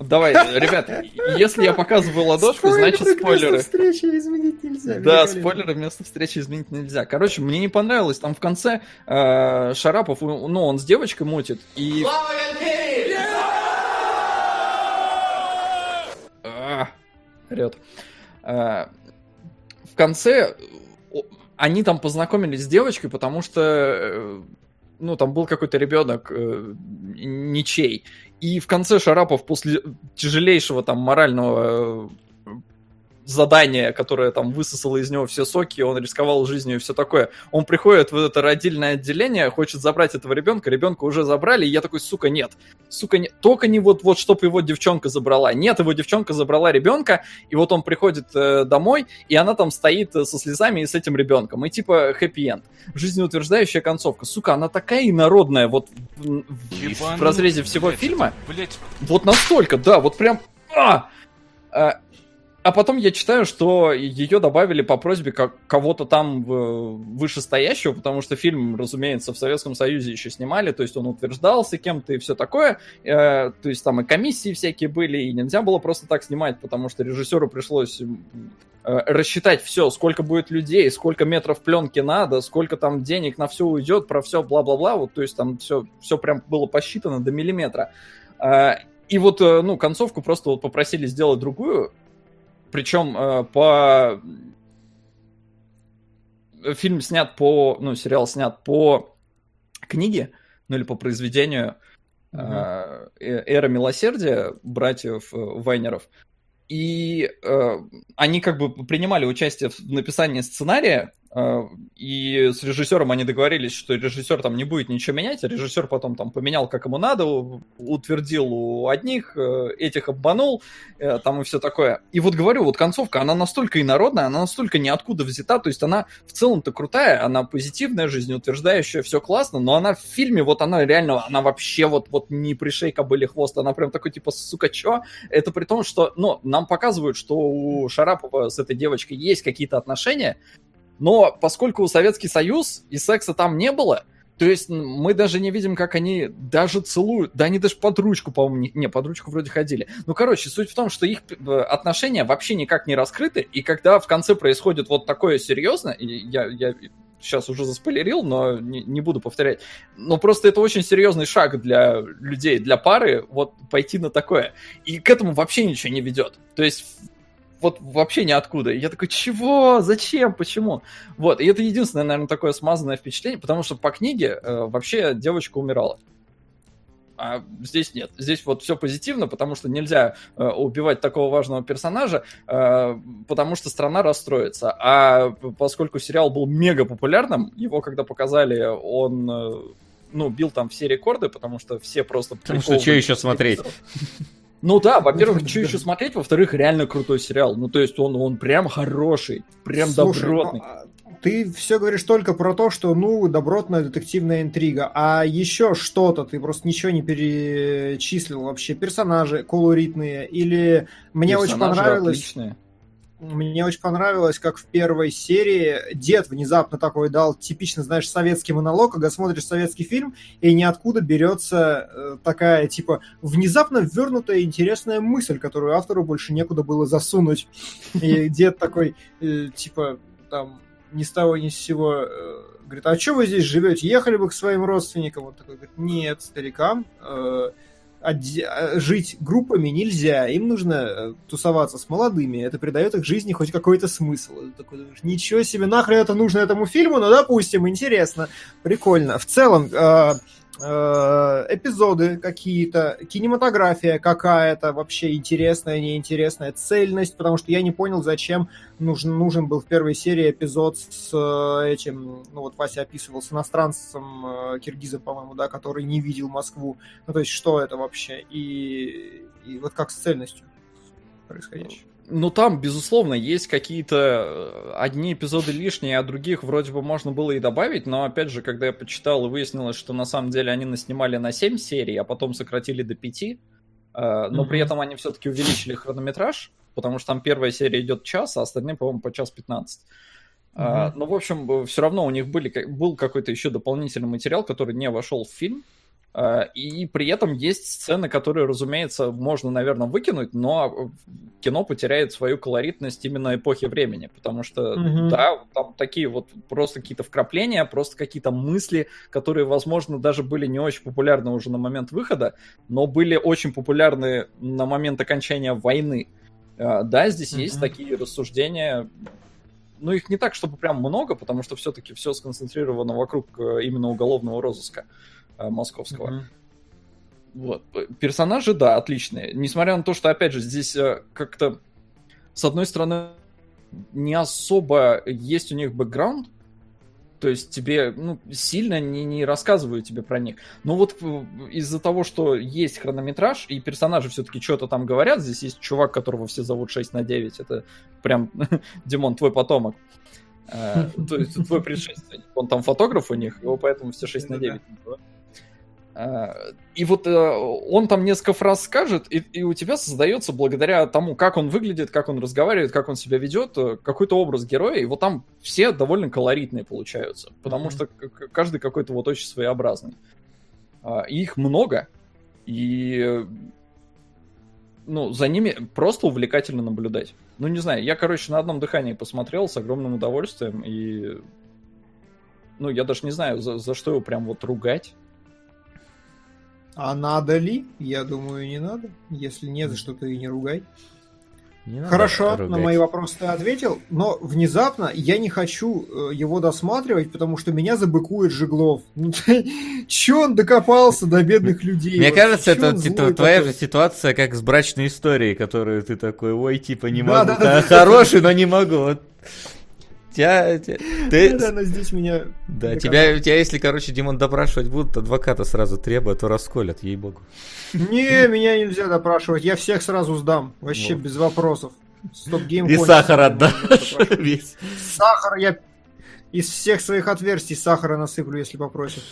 Давай, ребят, если я показываю ладошку, значит спойлеры. встречи изменить нельзя. Да, спойлеры вместо встречи изменить нельзя. Короче, мне не понравилось. Там в конце э, Шарапов, ну, он с девочкой мутит, и... орет. А, в конце они там познакомились с девочкой, потому что э, ну, там был какой-то ребенок э, ничей. И в конце Шарапов после тяжелейшего там морального задание, которое там высосало из него все соки, он рисковал жизнью и все такое. Он приходит в это родильное отделение, хочет забрать этого ребенка, ребенка уже забрали, и я такой, сука, нет. Сука, нет. Только не вот, вот, чтоб его девчонка забрала. Нет, его девчонка забрала ребенка, и вот он приходит э, домой, и она там стоит э, со слезами и с этим ребенком. И типа хэппи-энд. Жизнеутверждающая концовка. Сука, она такая инородная вот в, в, разрезе всего фильма. Блять. Вот настолько, да, вот прям... А! А потом я читаю, что ее добавили по просьбе как кого-то там вышестоящего, потому что фильм, разумеется, в Советском Союзе еще снимали, то есть он утверждался кем-то и все такое. Э, то есть там и комиссии всякие были, и нельзя было просто так снимать, потому что режиссеру пришлось э, рассчитать все, сколько будет людей, сколько метров пленки надо, сколько там денег на все уйдет, про все бла-бла-бла. Вот, то есть там все, все прям было посчитано до миллиметра. Э, и вот, э, ну, концовку просто вот попросили сделать другую, причем э, по... Фильм снят по... Ну, сериал снят по книге, ну или по произведению угу. э, «Эра милосердия» братьев э, Вайнеров. И э, они как бы принимали участие в написании сценария, и с режиссером они договорились, что режиссер там не будет ничего менять, а режиссер потом там поменял как ему надо, утвердил у одних, э, этих обманул, э, там и все такое. И вот говорю, вот концовка, она настолько инородная, она настолько ниоткуда взята, то есть она в целом-то крутая, она позитивная, жизнеутверждающая, все классно, но она в фильме, вот она реально, она вообще вот, вот не пришей кобыли хвост, она прям такой типа, сука, чё? Это при том, что, ну, нам показывают, что у Шарапова с этой девочкой есть какие-то отношения, но поскольку Советский Союз и секса там не было, то есть мы даже не видим, как они даже целуют. Да они даже под ручку, по-моему, не, не, под ручку вроде ходили. Ну, короче, суть в том, что их э, отношения вообще никак не раскрыты, и когда в конце происходит вот такое серьезно, я, я сейчас уже заспойлерил, но не, не буду повторять, но просто это очень серьезный шаг для людей, для пары, вот пойти на такое. И к этому вообще ничего не ведет. То есть вот вообще ниоткуда. И я такой, чего? Зачем? Почему? Вот, и это единственное, наверное, такое смазанное впечатление, потому что по книге э, вообще девочка умирала. А здесь нет. Здесь вот все позитивно, потому что нельзя э, убивать такого важного персонажа, э, потому что страна расстроится. А поскольку сериал был мега популярным, его когда показали, он э, ну, бил там все рекорды, потому что все просто... Потому что что еще смотреть? Ну да, во-первых, что еще смотреть, во-вторых, реально крутой сериал. Ну, то есть он, он прям хороший, прям Слушай, добротный. Ну, ты все говоришь только про то, что, ну, добротная детективная интрига, а еще что-то, ты просто ничего не перечислил вообще. Персонажи колоритные или мне Персонажи очень понравилось... Отличные. Мне очень понравилось, как в первой серии дед внезапно такой дал типично, знаешь, советский монолог, когда смотришь советский фильм, и ниоткуда берется э, такая, типа, внезапно ввернутая интересная мысль, которую автору больше некуда было засунуть. И дед такой, э, типа, там, ни с того ни с сего э, говорит, а что вы здесь живете? Ехали бы к своим родственникам? Он такой говорит, нет, старикам, жить группами нельзя, им нужно э, тусоваться с молодыми, это придает их жизни хоть какой-то смысл. Такой ничего себе, нахрен это нужно этому фильму, ну, допустим, интересно, прикольно. В целом, э, Э, эпизоды какие-то, кинематография какая-то вообще интересная, неинтересная, цельность, потому что я не понял, зачем нужен, нужен был в первой серии эпизод с э, этим, ну вот Вася описывал, с иностранцем, э, киргизом, по-моему, да, который не видел Москву. Ну то есть что это вообще? И, и вот как с цельностью происходящего. Ну, там, безусловно, есть какие-то э, одни эпизоды лишние, а других вроде бы можно было и добавить, но, опять же, когда я почитал и выяснилось, что на самом деле они наснимали на 7 серий, а потом сократили до 5, э, но mm-hmm. при этом они все-таки увеличили хронометраж, потому что там первая серия идет час, а остальные, по-моему, по час 15. Mm-hmm. Ну, в общем, все равно у них были, был какой-то еще дополнительный материал, который не вошел в фильм, и при этом есть сцены, которые, разумеется, можно, наверное, выкинуть, но кино потеряет свою колоритность именно эпохи времени, потому что, mm-hmm. да, там такие вот просто какие-то вкрапления, просто какие-то мысли, которые, возможно, даже были не очень популярны уже на момент выхода, но были очень популярны на момент окончания войны. Э, да, здесь mm-hmm. есть такие рассуждения, ну, их не так, чтобы прям много, потому что все-таки все сконцентрировано вокруг э, именно уголовного розыска. Э, московского. Mm-hmm. Вот. Персонажи, да, отличные. Несмотря на то, что, опять же, здесь э, как-то, с одной стороны, не особо есть у них бэкграунд, то есть тебе ну, сильно не, не рассказываю тебе про них. Но вот э, из-за того, что есть хронометраж, и персонажи все-таки что-то там говорят, здесь есть чувак, которого все зовут 6 на 9, это прям, Димон, твой потомок. То есть твой предшественник. Он там фотограф у них, его поэтому все 6 на 9 и вот э, он там несколько фраз скажет, и, и у тебя создается благодаря тому, как он выглядит, как он разговаривает, как он себя ведет, э, какой-то образ героя, и вот там все довольно колоритные получаются, потому mm-hmm. что каждый какой-то вот очень своеобразный. А, и их много, и ну, за ними просто увлекательно наблюдать. Ну, не знаю, я, короче, на одном дыхании посмотрел с огромным удовольствием, и ну, я даже не знаю, за, за что его прям вот ругать. А надо ли? Я думаю, не надо. Если нет, за что ты и не ругай. Не Хорошо, на мои вопросы ты ответил, но внезапно я не хочу э, его досматривать, потому что меня забыкует Жиглов. Ну чё он докопался до бедных людей? Мне кажется, это твоя же ситуация, как с брачной историей, которую ты такой, ой, типа, не могу, хороший, но не могу. Тебя, тебя, ты... Да, она здесь меня... Да, тебя, тебя, если, короче, Димон допрашивать будут, адвоката сразу требуют, то расколят, ей-богу. Не, меня нельзя допрашивать, я всех сразу сдам, вообще вот. без вопросов. StopGame И сахар отдашь весь. Сахар я из всех своих отверстий сахара насыплю, если попросят.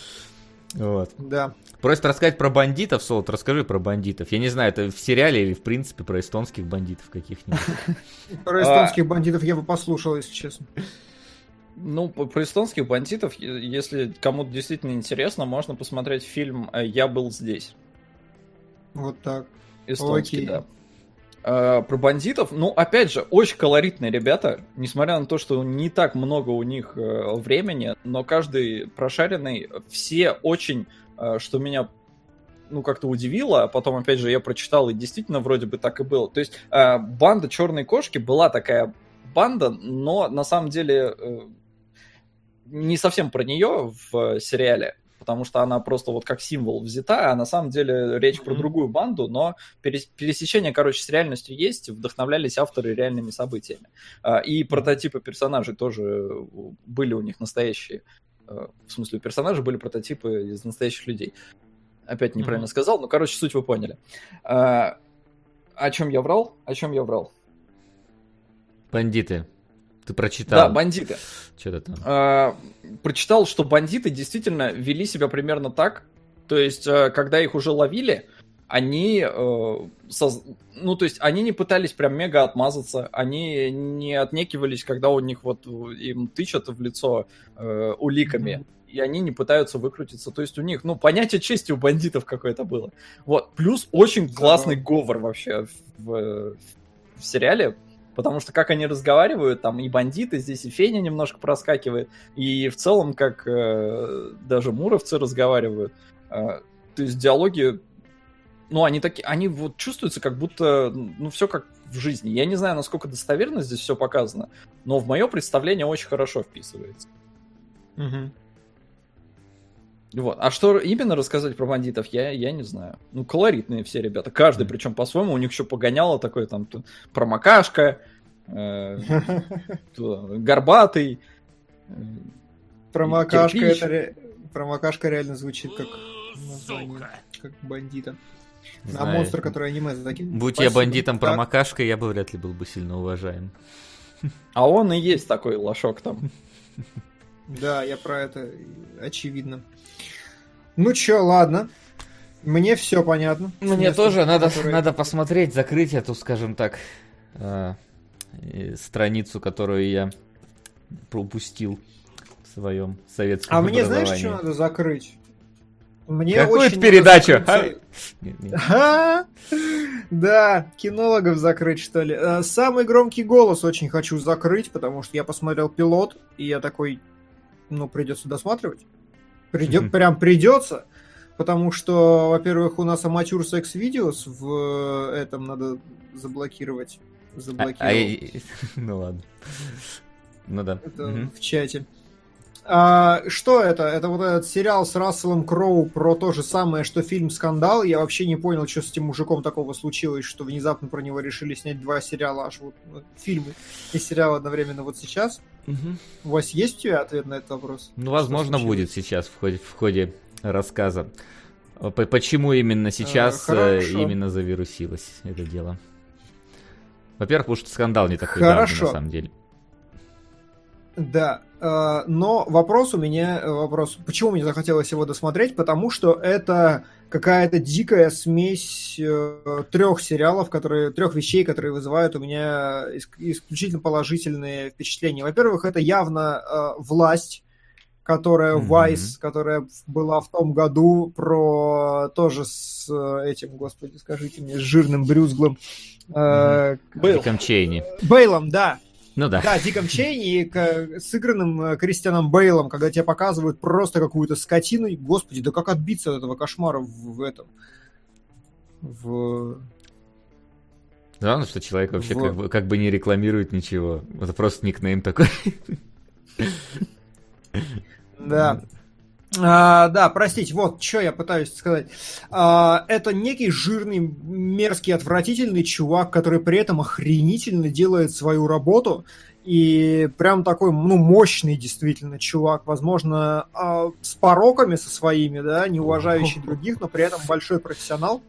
Вот. Да. Просят рассказать про бандитов, Солод, расскажи про бандитов. Я не знаю, это в сериале или в принципе про эстонских бандитов каких-нибудь. Про эстонских бандитов я бы послушал, если честно. Ну, про эстонских бандитов, если кому-то действительно интересно, можно посмотреть фильм «Я был здесь». Вот так. Эстонский, да. Uh, про бандитов, ну, опять же, очень колоритные ребята, несмотря на то, что не так много у них uh, времени, но каждый прошаренный, все очень, uh, что меня ну, как-то удивило, а потом, опять же, я прочитал, и действительно вроде бы так и было. То есть банда Черной Кошки была такая банда, но на самом деле не совсем про нее в сериале, потому что она просто вот как символ взята, а на самом деле речь mm-hmm. про другую банду, но пересечение, короче, с реальностью есть, вдохновлялись авторы реальными событиями. А, и прототипы персонажей тоже были у них настоящие. А, в смысле, у персонажей были прототипы из настоящих людей. Опять неправильно mm-hmm. сказал, но, короче, суть вы поняли. А, о чем я врал? О чем я врал? Бандиты. Ты прочитал. Да, бандиты. Что-то там. А, прочитал, что бандиты действительно вели себя примерно так. То есть, а, когда их уже ловили, они, э, соз... ну, то есть, они не пытались прям мега отмазаться, они не отнекивались, когда у них вот им тычат в лицо э, уликами. Mm-hmm и они не пытаются выкрутиться. То есть у них, ну, понятие чести у бандитов какое-то было. Вот. Плюс очень классный говор вообще в, в сериале. Потому что как они разговаривают, там и бандиты здесь, и Феня немножко проскакивает, и в целом как э, даже муровцы разговаривают. Э, то есть диалоги, ну, они такие, они вот чувствуются как будто, ну, все как в жизни. Я не знаю, насколько достоверно здесь все показано, но в мое представление очень хорошо вписывается. Угу. Вот. А что именно рассказать про бандитов, я, я не знаю. Ну, колоритные все ребята. Каждый, причем по-своему, у них еще погоняло такое там промокашка, э, горбатый. Э, промокашка, это промокашка реально звучит как название, как бандита. На монстр, который аниме закинул. Будь я бандитом промокашкой, я бы вряд ли был бы сильно уважаем. А он и есть такой лошок там. Да, я про это очевидно. Ну чё, ладно. Мне все понятно. Мне Место, тоже надо, которое... надо посмотреть, закрыть эту, скажем так, э, страницу, которую я пропустил в своем советском А мне знаешь, что надо закрыть? Мне Какую очень передачу? А? Да, кинологов закрыть, что ли. Э, самый громкий голос очень хочу закрыть, потому что я посмотрел пилот, и я такой, ну, придется досматривать. Придет, прям придется, потому что, во-первых, у нас аматюр секс-видеос в этом надо заблокировать. Заблокировать. А, а, ну ладно. Ну да. Это угу. в чате. А, что это? Это вот этот сериал с Расселом Кроу про то же самое, что фильм «Скандал». Я вообще не понял, что с этим мужиком такого случилось, что внезапно про него решили снять два сериала, аж вот ну, фильмы и сериал одновременно вот сейчас. Угу. Вась, есть у тебя ответ на этот вопрос? Ну, возможно, будет сейчас в ходе, в ходе рассказа. Почему именно сейчас а, именно завирусилось это дело? Во-первых, потому что скандал не такой Хорошо. давний, на самом деле. Да, э, но вопрос у меня, вопрос, почему мне захотелось его досмотреть, потому что это какая-то дикая смесь э, трех сериалов, которые, трех вещей, которые вызывают у меня исключительно положительные впечатления. Во-первых, это явно э, власть, которая mm-hmm. Vice, которая была в том году про тоже с этим, господи, скажите мне, с жирным брюзглым. Mm-hmm. Бейл. Чейни. Бейлом, да. Ну да. Да, Диком Чейни сыгранным э, Кристианом Бейлом, когда тебе показывают просто какую-то скотину. И, господи, да как отбиться от этого кошмара в, в этом? В... Главное, что человек вообще в... как, бы, как бы не рекламирует ничего. Это просто никнейм такой. Да. А, да, простите, вот что я пытаюсь сказать. А, это некий жирный, мерзкий, отвратительный чувак, который при этом охренительно делает свою работу. И прям такой, ну, мощный действительно чувак, возможно, а, с пороками со своими, да, не уважающий других, но при этом большой профессионал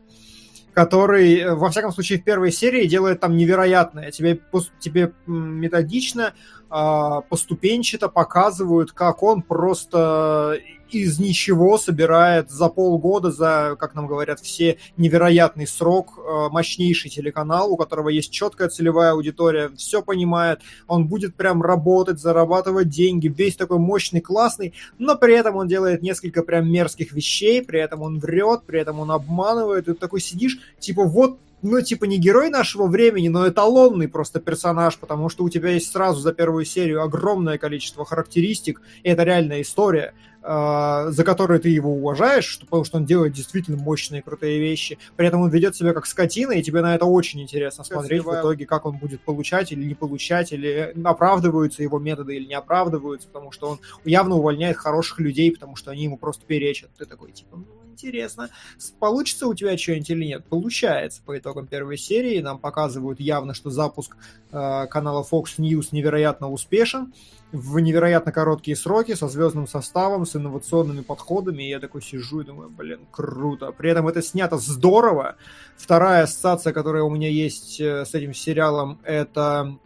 который, во всяком случае, в первой серии делает там невероятное. Тебе, тебе методично, поступенчато показывают, как он просто из ничего собирает за полгода, за, как нам говорят все, невероятный срок, э, мощнейший телеканал, у которого есть четкая целевая аудитория, все понимает, он будет прям работать, зарабатывать деньги, весь такой мощный, классный, но при этом он делает несколько прям мерзких вещей, при этом он врет, при этом он обманывает, и ты такой сидишь, типа вот ну, типа, не герой нашего времени, но эталонный просто персонаж, потому что у тебя есть сразу за первую серию огромное количество характеристик, и это реальная история. А, за которые ты его уважаешь, потому что он делает действительно мощные, крутые вещи. При этом он ведет себя как скотина, и тебе на это очень интересно смотреть в итоге, как он будет получать или не получать, или оправдываются его методы или не оправдываются, потому что он явно увольняет хороших людей, потому что они ему просто перечат. Ты такой, типа, ну, интересно, получится у тебя что-нибудь или нет? Получается. По итогам первой серии нам показывают явно, что запуск э, канала Fox News невероятно успешен в невероятно короткие сроки, со звездным составом, с инновационными подходами, и я такой сижу и думаю, блин, круто. При этом это снято здорово. Вторая ассоциация, которая у меня есть э, с этим сериалом, это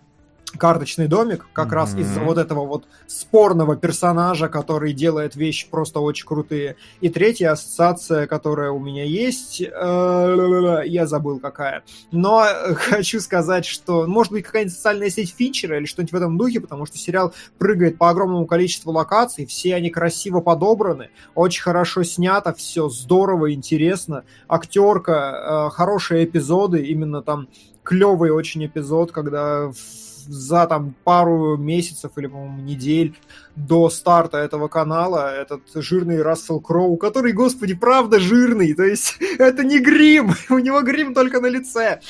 карточный домик, как mm-hmm. раз из-за вот этого вот спорного персонажа, который делает вещи просто очень крутые. И третья ассоциация, которая у меня есть, э, я забыл какая. Но хочу сказать, что может быть какая-нибудь социальная сеть Финчера или что-нибудь в этом духе, потому что сериал прыгает по огромному количеству локаций, все они красиво подобраны, очень хорошо снято, все здорово, интересно. Актерка, э, хорошие эпизоды, именно там клевый очень эпизод, когда за там пару месяцев или, по-моему, недель до старта этого канала этот жирный Рассел Кроу, который, господи, правда жирный, то есть это не грим, у него грим только на лице.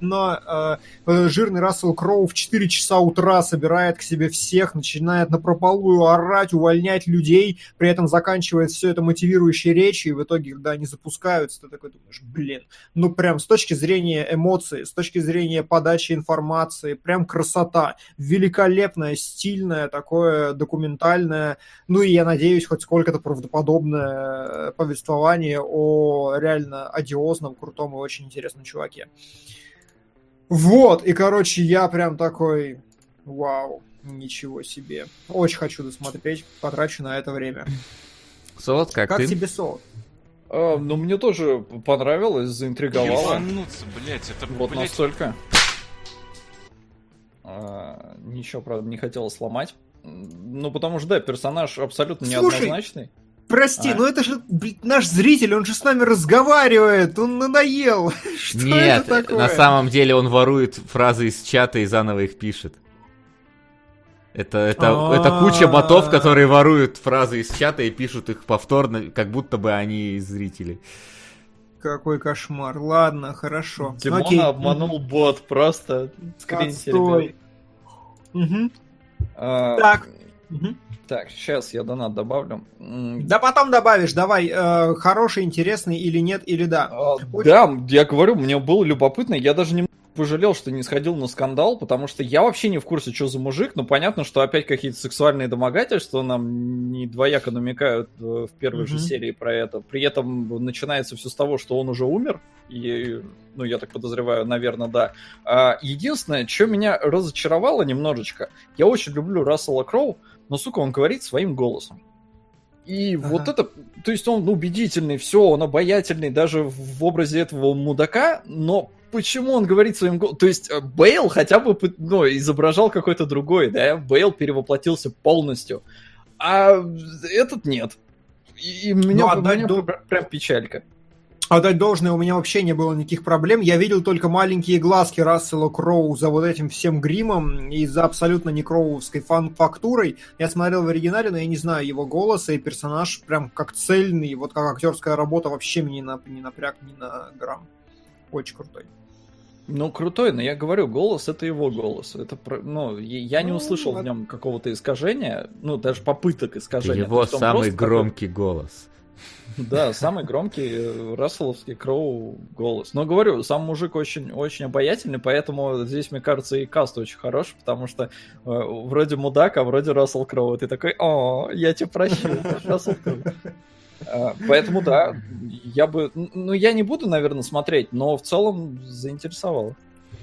Но э, жирный Рассел Кроу в 4 часа утра собирает к себе всех, начинает на прополую орать, увольнять людей, при этом заканчивает все это мотивирующей речью, и в итоге, когда они запускаются, ты такой думаешь, блин, ну прям с точки зрения эмоций, с точки зрения подачи информации, прям красота, великолепное, стильное, такое документальное, ну и я надеюсь, хоть сколько-то правдоподобное повествование о реально одиозном, крутом и очень интересном чуваке. Вот, и, короче, я прям такой, вау, ничего себе. Очень хочу досмотреть, потрачу на это время. Солод, как, как ты? тебе солод? А, ну, мне тоже понравилось, заинтриговало. Ебануться, блядь, это, Вот блядь... настолько. А, ничего, правда, не хотела сломать. Ну, потому что, да, персонаж абсолютно Слушай, неоднозначный. Прости, А? но это же блин, наш зритель, он же с нами разговаривает, он надоел. Что Нет, это такое? на самом деле он ворует фразы из чата и заново их пишет. Это, это, это куча ботов, которые воруют фразы из чата и пишут их повторно, как будто бы они зрители. Какой кошмар. Ладно, хорошо. Ну, Димона окей. обманул бот, просто скриньте, Отстой. ребят. А, Так. Так, сейчас я донат добавлю. Да потом добавишь, давай, э, хороший, интересный или нет, или да. а, Очень- Да, я говорю, мне было любопытно, я даже не пожалел, что не сходил на скандал, потому что я вообще не в курсе, что за мужик, но понятно, что опять какие-то сексуальные домогательства нам не двояко намекают э, в первой же Мгм. серии про это. При этом начинается все с того, что он уже умер, и, ну, я так подозреваю, наверное, да. А, единственное, что меня разочаровало немножечко, я очень люблю Рассела Кроу, но, сука, он говорит своим голосом. И Ага. вот это, то есть он убедительный, все, он обаятельный даже в образе этого мудака, но почему он говорит своим голосом? То есть э, Бейл хотя бы ну, изображал какой-то другой, да? Бейл перевоплотился полностью, а этот нет. И, и меня, Ну, отдать меня дол- пр- прям печалька. Отдать должное, у меня вообще не было никаких проблем. Я видел только маленькие глазки Рассела Кроу за вот этим всем гримом и за абсолютно не кроуовской фан- фактурой. Я смотрел в оригинале, но я не знаю его голоса, и персонаж прям как цельный, вот как актерская работа вообще мне не, на, не напряг ни на грамм. Очень крутой. Ну, крутой, но я говорю, голос это его голос. Это, про- ну, я не Ну, услышал в ладно. нем какого-то искажения, ну, даже попыток искажения. Его самый просто такой- громкий голос. Да, самый громкий э, расселовский Кроу голос. Но говорю, сам мужик очень, очень обаятельный, поэтому здесь, мне кажется, и каст очень хорош, потому что э, вроде мудак, а вроде Рассел Кроу. И ты такой, о, я тебя прощу, ж Рассел Кроу. А, Поэтому да, я бы, ну я не буду, наверное, смотреть, но в целом заинтересовало.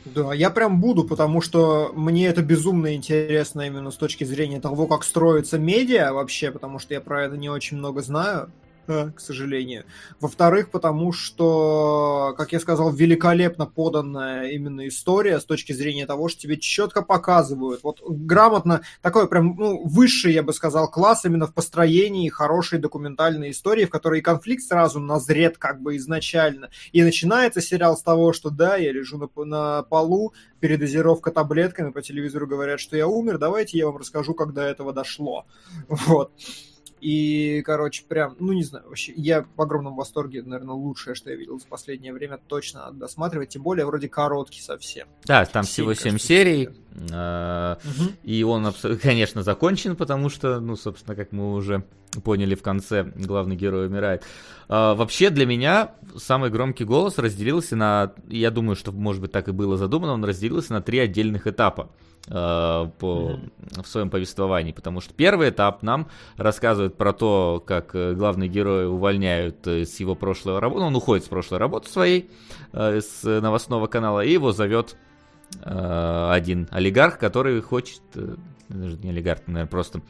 Да, я прям буду, потому что мне это безумно интересно именно с точки зрения того, как строится медиа вообще, потому что я про это не очень много знаю. К сожалению. Во-вторых, потому что, как я сказал, великолепно поданная именно история с точки зрения того, что тебе четко показывают, вот грамотно, такой прям ну, высший, я бы сказал, класс именно в построении хорошей документальной истории, в которой конфликт сразу назрет как бы изначально. И начинается сериал с того, что да, я лежу на, на полу, передозировка таблетками, по телевизору говорят, что я умер, давайте я вам расскажу, до этого дошло. Вот. И, короче, прям, ну не знаю, вообще, я в огромном восторге, наверное, лучшее, что я видел за последнее время, точно надо досматривать, тем более вроде короткий совсем. Да, там всего 7 серий, а, и он, конечно, закончен, потому что, ну, собственно, как мы уже поняли в конце, главный герой умирает. А, вообще, для меня самый громкий голос разделился на, я думаю, что, может быть, так и было задумано, он разделился на три отдельных этапа. Э, по, в своем повествовании, потому что первый этап нам рассказывает про то, как э, главный герой увольняют э, с его прошлой работы, он уходит с прошлой работы своей, с новостного канала, и его зовет один олигарх, который хочет, не олигарх, наверное, просто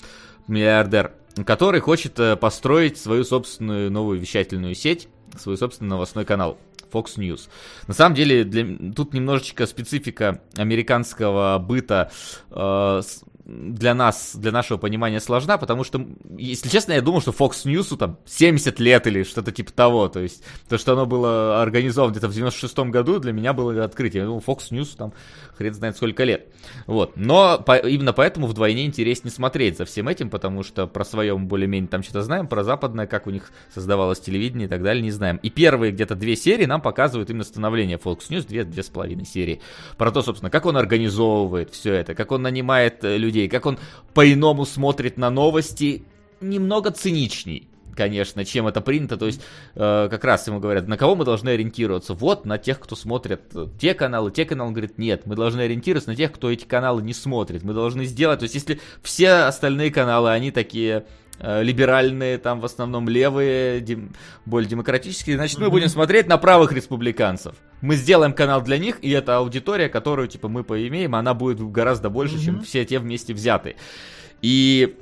миллиардер, который хочет построить свою собственную новую вещательную сеть, свой собственный новостной канал. Fox News. На самом деле, для, тут немножечко специфика американского быта э, для нас, для нашего понимания сложна, потому что, если честно, я думал, что Fox News там 70 лет или что-то типа того, то есть то, что оно было организовано где-то в 96-м году, для меня было открытие. Я думал, Fox News там хрен знает сколько лет. Вот. Но по, именно поэтому вдвойне интереснее смотреть за всем этим, потому что про своем более-менее там что-то знаем, про западное, как у них создавалось телевидение и так далее, не знаем. И первые где-то две серии нам показывают именно становление Fox News, две, две с половиной серии. Про то, собственно, как он организовывает все это, как он нанимает э, людей, как он по-иному смотрит на новости, немного циничней конечно, чем это принято. То есть, э, как раз ему говорят, на кого мы должны ориентироваться? Вот, на тех, кто смотрит э, те каналы, те каналы. Он говорит, нет, мы должны ориентироваться на тех, кто эти каналы не смотрит. Мы должны сделать, то есть, если все остальные каналы, они такие либеральные, там в основном левые, дем, более демократические, значит, мы будем смотреть на правых республиканцев. Мы сделаем канал для них, и эта аудитория, которую, типа, мы поимеем, она будет гораздо больше, чем все те вместе взятые. И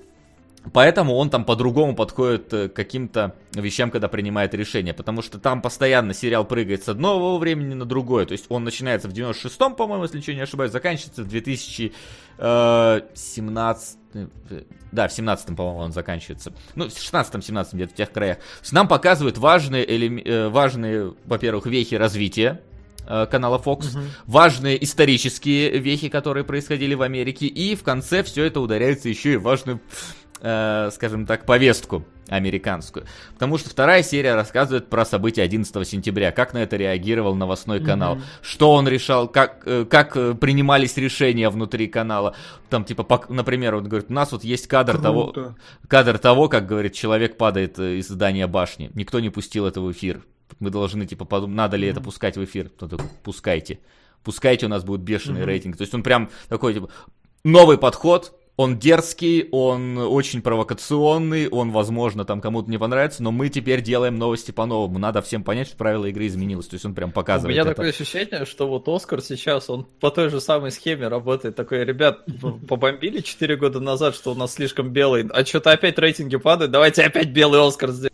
Поэтому он там по-другому подходит э, к каким-то вещам, когда принимает решение. Потому что там постоянно сериал прыгает с одного времени на другое. То есть он начинается в 96-м, по-моему, если ничего не ошибаюсь, заканчивается в 2017... Э, э, да, в 17-м, по-моему, он заканчивается. Ну, в 16-17 где-то в тех краях. Нам показывают важные, элем... важные во-первых, вехи развития канала Fox, угу. важные исторические вехи, которые происходили в Америке, и в конце все это ударяется еще и важным э, скажем так, повестку американскую. Потому что вторая серия рассказывает про события 11 сентября, как на это реагировал новостной канал, mm-hmm. что он решал, как, э, как э, принимались решения внутри канала. Там, типа, например, он говорит, у нас вот есть кадр того, кадр того, как, говорит, человек падает из здания башни. Никто не пустил это в эфир. Мы должны, типа, подумать, надо ли mm-hmm. это пускать в эфир. Кто такой, пускайте. Пускайте, у нас будет бешеный mm-hmm. рейтинг. То есть он прям такой, типа, новый подход, он дерзкий, он очень провокационный, он, возможно, там кому-то не понравится, но мы теперь делаем новости по-новому. Надо всем понять, что правила игры изменилось. То есть он прям показывает. У меня это. такое ощущение, что вот Оскар сейчас, он по той же самой схеме работает. Такой, ребят, побомбили 4 года назад, что у нас слишком белый, а что-то опять рейтинги падают, давайте опять белый Оскар сделаем.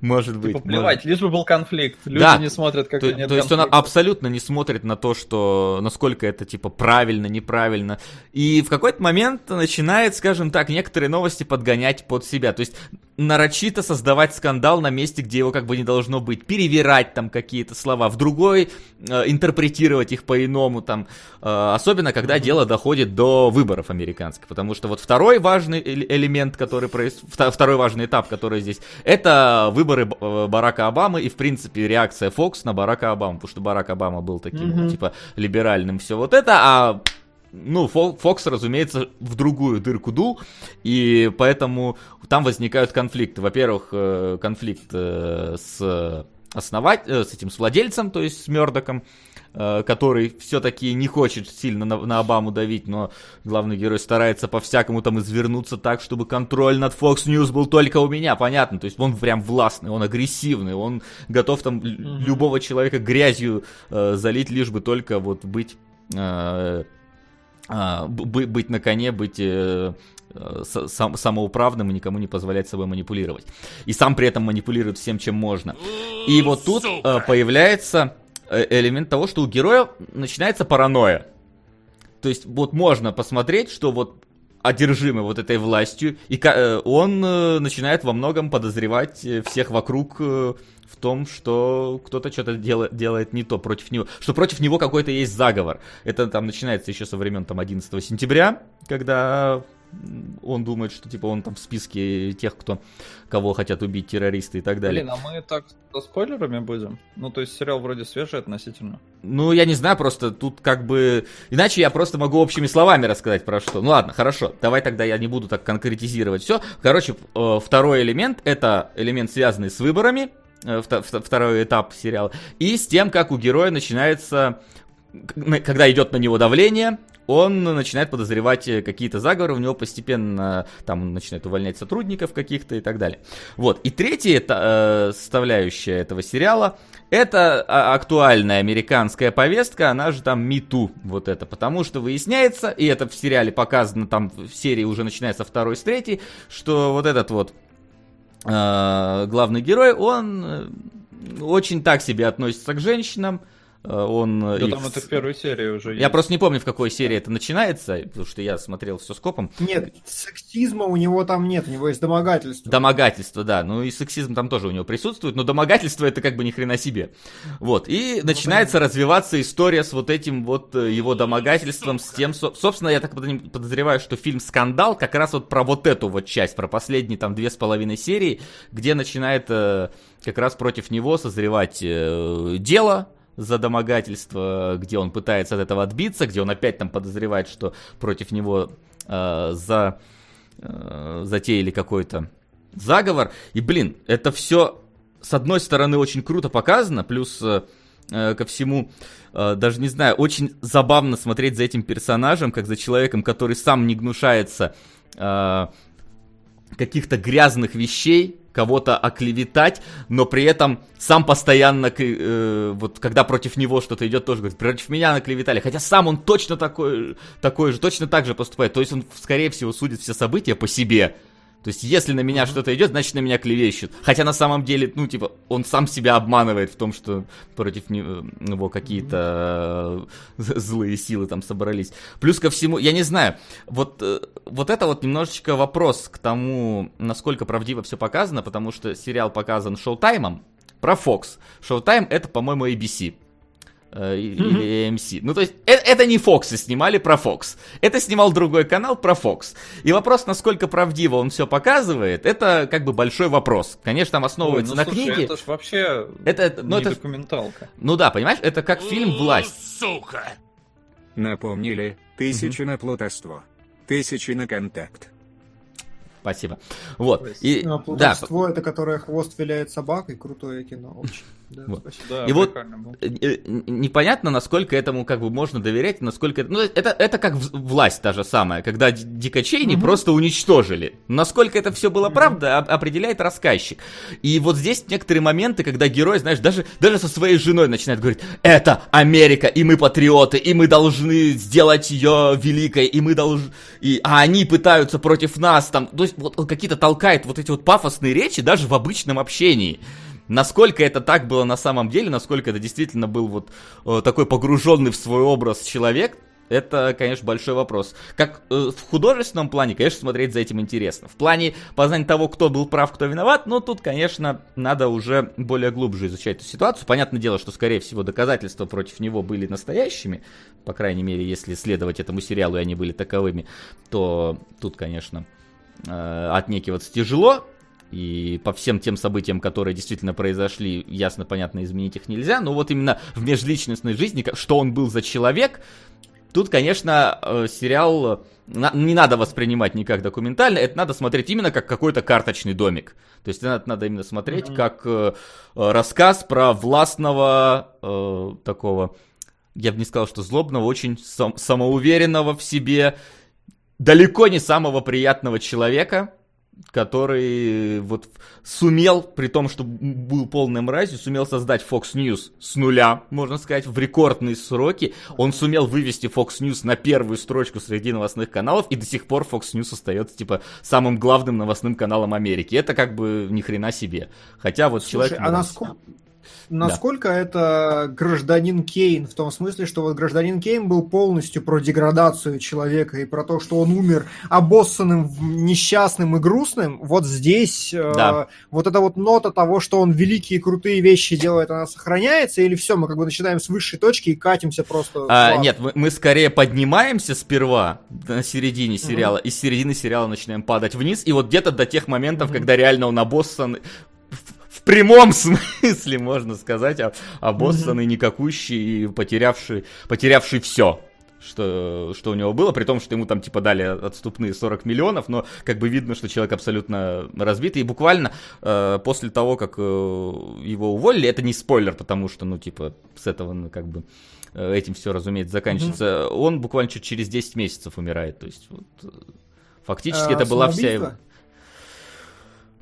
Может быть. Типа, плевать, может... лишь бы был конфликт. Люди да. не смотрят, как то, нет То есть он абсолютно не смотрит на то, что насколько это типа правильно, неправильно. И в какой-то момент начинает, скажем так, некоторые новости подгонять под себя. То есть нарочито создавать скандал на месте, где его как бы не должно быть, перевирать там какие-то слова, в другой э, интерпретировать их по-иному там, э, особенно когда дело доходит до выборов американских, потому что вот второй важный элемент, который происходит, второй важный этап, который здесь, это выборы э, Барака Обамы и в принципе реакция Фокс на Барака Обаму, потому что Барак Обама был таким mm-hmm. типа либеральным все вот это, а ну, Фокс, разумеется, в другую дырку дул, и поэтому там возникают конфликты. Во-первых, э, конфликт э, с основать, э, с этим, с владельцем, то есть с Мердоком, который все-таки не хочет сильно на, на Обаму давить, но главный герой старается по-всякому там извернуться так, чтобы контроль над Fox News был только у меня, понятно, то есть он прям властный, он агрессивный, он готов там mm-hmm. любого человека грязью э, залить, лишь бы только вот быть э, быть на коне, быть э, э, сам, самоуправным и никому не позволять собой манипулировать. И сам при этом манипулирует всем, чем можно. И вот тут э, появляется элемент того, что у героя начинается паранойя. То есть вот можно посмотреть, что вот одержимый вот этой властью, и он начинает во многом подозревать всех вокруг в том, что кто-то что-то дел, делает не то против него, что против него какой-то есть заговор. Это там начинается еще со времен там 11 сентября, когда он думает, что типа он там в списке тех, кто кого хотят убить террористы и так далее. Блин, а мы так со спойлерами будем? Ну, то есть сериал вроде свежий относительно. Ну, я не знаю, просто тут как бы... Иначе я просто могу общими словами рассказать про что. Ну ладно, хорошо, давай тогда я не буду так конкретизировать все. Короче, э, второй элемент, это элемент, связанный с выборами, второй этап сериала, и с тем, как у героя начинается, когда идет на него давление, он начинает подозревать э, какие-то заговоры, у него постепенно там начинает увольнять сотрудников каких-то и так далее. Вот. И третья э, составляющая этого сериала это а, актуальная американская повестка, она же там МИТУ, вот это, потому что выясняется, и это в сериале показано, там в серии уже начинается второй с третьей, что вот этот вот Э, главный герой, он э, очень так себе относится к женщинам, Э, он да их... там это в первой серии уже Я есть. просто не помню, в какой серии это начинается, потому что я смотрел все скопом. Нет, сексизма у него там нет, у него есть домогательство. Домогательство, да. Ну и сексизм там тоже у него присутствует, но домогательство это как бы ни хрена себе. Вот. И ну, начинается понятно. развиваться история с вот этим вот э, его домогательством, с тем, собственно, я так подозреваю, что фильм «Скандал» как раз вот про вот эту вот часть, про последние там две с половиной серии, где начинает э, как раз против него созревать дело, за домогательство, где он пытается от этого отбиться, где он опять там подозревает, что против него э, за, э, затеяли какой-то заговор. И, блин, это все, с одной стороны, очень круто показано, плюс э, э, ко всему, э, даже не знаю, очень забавно смотреть за этим персонажем, как за человеком, который сам не гнушается э, каких-то грязных вещей, кого-то оклеветать, но при этом сам постоянно, э, вот когда против него что-то идет, тоже говорит, против меня наклеветали, хотя сам он точно такой, такой же, точно так же поступает, то есть он, скорее всего, судит все события по себе, то есть, если на меня что-то идет, значит, на меня клевещут. Хотя на самом деле, ну, типа, он сам себя обманывает в том, что против него какие-то mm-hmm. злые силы там собрались. Плюс ко всему, я не знаю, вот, э, вот это вот немножечко вопрос к тому, насколько правдиво все показано, потому что сериал показан шоу-таймом про Fox. Showtime это, по-моему, ABC. Э, или AMC. Ну, то есть, это, это не Fox снимали про Fox. Это снимал другой канал про Fox. И вопрос, насколько правдиво он все показывает, это как бы большой вопрос. Конечно, там основывается Ой, ну, на слушай, книге. Это ж вообще это, ну, не это, документалка. Ну да, понимаешь, это как фильм «Власть». Сука! Напомнили, тысячи на плутовство, тысячи на контакт. Спасибо. Вот. И, ну, а да. это которое хвост виляет собакой, крутое кино. Очень. Да, вот. да, и вот э, э, непонятно, насколько этому как бы можно доверять, насколько это, ну это это как власть та же самая, когда дикачей не угу. просто уничтожили. Насколько это все было правда, определяет рассказчик. И вот здесь некоторые моменты, когда герой, знаешь, даже даже со своей женой начинает говорить: "Это Америка, и мы патриоты, и мы должны сделать ее великой, и мы должны, и а они пытаются против нас там, то есть вот какие-то толкает вот эти вот пафосные речи даже в обычном общении. Насколько это так было на самом деле, насколько это действительно был вот э, такой погруженный в свой образ человек, это, конечно, большой вопрос. Как э, в художественном плане, конечно, смотреть за этим интересно. В плане познания того, кто был прав, кто виноват, ну, тут, конечно, надо уже более глубже изучать эту ситуацию. Понятное дело, что, скорее всего, доказательства против него были настоящими. По крайней мере, если следовать этому сериалу, и они были таковыми, то тут, конечно, э, отнекиваться тяжело. И по всем тем событиям, которые действительно произошли, ясно, понятно, изменить их нельзя. Но вот именно в межличностной жизни, что он был за человек, тут, конечно, э, сериал не надо воспринимать не как документально, это надо смотреть именно как какой-то карточный домик. То есть это надо именно смотреть mm-hmm. как э, рассказ про властного э, такого, я бы не сказал, что злобного, очень сам, самоуверенного в себе, далеко не самого приятного человека, который вот сумел, при том, что был полной мразью, сумел создать Fox News с нуля, можно сказать, в рекордные сроки. Он сумел вывести Fox News на первую строчку среди новостных каналов, и до сих пор Fox News остается, типа, самым главным новостным каналом Америки. Это как бы ни хрена себе. Хотя вот Слушай, человек... а насколько, насколько да. это гражданин Кейн, в том смысле, что вот гражданин Кейн был полностью про деградацию человека и про то, что он умер обоссанным, несчастным и грустным, вот здесь э, да. э, вот эта вот нота того, что он великие крутые вещи делает, она сохраняется, или все, мы как бы начинаем с высшей точки и катимся просто... А, нет, мы, мы скорее поднимаемся сперва на середине сериала, угу. и с середины сериала начинаем падать вниз, и вот где-то до тех моментов, угу. когда реально он обоссан в прямом смысле, можно сказать, обоссанный, никакущий и потерявший, потерявший все что, что у него было, при том, что ему там типа дали отступные 40 миллионов, но как бы видно, что человек абсолютно разбитый. И буквально э, после того, как э, его уволили, это не спойлер, потому что, ну, типа, с этого, ну, как бы, э, этим все, разумеется, заканчивается. Mm-hmm. Он буквально чуть через 10 месяцев умирает. То есть, вот, э, фактически а, это была вся его...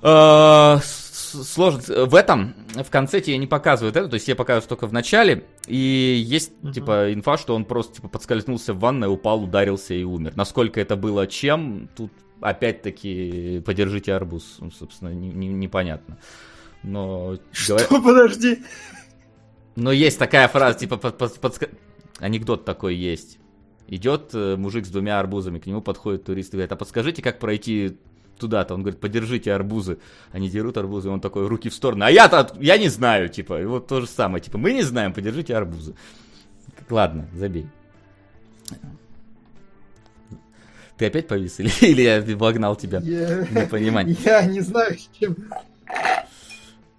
Э, сложно. В этом, в конце тебе не показывают это, то есть тебе показывают только в начале, и есть, uh-huh. типа, инфа, что он просто, типа, подскользнулся в ванной, упал, ударился и умер. Насколько это было чем, тут, опять-таки, подержите арбуз, ну, собственно, не, не, непонятно. Но... Что, говор... подожди? Но есть такая фраза, типа, под, под, под... анекдот такой есть. Идет э, мужик с двумя арбузами, к нему подходит турист и говорит, а подскажите, как пройти туда-то. Он говорит, подержите арбузы. Они дерут арбузы, он такой, руки в сторону. А я-то, я не знаю, типа, и вот то же самое. Типа, мы не знаем, подержите арбузы. Ладно, забей. Ты опять повис? Или, или я вогнал тебя? Я... Непонимание. Я не знаю, с чем.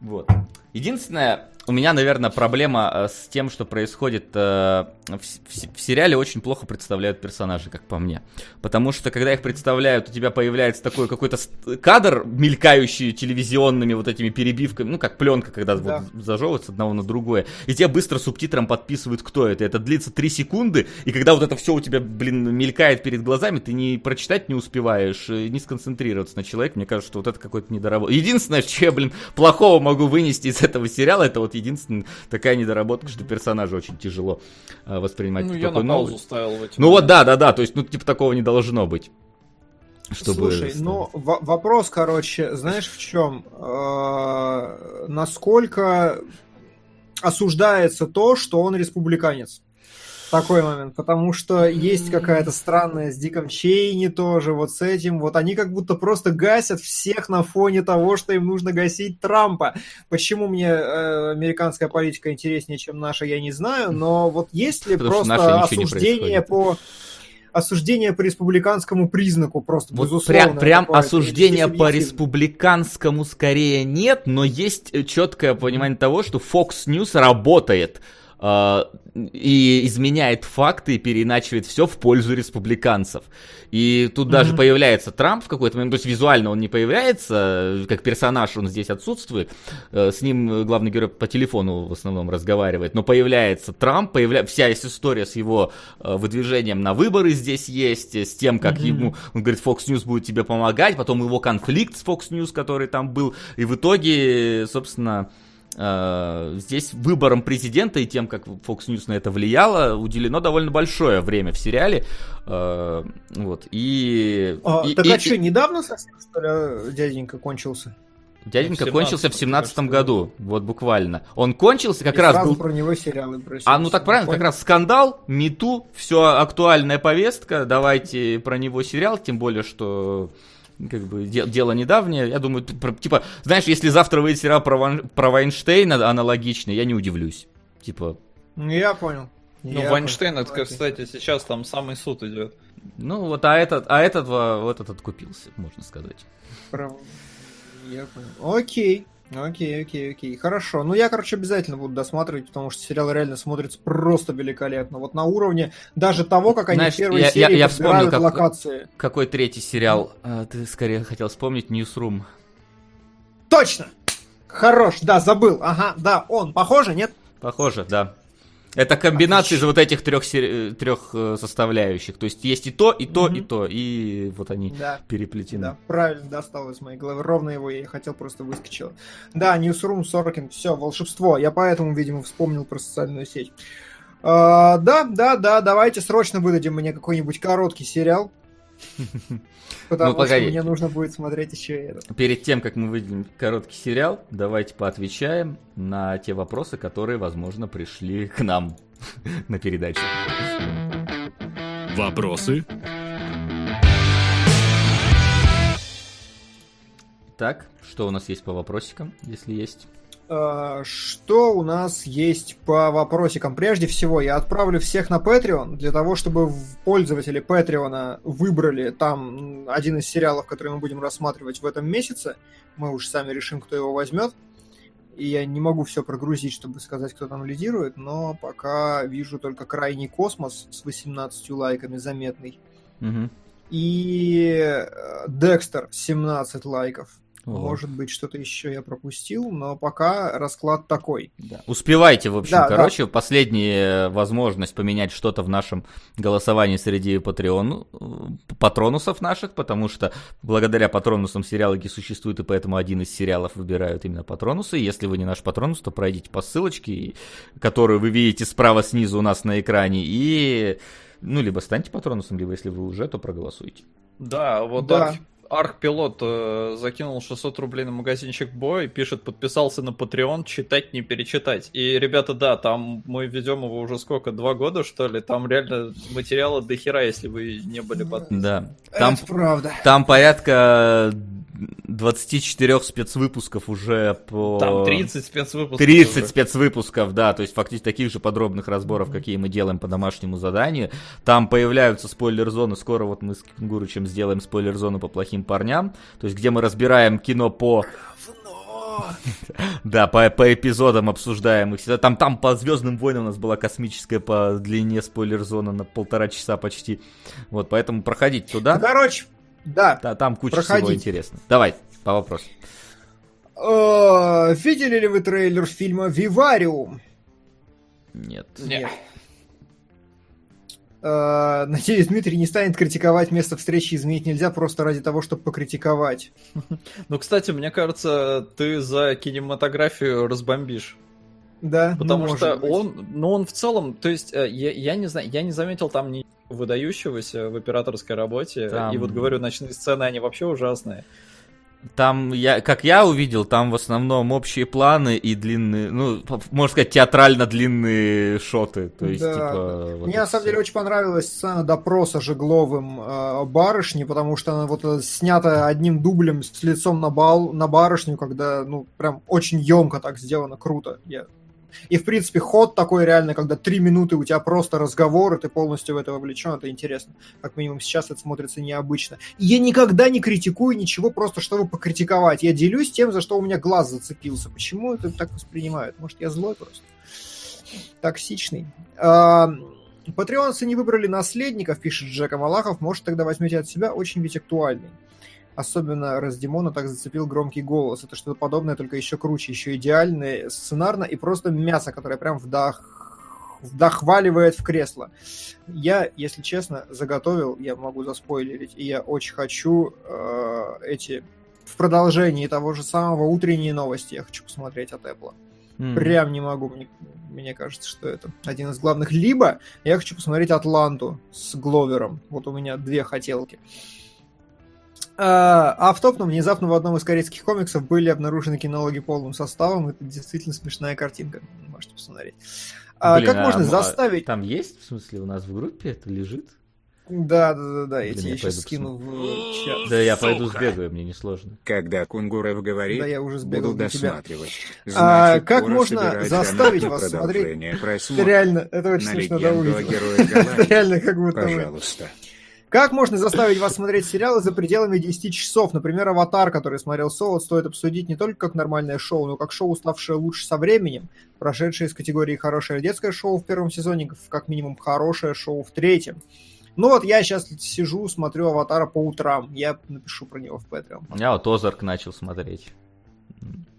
Вот. Единственное, у меня, наверное, проблема э, с тем, что происходит э, в, в, в сериале, очень плохо представляют персонажи, как по мне. Потому что, когда их представляют, у тебя появляется такой какой-то кадр, мелькающий телевизионными вот этими перебивками, ну, как пленка, когда да. вот зажевывается одного на другое, и тебе быстро субтитром подписывают, кто это. Это длится 3 секунды, и когда вот это все у тебя, блин, мелькает перед глазами, ты не прочитать не успеваешь, не сконцентрироваться на человеке. Мне кажется, что вот это какой-то недоработка. Единственное, что я, блин, плохого могу вынести из этого сериала, это вот единственная такая недоработка, что персонажа очень тяжело э, воспринимать. Ну, я на паузу ставил в эти Ну вот, да, да, да, то есть, ну, типа, такого не должно быть. Чтобы... Слушай, ну вопрос, короче, знаешь в чем? Э, насколько осуждается то, что он республиканец? Такой момент, потому что есть какая-то странная с Диком Чейни тоже, вот с этим, вот они как будто просто гасят всех на фоне того, что им нужно гасить Трампа. Почему мне э, американская политика интереснее, чем наша, я не знаю, но вот есть ли Потому просто осуждение по осуждение по республиканскому признаку просто вот безусловно. Прям, прям осуждение по республиканскому скорее нет, но есть четкое понимание того, что Fox News работает и изменяет факты и переиначивает все в пользу республиканцев. И тут mm-hmm. даже появляется Трамп в какой-то момент, то есть визуально он не появляется, как персонаж он здесь отсутствует, э, с ним главный герой по телефону в основном разговаривает, но появляется Трамп, появля... вся есть история с его э, выдвижением на выборы здесь есть, с тем, как mm-hmm. ему, он говорит, Fox News будет тебе помогать, потом его конфликт с Fox News, который там был, и в итоге, собственно, здесь выбором президента и тем, как Fox News на это влияло, уделено довольно большое время в сериале. Э, вот. И, а, и, так и, а что, недавно совсем, что ли, дяденька кончился? Дяденька в кончился в семнадцатом году, вот буквально. Он кончился как и раз был... про него сериалы А, ну так правильно, как раз скандал, мету, все актуальная повестка, давайте про него сериал, тем более, что как бы дело недавнее. Я думаю, типа, знаешь, если завтра выйдет сериал про, Ван, про Вайнштейна аналогичный, я не удивлюсь. Типа. Ну, я понял. Ну, я Вайнштейн, понял. это, кстати, сейчас там самый суд идет. Ну, вот, а этот, а этот вот этот откупился, можно сказать. Про... Я понял. Окей. Окей, окей, окей. Хорошо. Ну, я, короче, обязательно буду досматривать, потому что сериал реально смотрится просто великолепно. Вот на уровне даже того, как они Знаешь, в первой я, серии я, я вспомнил, как, локации. Какой третий сериал а, ты скорее хотел вспомнить? Newsroom. Точно! Хорош, да, забыл. Ага, да, он. Похоже, нет? Похоже, да. Это комбинация из вот этих трех, трех э, составляющих. То есть есть и то, и то, угу. и то. И вот они да. переплетены. Да, правильно достал из моей головы. Ровно его я хотел, просто выскочил. Да, Newsroom Сорокин, все, волшебство. Я поэтому, видимо, вспомнил про социальную сеть. А, да, да, да, давайте срочно выдадим мне какой-нибудь короткий сериал. Потому ну, что мне нужно будет смотреть еще это. Перед тем, как мы выделим короткий сериал, давайте поотвечаем на те вопросы, которые, возможно, пришли к нам на передачу. Вопросы? Так, что у нас есть по вопросикам, если есть? Э, что у нас есть по вопросикам? Прежде всего, я отправлю всех на Patreon для того, чтобы пользователи Patreon выбрали там один из сериалов, который мы будем рассматривать в этом месяце. Мы уж сами решим, кто его возьмет. И я не могу все прогрузить, чтобы сказать, кто там лидирует, но пока вижу только крайний космос с 18 лайками заметный. Угу. И э, Декстер 17 лайков. Вот. Может быть, что-то еще я пропустил, но пока расклад такой. Да. Успевайте, в общем, да, короче, да. последняя возможность поменять что-то в нашем голосовании среди патреон, патронусов наших, потому что благодаря патронусам сериалоги существуют, и поэтому один из сериалов выбирают именно патронусы. Если вы не наш патронус, то пройдите по ссылочке, которую вы видите справа снизу у нас на экране, и ну, либо станьте патронусом, либо если вы уже, то проголосуйте. Да, вот да. Арх-пилот э, закинул 600 рублей на магазинчик Бой, пишет, подписался на Patreon, читать не перечитать. И, ребята, да, там мы ведем его уже сколько, два года, что ли? Там реально материала до хера, если вы не были подписаны. Да. Там, Это правда. Там порядка 24 спецвыпусков уже по... Там 30 спецвыпусков. 30 уже. спецвыпусков, да, то есть фактически таких же подробных разборов, какие мы делаем по домашнему заданию. Там появляются спойлер-зоны, скоро вот мы с Кенгурычем сделаем спойлер-зону по плохим парням, то есть где мы разбираем кино по... Да, по, по эпизодам обсуждаем их всегда. Там, там по Звездным войнам у нас была космическая по длине спойлер-зона на полтора часа почти. Вот, поэтому проходить туда. Ну, короче, да. да там куча Проходите. всего интересного. Давай, по вопросу. Э, видели ли вы трейлер фильма «Вивариум»? Нет. Нет. Э, надеюсь, Дмитрий не станет критиковать место встречи изменить нельзя просто ради того, чтобы покритиковать. Ну, кстати, мне кажется, ты за кинематографию разбомбишь. Да, потому ну, что быть. он, ну он в целом, то есть э, я, я не знаю, я не заметил там ни выдающегося в операторской работе. Там... И вот говорю, ночные сцены, они вообще ужасные. Там, я, как я увидел, там в основном общие планы и длинные, ну, можно сказать, театрально длинные шоты. То есть, да. типа, вот Мне на самом все. деле очень понравилась сцена допроса Жегловым э, барышни, потому что она вот э, снята одним дублем с лицом на, бал, на барышню, когда, ну, прям очень емко так сделано, круто. Я и, в принципе, ход такой реально, когда три минуты у тебя просто разговор, и ты полностью в это вовлечен, это интересно. Как минимум сейчас это смотрится необычно. И я никогда не критикую ничего, просто чтобы покритиковать. Я делюсь тем, за что у меня глаз зацепился. Почему это так воспринимают? Может, я злой просто? Токсичный. А, патреонцы не выбрали наследников, пишет Джека Малахов. Может, тогда возьмете от себя очень ведь актуальный. Особенно раз Димона так зацепил громкий голос. Это что-то подобное, только еще круче, еще идеальное сценарно и просто мясо, которое прям вдох вдохваливает в кресло. Я, если честно, заготовил, я могу заспойлерить, и я очень хочу э, эти в продолжении того же самого утренние новости я хочу посмотреть от Apple. Mm. Прям не могу, мне, мне кажется, что это один из главных. Либо я хочу посмотреть Атланту с Гловером. Вот у меня две хотелки. Uh, а, а в топном внезапно в одном из корейских комиксов были обнаружены кинологи полным составом. Это действительно смешная картинка. Можете посмотреть. А, Блин, как а, можно а, заставить... Там есть, в смысле, у нас в группе это лежит? Да, да, да, да, я тебе сейчас скину в чат. Да, я пойду сбегаю, мне несложно. Когда Кунгуров говорит, да, я уже сбегал буду досматривать. Значит, а, как можно заставить вас смотреть? Реально, это очень смешно до Реально, как будто Пожалуйста. Как можно заставить вас смотреть сериалы за пределами 10 часов? Например, «Аватар», который смотрел Солод, стоит обсудить не только как нормальное шоу, но как шоу, ставшее лучше со временем, прошедшее из категории «хорошее детское шоу» в первом сезоне, как минимум «хорошее шоу» в третьем. Ну вот я сейчас сижу, смотрю «Аватара» по утрам. Я напишу про него в Patreon. Я вот «Озарк» начал смотреть.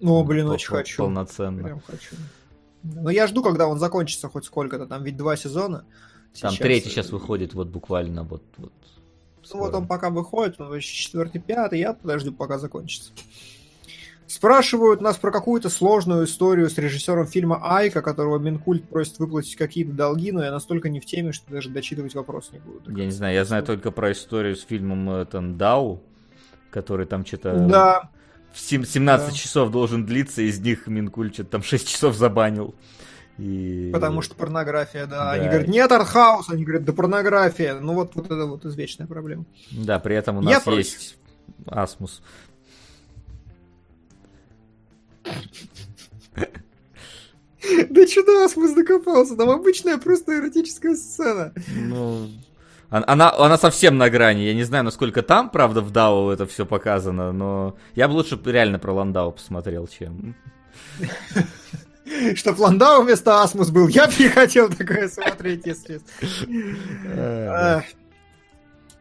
Ну, блин, очень хочу. Полноценно. Прям хочу. Но я жду, когда он закончится хоть сколько-то, там ведь два сезона. Там сейчас... третий сейчас выходит вот буквально вот, вот ну вот он пока выходит, он четвертый, пятый, я подожду, пока закончится. Спрашивают нас про какую-то сложную историю с режиссером фильма Айка, которого Минкульт просит выплатить какие-то долги, но я настолько не в теме, что даже дочитывать вопрос не буду. Я не знаю, я знаю только про историю с фильмом э, Тандау, который там что-то... Да. В 17 да. часов должен длиться, из них Минкульт что-то там 6 часов забанил. И... Потому что порнография, да. да. Они говорят, нет артхаус, они говорят, да порнография. Ну вот, вот это вот извечная проблема. Да, при этом у нас Я есть против. Асмус. Да что Асмус докопался? Там обычная просто эротическая сцена. Ну, она, она совсем на грани. Я не знаю, насколько там, правда, в Дау это все показано, но я бы лучше реально про Ландау посмотрел, чем... Чтоб Ландау вместо Асмус был. Я бы не хотел такое смотреть, если...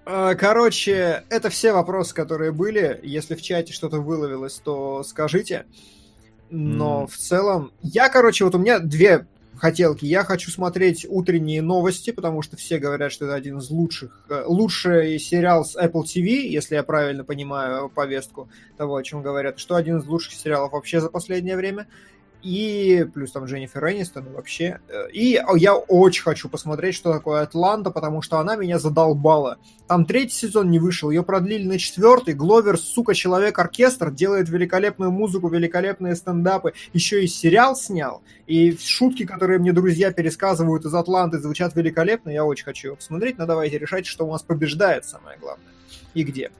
А, короче, это все вопросы, которые были. Если в чате что-то выловилось, то скажите. Но mm. в целом... Я, короче, вот у меня две хотелки. Я хочу смотреть утренние новости, потому что все говорят, что это один из лучших, э, лучший сериал с Apple TV, если я правильно понимаю повестку того, о чем говорят, что один из лучших сериалов вообще за последнее время и плюс там Дженнифер Энистон и вообще. Э, и я очень хочу посмотреть, что такое Атланта, потому что она меня задолбала. Там третий сезон не вышел, ее продлили на четвертый. Гловер, сука, человек-оркестр, делает великолепную музыку, великолепные стендапы. Еще и сериал снял. И шутки, которые мне друзья пересказывают из Атланты, звучат великолепно. Я очень хочу посмотреть, но давайте решать, что у нас побеждает, самое главное. И где.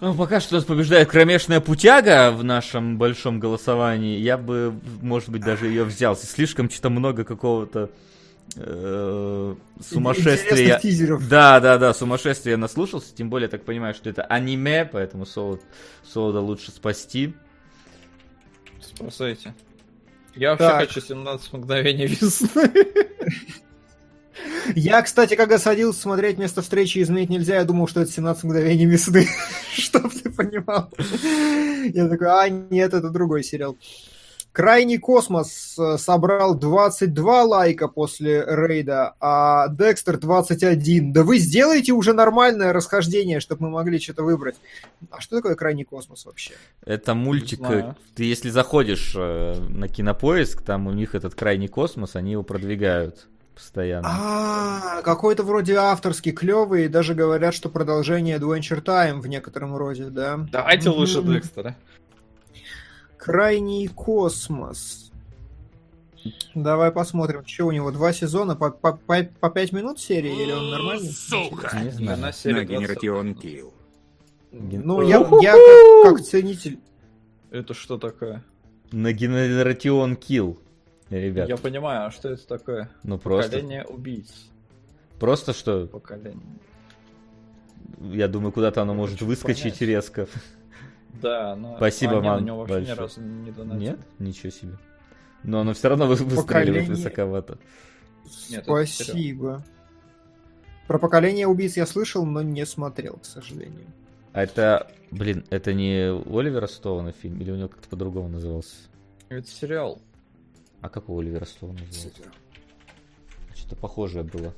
Ну, пока что нас побеждает кромешная путяга в нашем большом голосовании. Я бы, может быть, даже ее взял. Слишком что-то много какого-то э, сумасшествия. Да, да, да, сумасшествия наслушался. Тем более, я так понимаю, что это аниме, поэтому Солод, Солода лучше спасти. Спасайте. Я вообще так. хочу 17 мгновений весны. Я, кстати, когда садился смотреть место встречи изменить нельзя, я думал, что это 17 мгновений весны. Чтоб ты понимал. Я такой, а нет, это другой сериал. Крайний космос э, собрал 22 лайка после рейда, а Декстер 21. Да вы сделаете уже нормальное расхождение, чтобы мы могли что-то выбрать. А что такое крайний космос вообще? Это мультик. Ты если заходишь э, на кинопоиск, там у них этот крайний космос, они его продвигают постоянно. А, какой-то вроде авторский, клевый, и даже говорят, что продолжение Adventure Time в некотором роде, да? Давайте лучше Декстера. Крайний космос. Давай посмотрим, что у него, два сезона по, по, по, по 5 минут серии, или он нормальный? Сука! Не знаю. На Генератион Килл. Ну, я, я как, как ценитель... Это что такое? На Генератион Килл ребят. Я понимаю, а что это такое? Ну просто. Поколение убийц. Просто что? Поколение. Я думаю, куда-то оно может выскочить понять. резко. Да, но... Спасибо, а, ман. Нет, вообще большое. ни разу не донатил. Нет? Ничего себе. Но оно все равно выстреливает поколение... высоковато. Нет, Спасибо. Про поколение убийц я слышал, но не смотрел, к сожалению. А это, блин, это не Оливера Стоуна фильм, или у него как-то по-другому назывался? Это сериал. А как у Оливера Стоуна называется? Что-то похожее было.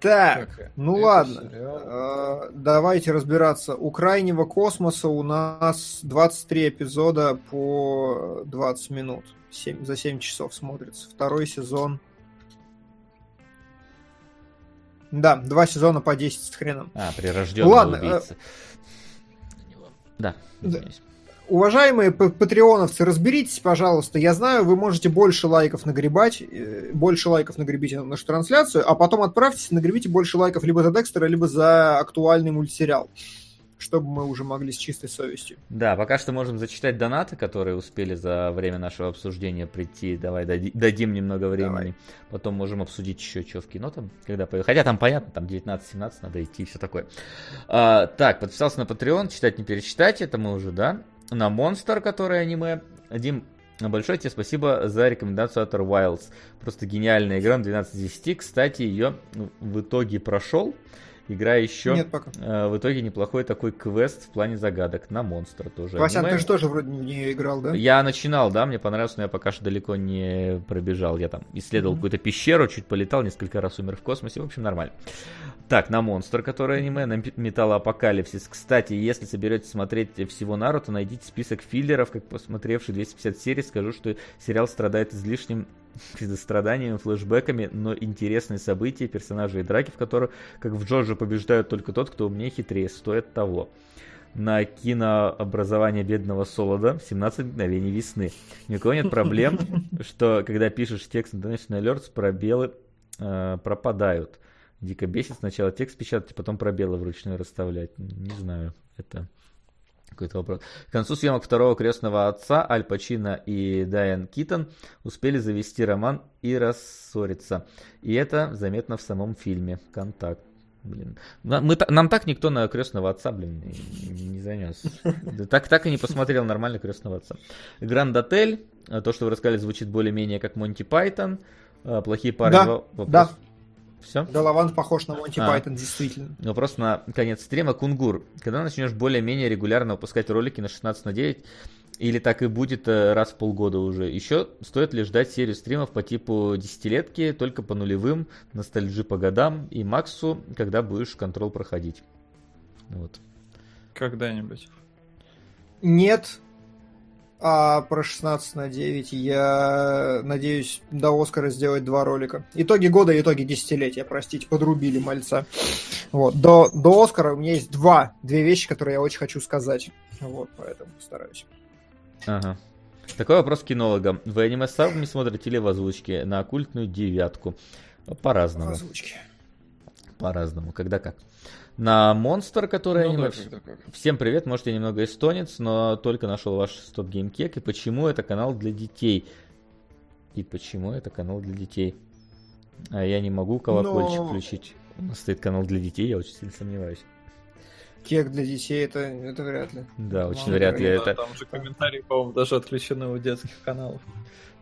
Так, как? ну Это ладно, э, давайте разбираться. У крайнего космоса у нас 23 эпизода по 20 минут. 7, за 7 часов смотрится. Второй сезон. Да, два сезона по 10 с хреном. А, прирожденный Ладно, э, убийца. Э... Да, извиняюсь. Уважаемые патреоновцы, разберитесь, пожалуйста. Я знаю, вы можете больше лайков нагребать, э, больше лайков нагребите на нашу трансляцию, а потом отправьтесь, нагребите больше лайков либо за Декстера, либо за актуальный мультсериал чтобы мы уже могли с чистой совестью. Да, пока что можем зачитать донаты, которые успели за время нашего обсуждения прийти. Давай дадим немного времени. Давай. Потом можем обсудить еще что в кино там, когда появится. Хотя там понятно, там 19-17 надо идти и все такое. А, так, подписался на Patreon, читать не перечитать, это мы уже, да? На Monster, который аниме. Дим, большое тебе спасибо за рекомендацию Outer Wilds. Просто гениальная игра на 12 10. Кстати, ее в итоге прошел. Игра еще Нет пока. Э, в итоге неплохой такой квест в плане загадок на монстра тоже. Васян, ты же тоже вроде в нее играл, да? Я начинал, да, мне понравилось, но я пока что далеко не пробежал. Я там исследовал mm-hmm. какую-то пещеру, чуть полетал, несколько раз умер в космосе, в общем, нормально. Так, на монстр, который аниме, на металлоапокалипсис. Кстати, если соберетесь смотреть всего Наруто, найдите список филлеров, как посмотревший 250 серий, скажу, что сериал страдает излишним страданиями, флешбеками, но интересные события, персонажи и драки, в которых, как в Джорджи, побеждают только тот, кто умнее хитрее, стоит того. На кинообразование бедного Солода 17 мгновений весны. Ни у кого нет проблем, что когда пишешь текст International Alerts, пробелы э, пропадают. Дико бесит сначала текст печатать, а потом пробелы вручную расставлять. Не знаю, это какой-то вопрос. К концу съемок второго крестного отца Аль Пачино и Дайан Китон успели завести роман и рассориться. И это заметно в самом фильме «Контакт». Блин. Мы, нам так никто на крестного отца, блин, не, не занес. Так, так и не посмотрел нормально крестного отца. Гранд Отель, то, что вы рассказали, звучит более-менее как Монти Пайтон. А, плохие парни. Да, вопрос. да. Все? Головант похож на Монти а. Пайтон, действительно. Вопрос на конец стрима. Кунгур, когда начнешь более-менее регулярно выпускать ролики на 16 на 9, или так и будет э, раз в полгода уже. Еще стоит ли ждать серию стримов по типу десятилетки, только по нулевым, ностальжи по годам и Максу, когда будешь контрол проходить. Вот. Когда-нибудь. Нет, а про 16 на 9 я надеюсь до Оскара сделать два ролика. Итоги года и итоги десятилетия, простите, подрубили мальца. Вот. До, до Оскара у меня есть два, две вещи, которые я очень хочу сказать. Вот, поэтому стараюсь. Ага. Такой вопрос кинологам. Вы аниме сами смотрите или в озвучке на оккультную девятку? По-разному. В озвучке. По-разному. Когда как. На Монстр, который ну, аниме... Да, Всем привет, может я немного эстонец, но только нашел ваш StopGame кек. И почему это канал для детей? И почему это канал для детей? А я не могу колокольчик но... включить. У нас стоит канал для детей, я очень сильно сомневаюсь. Кек для детей, это, это вряд ли. Да, очень ну, вряд ли. Да, это... Там же комментарии, по-моему, даже отключены у детских каналов.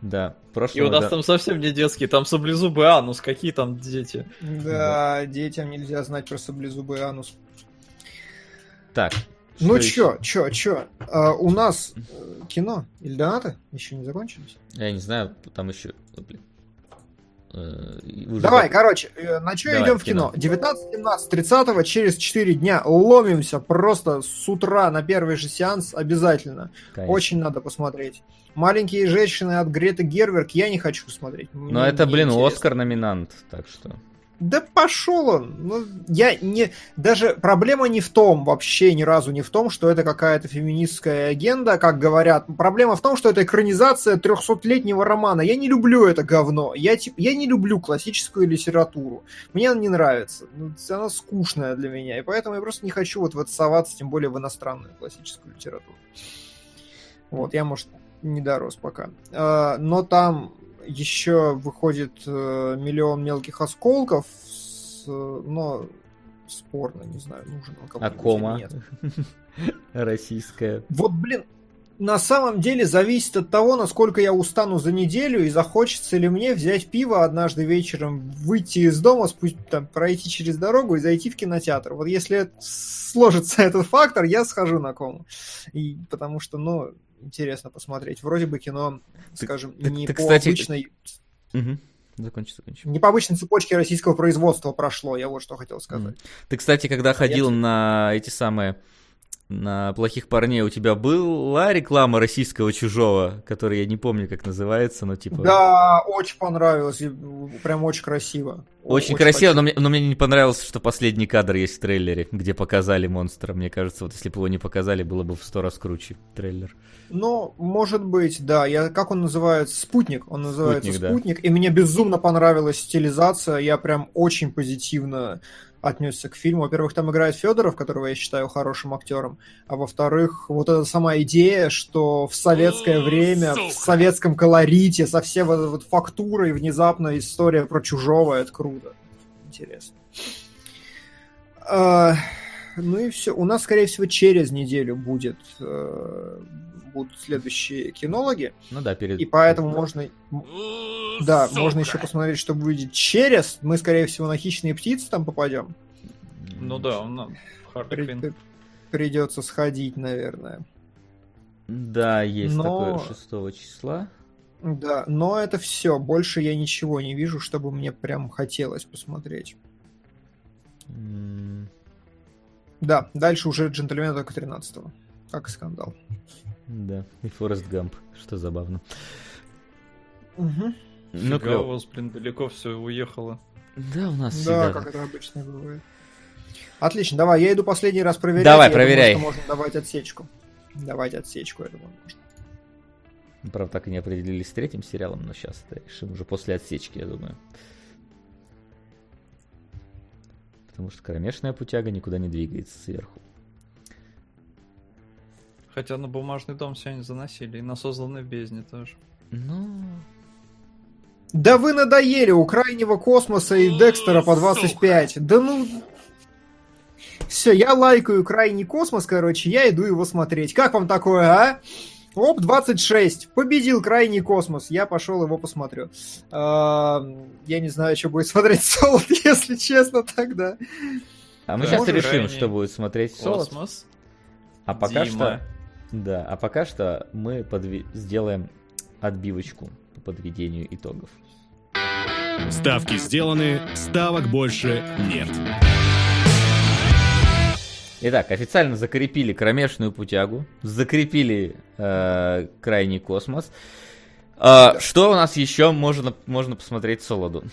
Да, прошлого, И у нас да. там совсем не детские, там саблезубый анус, какие там дети? Да, да. детям нельзя знать про саблезубый анус. Так. Ну чё, чё, чё? А, у нас э, кино или донаты еще не закончились? Я не знаю, там еще... Блин. Э, уже Давай, как... короче, э, на что идем в кино? кино? 19, 17, 30 через 4 дня ломимся просто с утра на первый же сеанс обязательно. Конечно. Очень надо посмотреть. Маленькие женщины от Греты Герверк я не хочу смотреть. Но это, блин, Оскар номинант, так что. Да пошел он. Ну, я не... Даже проблема не в том, вообще ни разу не в том, что это какая-то феминистская агенда, как говорят. Проблема в том, что это экранизация 300-летнего романа. Я не люблю это говно. Я, тип, я не люблю классическую литературу. Мне она не нравится. Ну, она скучная для меня. И поэтому я просто не хочу вот в это соваться, тем более в иностранную классическую литературу. Вот, я, может, не дорос пока. А, но там еще выходит э, миллион мелких осколков, но спорно, не знаю, нужен он кому-нибудь а кома? Российская. Вот, блин, на самом деле зависит от того, насколько я устану за неделю и захочется ли мне взять пиво однажды вечером, выйти из дома, спу- там, пройти через дорогу и зайти в кинотеатр. Вот если сложится этот фактор, я схожу на кому. И, потому что, ну, интересно посмотреть. Вроде бы кино, ты, скажем, ты, не ты, по кстати... обычной... Угу. Закончи, закончи. Не по обычной цепочке российского производства прошло, я вот что хотел сказать. Ты, кстати, когда ходил на эти самые на плохих парней у тебя была реклама российского чужого, который я не помню, как называется, но типа. Да, очень понравилось, прям очень красиво. Очень, очень красиво, но мне, но мне не понравилось, что последний кадр есть в трейлере, где показали монстра. Мне кажется, вот если бы его не показали, было бы в сто раз круче трейлер. Ну, может быть, да. Я, как он называется? Спутник. Он называется Спутник, Спутник. Да. И мне безумно понравилась стилизация. Я прям очень позитивно отнесся к фильму. Во-первых, там играет Федоров, которого я считаю хорошим актером, а во-вторых, вот эта сама идея, что в советское время, в советском колорите, со всей вот, вот фактурой внезапно история про чужого, это круто. Интересно. А, ну и все. У нас, скорее всего, через неделю будет э, будут следующие кинологи. Ну да, перед... И поэтому можно... Да, Сука. можно еще посмотреть, что будет через. Мы, скорее всего, на хищные птицы там попадем. Ну да, он При, Придется сходить, наверное. Да, есть но... такое 6 числа. Да, но это все. Больше я ничего не вижу, чтобы мне прям хотелось посмотреть. Mm. Да, дальше уже джентльмен только 13 -го. Как скандал. Да, и Форест Гамп, что забавно. Угу. Ну, Фига, у вас, блин, далеко все уехало. Да, у нас Да, как это обычно бывает. Отлично, давай, я иду последний раз проверять. Давай, я проверяй. Думаю, можно давать отсечку. Давать отсечку, я думаю, можно. Правда, так и не определились с третьим сериалом, но сейчас это решим уже после отсечки, я думаю. Потому что кромешная путяга никуда не двигается сверху. Хотя на бумажный дом сегодня заносили, и на созданный в бездне тоже. Ну... Да вы надоели у крайнего космоса и Декстера по 25. Да ну... Все, я лайкаю крайний космос, короче, я иду его смотреть. Как вам такое, а? Оп, 26. Победил крайний космос. Я пошел его посмотрю. А, я не знаю, что будет смотреть Солод, если честно, тогда. А мы сейчас решим, что будет смотреть Солод. Космос. А пока что... Да, а пока что мы подви... сделаем отбивочку по подведению итогов. Ставки сделаны, ставок больше нет. Итак, официально закрепили кромешную путягу, закрепили э, крайний космос. Э, что у нас еще можно, можно посмотреть Солоду?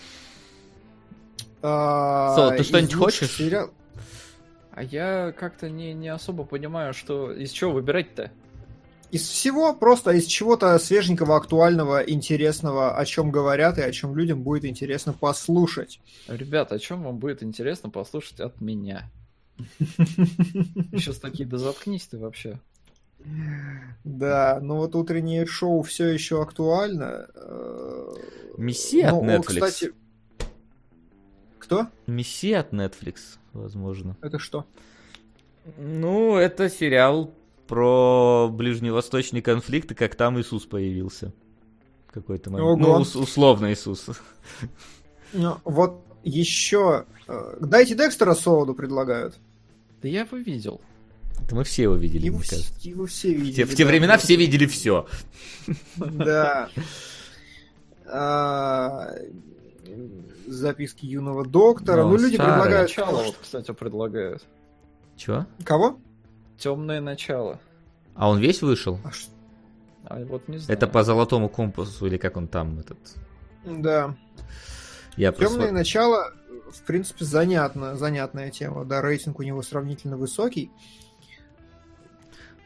А, Солод, ты что-нибудь хочешь? Сериал... А я как-то не, не особо понимаю, что из чего выбирать-то. Из всего, просто из чего-то свеженького, актуального, интересного, о чем говорят и о чем людям будет интересно послушать. Ребята, о чем вам будет интересно послушать от меня? Сейчас такие, да заткнись ты вообще. Да, ну вот утреннее шоу все еще актуально. Э, Мессия от Netflix. Кстати... Кто? Мессия от Netflix, возможно. Это что? Ну, это сериал про ближневосточный конфликт и как там Иисус появился. Какой-то момент. Ого. Ну, ус- условно Иисус. Ну, вот еще... Э, дайте Декстера Солоду предлагают. Да я его видел. Это мы все его видели, его мне кажется. Его все видели. В те, да, времена все видели все. Да. Записки юного доктора. Ну, люди предлагают... Начало, вот, кстати, предлагают. Чего? Кого? Темное начало. А он весь вышел? А, а вот не знаю. Это по золотому компасу или как он там этот? Да. Я Темное просто... начало в принципе, занятно, занятная тема. Да, рейтинг у него сравнительно высокий.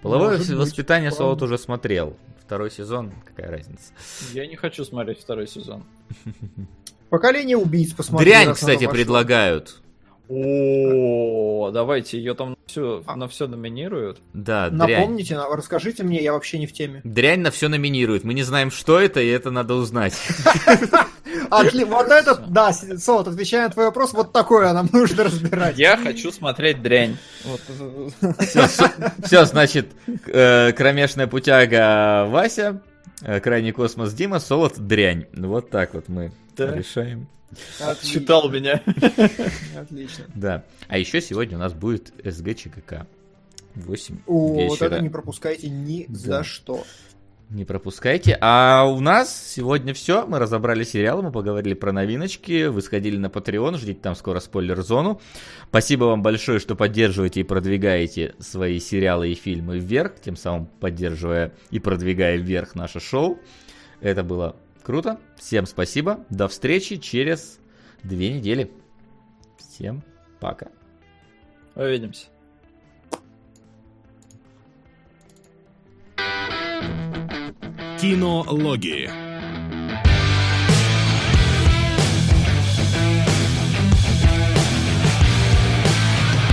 Половое Может воспитание быть, Солод уже смотрел. Второй сезон, какая разница? Я не хочу смотреть второй сезон. Поколение убийц посмотри. Дрянь, кстати, предлагают. О, давайте, ее там все, а. на все номинируют. Да, Напомните, дрянь. расскажите мне, я вообще не в теме. Дрянь на все номинируют. Мы не знаем, что это, и это надо узнать. Вот это, да, Солод, отвечая на твой вопрос, вот такое нам нужно разбирать. Я хочу смотреть дрянь. Все, значит, э, кромешная путяга Вася, э, крайний космос Дима, Солод дрянь. Вот так вот мы решаем. Читал меня. Отлично. Да. А еще сегодня у нас будет СГ ЧКК. 8 О, вечера. вот это не пропускайте ни да. за что. Не пропускайте. А у нас сегодня все. Мы разобрали сериалы, мы поговорили про новиночки. Вы сходили на Patreon, ждите там скоро спойлер-зону. Спасибо вам большое, что поддерживаете и продвигаете свои сериалы и фильмы вверх, тем самым поддерживая и продвигая вверх наше шоу. Это было круто. Всем спасибо. До встречи через две недели. Всем пока. Увидимся. Кинологии.